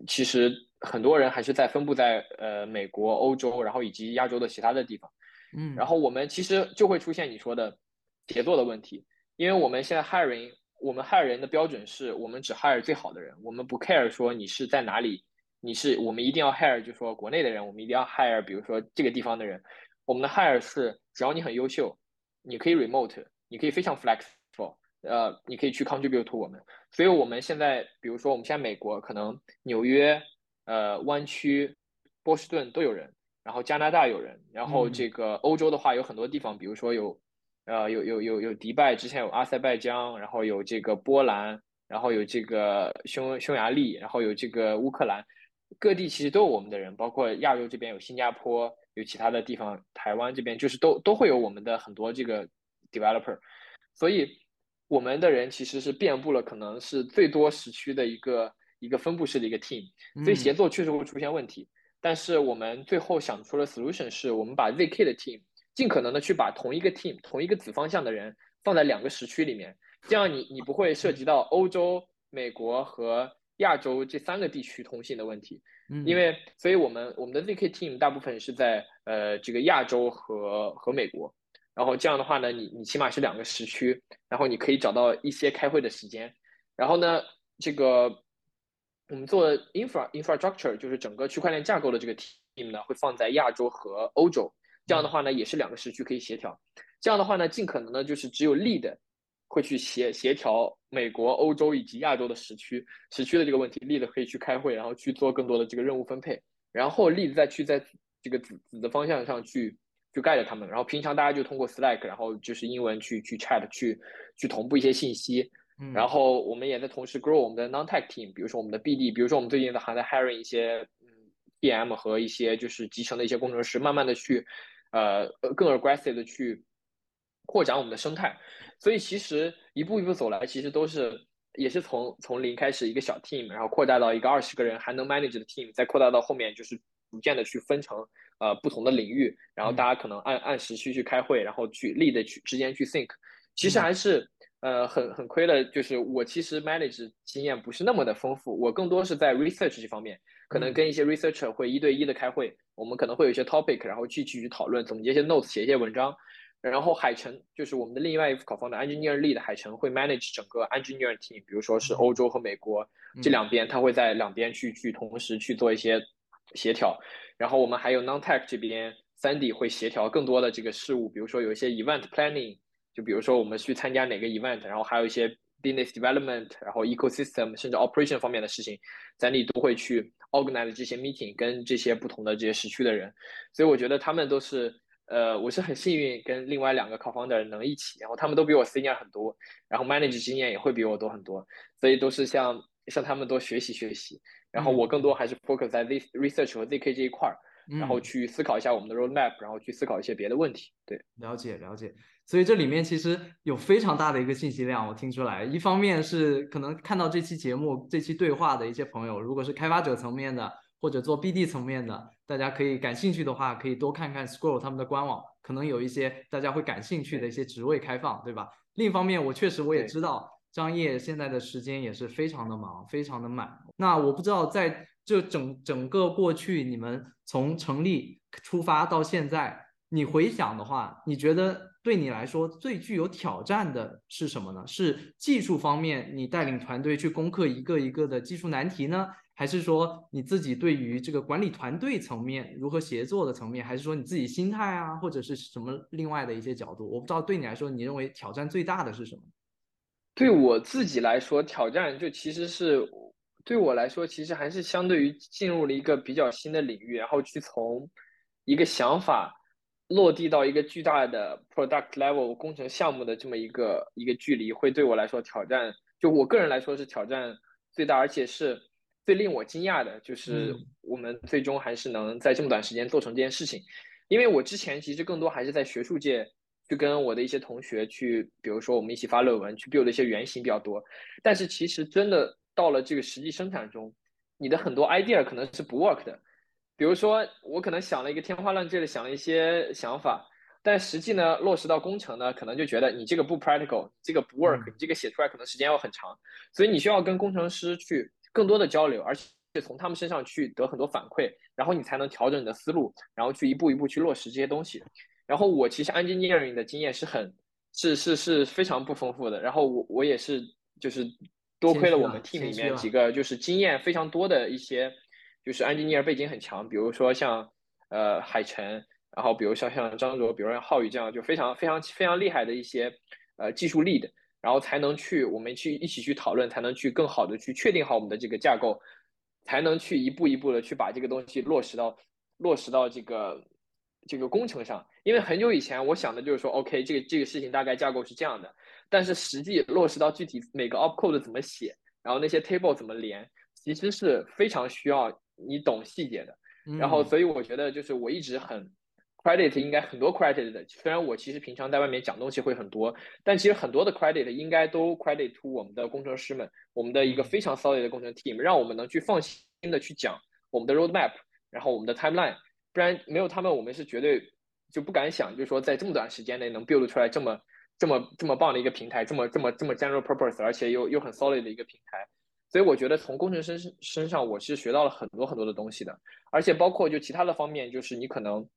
其实很多人还是在分布在呃美国、欧洲，然后以及亚洲的其他的地方。嗯，然后我们其实就会出现你说的协作的问题，因为我们现在 hiring，我们 hire 人的标准是我们只 hire 最好的人，我们不 care 说你是在哪里，你是我们一定要 hire 就说国内的人，我们一定要 hire 比如说这个地方的人。我们的 hire 是，只要你很优秀，你可以 remote，你可以非常 flexible，呃，你可以去 contribute to 我们。所以我们现在，比如说我们现在美国可能纽约、呃湾区、波士顿都有人，然后加拿大有人，然后这个欧洲的话有很多地方，比如说有，呃有有有有迪拜，之前有阿塞拜疆，然后有这个波兰，然后有这个匈匈牙利，然后有这个乌克兰，各地其实都有我们的人，包括亚洲这边有新加坡。有其他的地方，台湾这边就是都都会有我们的很多这个 developer，所以我们的人其实是遍布了可能是最多时区的一个一个分布式的一个 team，所以协作确实会出现问题。但是我们最后想出了 solution，是我们把 zk 的 team 尽可能的去把同一个 team 同一个子方向的人放在两个时区里面，这样你你不会涉及到欧洲、美国和亚洲这三个地区通信的问题。因为，所以我们我们的 ZK team 大部分是在呃这个亚洲和和美国，然后这样的话呢，你你起码是两个时区，然后你可以找到一些开会的时间，然后呢，这个我们做 infra infrastructure 就是整个区块链架构的这个 team 呢，会放在亚洲和欧洲，这样的话呢，也是两个时区可以协调，这样的话呢，尽可能呢就是只有 lead 会去协协调美国、欧洲以及亚洲的时区时区的这个问题，lead 可以去开会，然后去做更多的这个任务分配，然后 lead 再去在这个子子的方向上去去盖着他们，然后平常大家就通过 Slack，然后就是英文去去 chat 去去同步一些信息，然后我们也在同时 grow 我们的 non-tech team，比如说我们的 BD，比如说我们最近还在 hiring 一些嗯 PM 和一些就是集成的一些工程师，慢慢的去呃更 aggressive 的去扩展我们的生态。所以其实一步一步走来，其实都是也是从从零开始一个小 team，然后扩大到一个二十个人还能 manage 的 team，再扩大到后面就是逐渐的去分成呃不同的领域，然后大家可能按按时区去开会，然后去力的去之间去 think，其实还是呃很很亏的，就是我其实 manage 经验不是那么的丰富，我更多是在 research 这方面，可能跟一些 researcher 会一对一的开会，我们可能会有一些 topic，然后去去讨论，总结一些 notes，写一些文章。然后海城就是我们的另外一副考方的 engineer lead，海城会 manage 整个 engineer team，比如说是欧洲和美国这两边，他会在两边去去同时去做一些协调。然后我们还有 non-tech 这边，Sandy 会协调更多的这个事务，比如说有一些 event planning，就比如说我们去参加哪个 event，然后还有一些 business development，然后 ecosystem 甚至 operation 方面的事情，Sandy 都会去 organize 这些 meeting，跟这些不同的这些时区的人。所以我觉得他们都是。呃，我是很幸运跟另外两个 co-founder 能一起，然后他们都比我 senior 很多，然后 manage 经验也会比我多很多，所以都是向向他们多学习学习。然后我更多还是 focus 在 this research 和 zk 这一块儿，然后去思考一下我们的 roadmap，然后去思考一些别的问题。对，了解了解。所以这里面其实有非常大的一个信息量，我听出来。一方面是可能看到这期节目这期对话的一些朋友，如果是开发者层面的。或者做 BD 层面的，大家可以感兴趣的话，可以多看看 Scroll 他们的官网，可能有一些大家会感兴趣的一些职位开放，对吧？另一方面，我确实我也知道张烨现在的时间也是非常的忙，非常的满。那我不知道在这整整个过去，你们从成立出发到现在，你回想的话，你觉得对你来说最具有挑战的是什么呢？是技术方面，你带领团队去攻克一个一个的技术难题呢？还是说你自己对于这个管理团队层面如何协作的层面，还是说你自己心态啊，或者是什么另外的一些角度？我不知道对你来说，你认为挑战最大的是什么？对我自己来说，挑战就其实是对我来说，其实还是相对于进入了一个比较新的领域，然后去从一个想法落地到一个巨大的 product level 工程项目的这么一个一个距离，会对我来说挑战，就我个人来说是挑战最大，而且是。最令我惊讶的就是我们最终还是能在这么短时间做成这件事情，因为我之前其实更多还是在学术界去跟我的一些同学去，比如说我们一起发论文，去 build 一些原型比较多。但是其实真的到了这个实际生产中，你的很多 idea 可能是不 work 的。比如说我可能想了一个天花乱坠的想了一些想法，但实际呢落实到工程呢，可能就觉得你这个不 practical，这个不 work，你这个写出来可能时间要很长，所以你需要跟工程师去。更多的交流，而且从他们身上去得很多反馈，然后你才能调整你的思路，然后去一步一步去落实这些东西。然后我其实 engineering 的经验是很是是是非常不丰富的。然后我我也是就是多亏了我们 team 里面几个就是经验非常多的一些就是 engineer 背景很强，比如说像呃海晨，然后比如像像张卓，比如像浩宇这样就非常非常非常厉害的一些呃技术力的。然后才能去，我们去一起去讨论，才能去更好的去确定好我们的这个架构，才能去一步一步的去把这个东西落实到落实到这个这个工程上。因为很久以前我想的就是说，OK，这个这个事情大概架构是这样的，但是实际落实到具体每个 opcode 怎么写，然后那些 table 怎么连，其实是非常需要你懂细节的。然后，所以我觉得就是我一直很。credit 应该很多 credit 的，虽然我其实平常在外面讲东西会很多，但其实很多的 credit 应该都 credit to 我们的工程师们，我们的一个非常 solid 的工程 team，让我们能去放心的去讲我们的 roadmap，然后我们的 timeline，不然没有他们，我们是绝对就不敢想，就是说在这么短时间内能 build 出来这么这么这么棒的一个平台，这么这么这么 general purpose，而且又又很 solid 的一个平台，所以我觉得从工程师身上我是学到了很多很多的东西的，而且包括就其他的方面，就是你可能。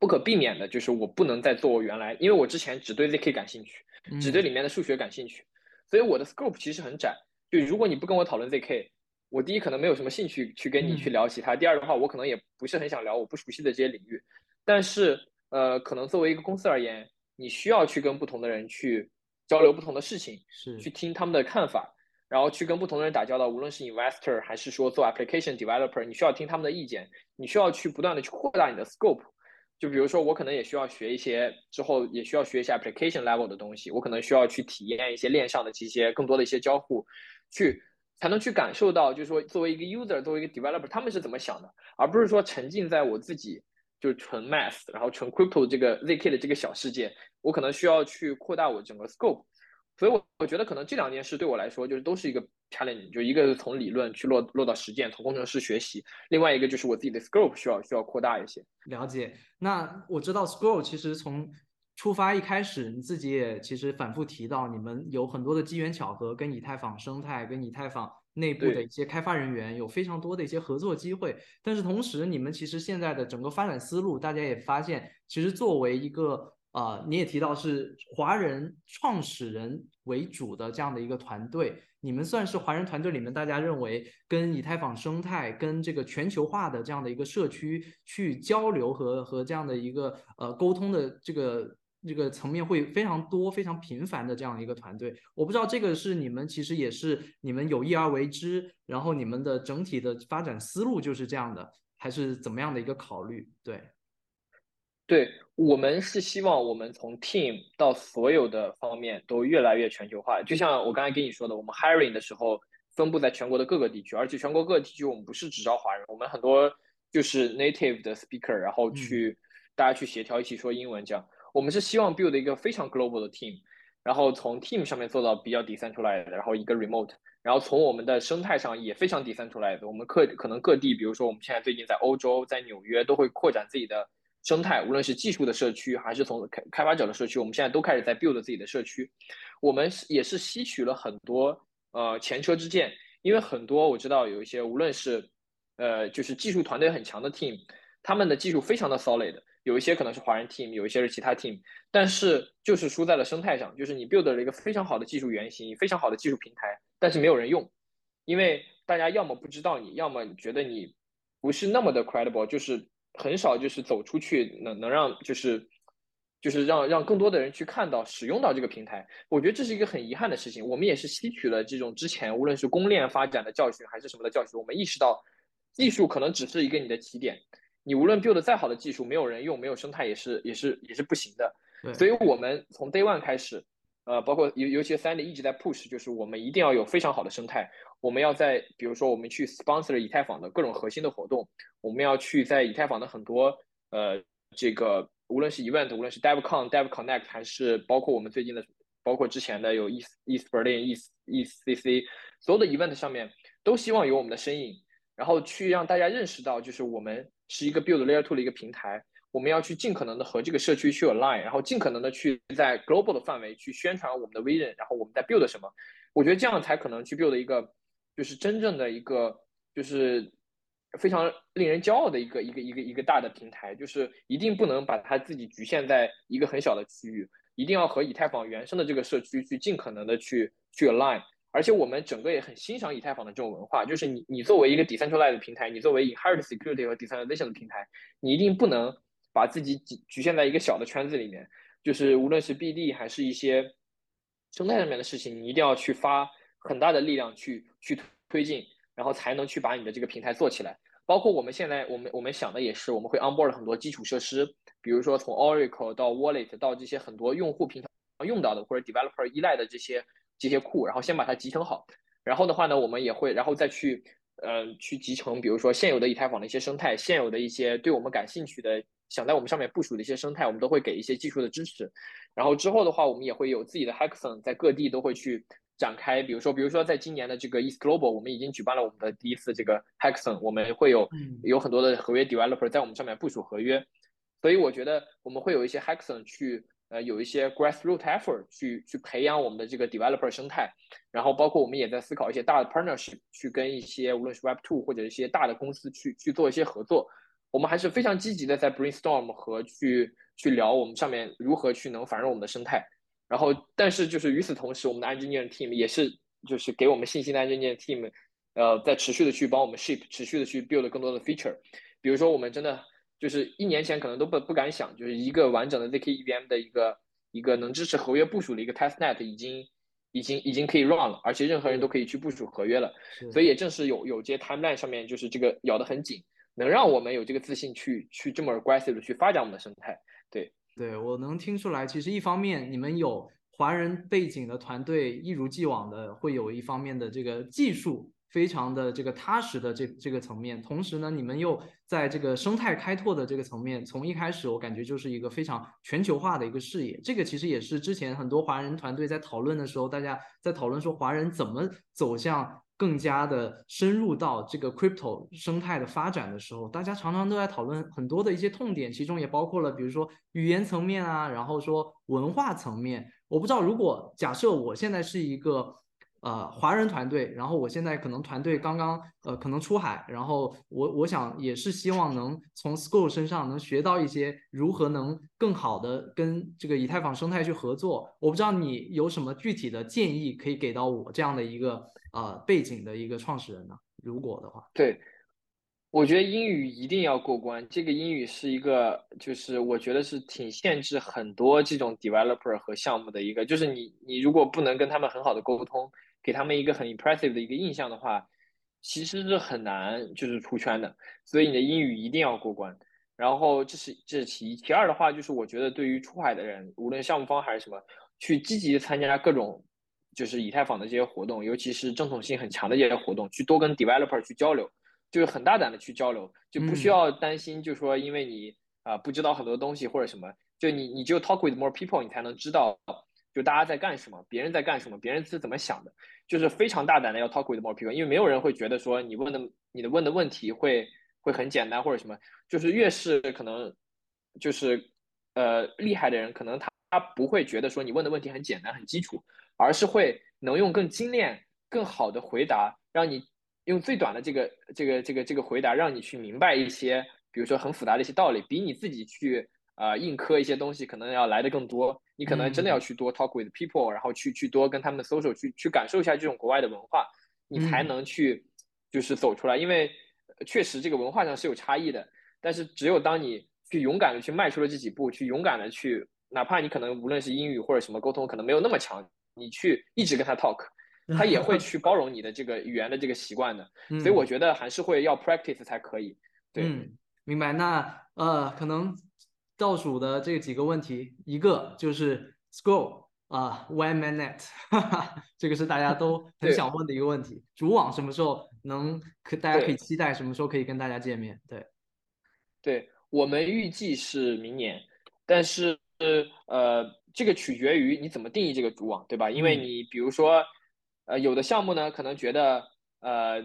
不可避免的就是我不能再做我原来，因为我之前只对 zk 感兴趣，只对里面的数学感兴趣，所以我的 scope 其实很窄。就如果你不跟我讨论 zk，我第一可能没有什么兴趣去跟你去聊其他，第二的话我可能也不是很想聊我不熟悉的这些领域。但是呃，可能作为一个公司而言，你需要去跟不同的人去交流不同的事情，是去听他们的看法，然后去跟不同的人打交道，无论是 investor 还是说做 application developer，你需要听他们的意见，你需要去不断的去扩大你的 scope。就比如说，我可能也需要学一些，之后也需要学一些 application level 的东西，我可能需要去体验一些链上的这些更多的一些交互，去才能去感受到，就是说作为一个 user，作为一个 developer，他们是怎么想的，而不是说沉浸在我自己就是纯 math，然后纯 crypto 这个 zk 的这个小世界，我可能需要去扩大我整个 scope。所以，我我觉得可能这两件事对我来说，就是都是一个 challenge，就一个是从理论去落落到实践，从工程师学习；另外一个就是我自己的 scope 需要需要扩大一些。了解。那我知道 scope 其实从出发一开始，你自己也其实反复提到，你们有很多的机缘巧合，跟以太坊生态、跟以太坊内部的一些开发人员有非常多的一些合作机会。但是同时，你们其实现在的整个发展思路，大家也发现，其实作为一个啊，你也提到是华人创始人为主的这样的一个团队，你们算是华人团队里面大家认为跟以太坊生态、跟这个全球化的这样的一个社区去交流和和这样的一个呃沟通的这个这个层面会非常多、非常频繁的这样一个团队。我不知道这个是你们其实也是你们有意而为之，然后你们的整体的发展思路就是这样的，还是怎么样的一个考虑？对。对我们是希望我们从 team 到所有的方面都越来越全球化。就像我刚才跟你说的，我们 hiring 的时候分布在全国的各个地区，而且全国各个地区我们不是只招华人，我们很多就是 native 的 speaker，然后去大家去协调一起说英文这样。我们是希望 build 一个非常 global 的 team，然后从 team 上面做到比较 decentralized，然后一个 remote，然后从我们的生态上也非常 decentralized。我们各可能各地，比如说我们现在最近在欧洲，在纽约都会扩展自己的。生态，无论是技术的社区，还是从开开发者的社区，我们现在都开始在 build 自己的社区。我们也是吸取了很多呃前车之鉴，因为很多我知道有一些，无论是呃就是技术团队很强的 team，他们的技术非常的 solid，有一些可能是华人 team，有一些是其他 team，但是就是输在了生态上，就是你 build 了一个非常好的技术原型，非常好的技术平台，但是没有人用，因为大家要么不知道你，要么觉得你不是那么的 credible，就是。很少就是走出去能能让就是就是让让更多的人去看到使用到这个平台，我觉得这是一个很遗憾的事情。我们也是吸取了这种之前无论是公链发展的教训还是什么的教训，我们意识到技术可能只是一个你的起点，你无论 build 再好的技术，没有人用，没有生态也是也是也是不行的。所以我们从 day one 开始。呃，包括尤尤其 Sandy 一直在 push，就是我们一定要有非常好的生态。我们要在，比如说我们去 sponsor 以太坊的各种核心的活动，我们要去在以太坊的很多呃这个无论是 event，无论是 DevCon、DevConnect，还是包括我们最近的，包括之前的有 East East Berlin、East EastCC，所有的 event 上面都希望有我们的身影，然后去让大家认识到，就是我们是一个 build layer two 的一个平台。我们要去尽可能的和这个社区去 align，然后尽可能的去在 global 的范围去宣传我们的 vision，然后我们在 build 什么？我觉得这样才可能去 build 一个，就是真正的一个，就是非常令人骄傲的一个一个一个一个大的平台。就是一定不能把它自己局限在一个很小的区域，一定要和以太坊原生的这个社区去尽可能的去去 align。而且我们整个也很欣赏以太坊的这种文化，就是你你作为一个 decentralized 平台，你作为 inherent security 和 decentralization 的平台，你一定不能。把自己局局限在一个小的圈子里面，就是无论是 BD 还是一些生态上面的事情，你一定要去发很大的力量去去推进，然后才能去把你的这个平台做起来。包括我们现在我们我们想的也是，我们会 onboard 很多基础设施，比如说从 Oracle 到 Wallet 到这些很多用户平常用到的或者 developer 依赖的这些这些库，然后先把它集成好。然后的话呢，我们也会然后再去呃去集成，比如说现有的以太坊的一些生态，现有的一些对我们感兴趣的。想在我们上面部署的一些生态，我们都会给一些技术的支持。然后之后的话，我们也会有自己的 hackathon，在各地都会去展开。比如说，比如说在今年的这个 East Global，我们已经举办了我们的第一次这个 hackathon，我们会有有很多的合约 developer 在我们上面部署合约。所以我觉得我们会有一些 hackathon 去呃有一些 grassroot effort 去去培养我们的这个 developer 生态。然后包括我们也在思考一些大的 partnership，去跟一些无论是 Web Two 或者一些大的公司去去做一些合作。我们还是非常积极的在 brainstorm 和去去聊我们上面如何去能繁荣我们的生态，然后但是就是与此同时，我们的 engineering team 也是就是给我们信心的 engineering team，呃，在持续的去帮我们 ship，持续的去 build 更多的 feature。比如说我们真的就是一年前可能都不不敢想，就是一个完整的 zk EVM 的一个一个能支持合约部署的一个 testnet 已经已经已经可以 run 了，而且任何人都可以去部署合约了。所以也正是有有这些 timeline 上面就是这个咬得很紧，能让我们有这个自信去去这么 aggressive 的去发展我们的生态。对，对我能听出来，其实一方面你们有华人背景的团队，一如既往的会有一方面的这个技术。非常的这个踏实的这这个层面，同时呢，你们又在这个生态开拓的这个层面，从一开始我感觉就是一个非常全球化的一个视野。这个其实也是之前很多华人团队在讨论的时候，大家在讨论说华人怎么走向更加的深入到这个 crypto 生态的发展的时候，大家常常都在讨论很多的一些痛点，其中也包括了比如说语言层面啊，然后说文化层面。我不知道如果假设我现在是一个。呃，华人团队，然后我现在可能团队刚刚呃可能出海，然后我我想也是希望能从 School 身上能学到一些如何能更好的跟这个以太坊生态去合作。我不知道你有什么具体的建议可以给到我这样的一个呃背景的一个创始人呢？如果的话，对，我觉得英语一定要过关。这个英语是一个，就是我觉得是挺限制很多这种 developer 和项目的一个，就是你你如果不能跟他们很好的沟通。给他们一个很 impressive 的一个印象的话，其实是很难就是出圈的，所以你的英语一定要过关。然后这是这是其一，其二的话就是我觉得对于出海的人，无论项目方还是什么，去积极的参加各种就是以太坊的这些活动，尤其是正统性很强的这些活动，去多跟 developer 去交流，就是很大胆的去交流，就不需要担心，就说因为你啊不知道很多东西或者什么，就你你只有 talk with more people，你才能知道。就大家在干什么，别人在干什么，别人是怎么想的，就是非常大胆的要 talk with more people，因为没有人会觉得说你问的你的问的问题会会很简单或者什么，就是越是可能就是呃厉害的人，可能他他不会觉得说你问的问题很简单很基础，而是会能用更精炼、更好的回答，让你用最短的这个这个这个这个回答，让你去明白一些，比如说很复杂的一些道理，比你自己去。啊，硬磕一些东西可能要来的更多，你可能真的要去多 talk with people，然后去去多跟他们的 social，去去感受一下这种国外的文化，你才能去就是走出来。因为确实这个文化上是有差异的，但是只有当你去勇敢的去迈出了这几步，去勇敢的去，哪怕你可能无论是英语或者什么沟通可能没有那么强，你去一直跟他 talk，他也会去包容你的这个语言的这个习惯的。所以我觉得还是会要 practice 才可以。对，明白。那呃，可能。倒数的这几个问题，一个就是 Scroll 啊，When Mainnet，这个是大家都 很想问的一个问题。主网什么时候能可大家可以期待什么时候可以跟大家见面？对，对我们预计是明年，但是呃，这个取决于你怎么定义这个主网，对吧？因为你比如说呃，有的项目呢可能觉得呃，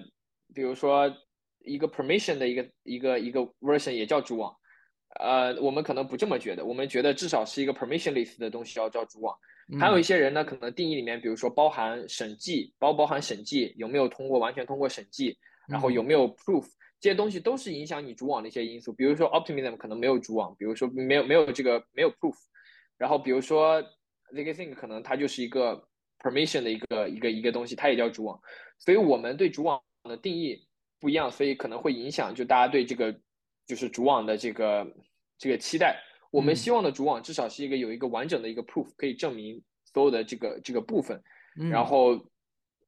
比如说一个 permission 的一个一个一个 version 也叫主网。呃，我们可能不这么觉得，我们觉得至少是一个 permissionless 的东西要叫主网。还有一些人呢，可能定义里面，比如说包含审计，包包含审计有没有通过完全通过审计，然后有没有 proof，这些东西都是影响你主网的一些因素。比如说 optimism 可能没有主网，比如说没有没有这个没有 proof，然后比如说 z e g a t h i n g 可能它就是一个 permission 的一个一个一个东西，它也叫主网。所以我们对主网的定义不一样，所以可能会影响就大家对这个。就是主网的这个这个期待，我们希望的主网至少是一个有一个完整的一个 proof 可以证明所有的这个这个部分，然后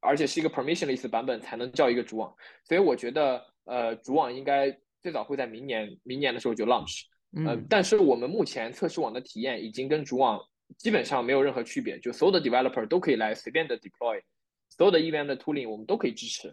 而且是一个 permissionless 版本才能叫一个主网，所以我觉得呃主网应该最早会在明年明年的时候就 launch，呃，但是我们目前测试网的体验已经跟主网基本上没有任何区别，就所有的 developer 都可以来随便的 deploy，所有的的 tooling 我们都可以支持。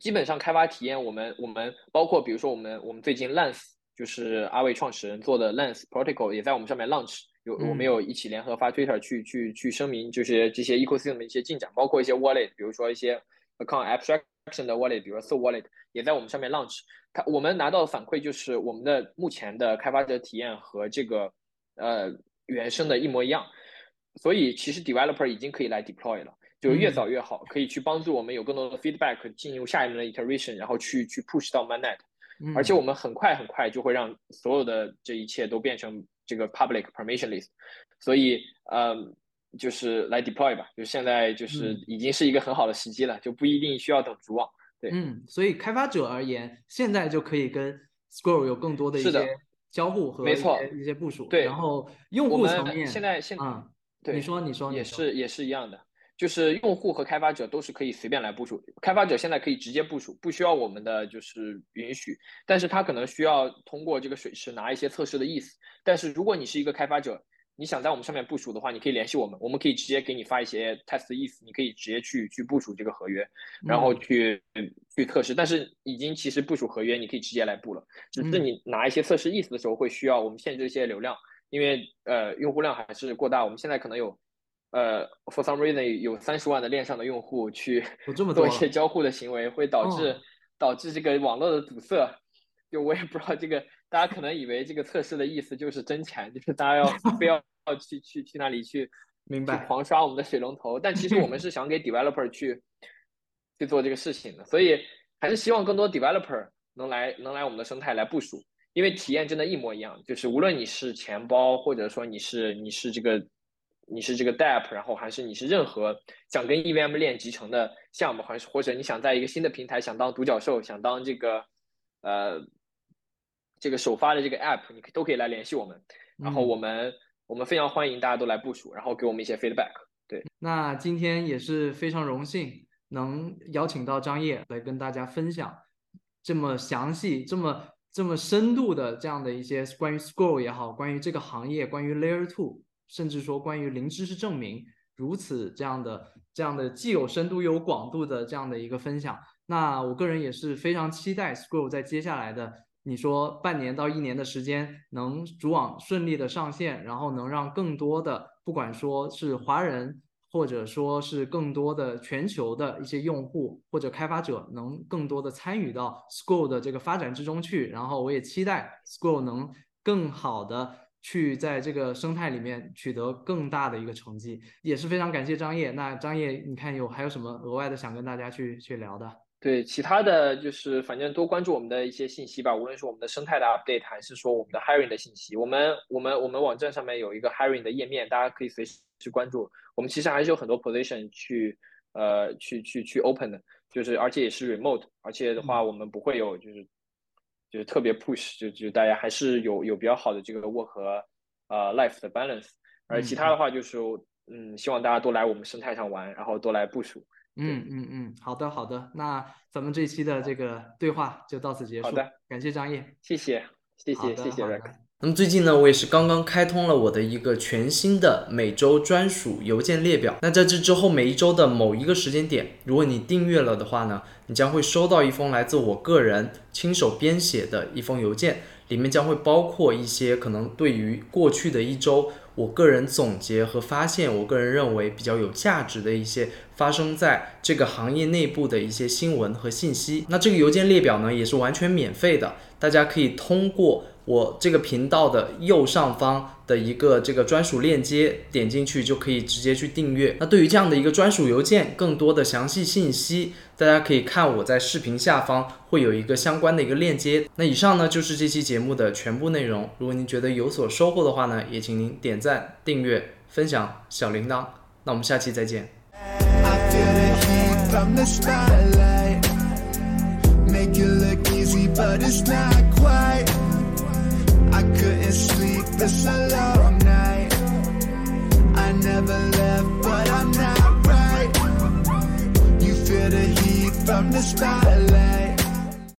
基本上开发体验，我们我们包括比如说我们我们最近 Lens 就是阿伟创始人做的 Lens Protocol 也在我们上面 launch，有我们有一起联合发 Twitter 去去去声明，就是这些 ecosystem 的一些进展，包括一些 wallet，比如说一些 account abstraction 的 wallet，比如说 So Wallet 也在我们上面 launch。它我们拿到的反馈就是我们的目前的开发者体验和这个呃原生的一模一样，所以其实 developer 已经可以来 deploy 了。就越早越好，可以去帮助我们有更多的 feedback 进入下一轮的 iteration，然后去去 push 到 mainnet，而且我们很快很快就会让所有的这一切都变成这个 public permissionless，所以呃就是来 deploy 吧，就现在就是已经是一个很好的时机了，就不一定需要等主网。对，嗯，所以开发者而言，现在就可以跟 Scroll 有更多的一些交互和没错一些部署。对。然后用户层面，现在现嗯，对你说你说也你说。是也是一样的，就是用户和开发者都是可以随便来部署，开发者现在可以直接部署，不需要我们的就是允许，但是他可能需要通过这个水池拿一些测试的意思。但是如果你是一个开发者，你想在我们上面部署的话，你可以联系我们，我们可以直接给你发一些 test 的意思，你可以直接去去部署这个合约，然后嗯去、去测试。但是已经其实部署合约，你可以直接来布了，只是嗯你拿一些测试意思的时候会需要我们限制一些流量，因为呃用户量还是过大，我们现在可能有。呃，for some reason 有三十万的链上的用户去做一些交互的行为，会导致、哦导致这个网络的堵塞。就我也不知道这个，大家可能以为这个测试的意思就是真钱，就是大家要 非要要去去去那里去去明白狂刷我们的水龙头，但其实我们。是想给 developer 去去做这个事情的，所以还是希望更多 developer 能来能来我们的生态来部署，因为体验真的一模一样，就是无论你是钱包，或者说你是你是这个你是这个 DApp，然后还是你是任何想跟 EVM 链集成的项目，还是或者你想在一个新的平台想当独角兽，想当这个呃这个首发的这个 App，你都可以来联系我们，然后嗯我们、我们非常欢迎大家都来部署，然后给我们一些 feedback。对那今天也是非常荣幸能邀请到张烨来跟大家分享这么详细、这么这么深度的这样的一些关于 Scroll 也好，关于这个行业，关于 Layer Two，甚至说关于零知识证明，如此这样的这样的既有深度又有广度的这样的一个分享。那我个人也是非常期待 Scroll 在接下来的你说半年到一年的时间能主网顺利的上线，然后能让更多的不管说是华人，或者说是更多的全球的一些用户或者开发者，能更多的参与到 Scroll 的这个发展之中去。然后我也期待 Scroll 能更好的去在这个生态里面取得更大的一个成绩。也是非常感谢张烨。那张烨，你看有还有什么额外的想跟大家去去聊的？对，其他的就是反正多关注我们的一些信息吧，无论是我们的生态的 update，还是说我们的 hiring 的信息。我们我们我们网站上面有一个 hiring 的页面，大家可以随时去关注。我们其实还是有很多 position 去呃去去去 open 的，就是而且也是 remote，而且的话我们不会有就是就是特别 push，就就大家还是有有比较好的这个 work 和呃 life 的 balance。而其他的话就是嗯，希望大家多来我们生态上玩，然后多来部署。嗯嗯嗯，好的好的，那咱们这期的这个对话就到此结束。好的，感谢张毅，谢谢谢谢谢谢。那么最近呢，我也是刚刚开通了我的一个全新的每周专属邮件列表。那在这之后，每一周的某一个时间点，如果你订阅了的话呢，你将会收到一封来自我个人亲手编写的一封邮件，里面将会包括一些可能对于过去的一周我个人总结和发现，我个人认为比较有价值的一些发生在这个行业内部的一些新闻和信息。那这个邮件列表呢，也是完全免费的，大家可以通过我这个频道的右上方的一个这个专属链接，点进去就可以直接去订阅。那对于这样的一个专属邮件，更多的详细信息，大家可以看我在视频下方会有一个相关的一个链接。那以上呢就是这期节目的全部内容。如果您觉得有所收获的话呢，也请您点赞、订阅、分享小铃铛。那我们下期再见。I it's a long night. I never left, but I'm not right. You feel the heat from the spotlight.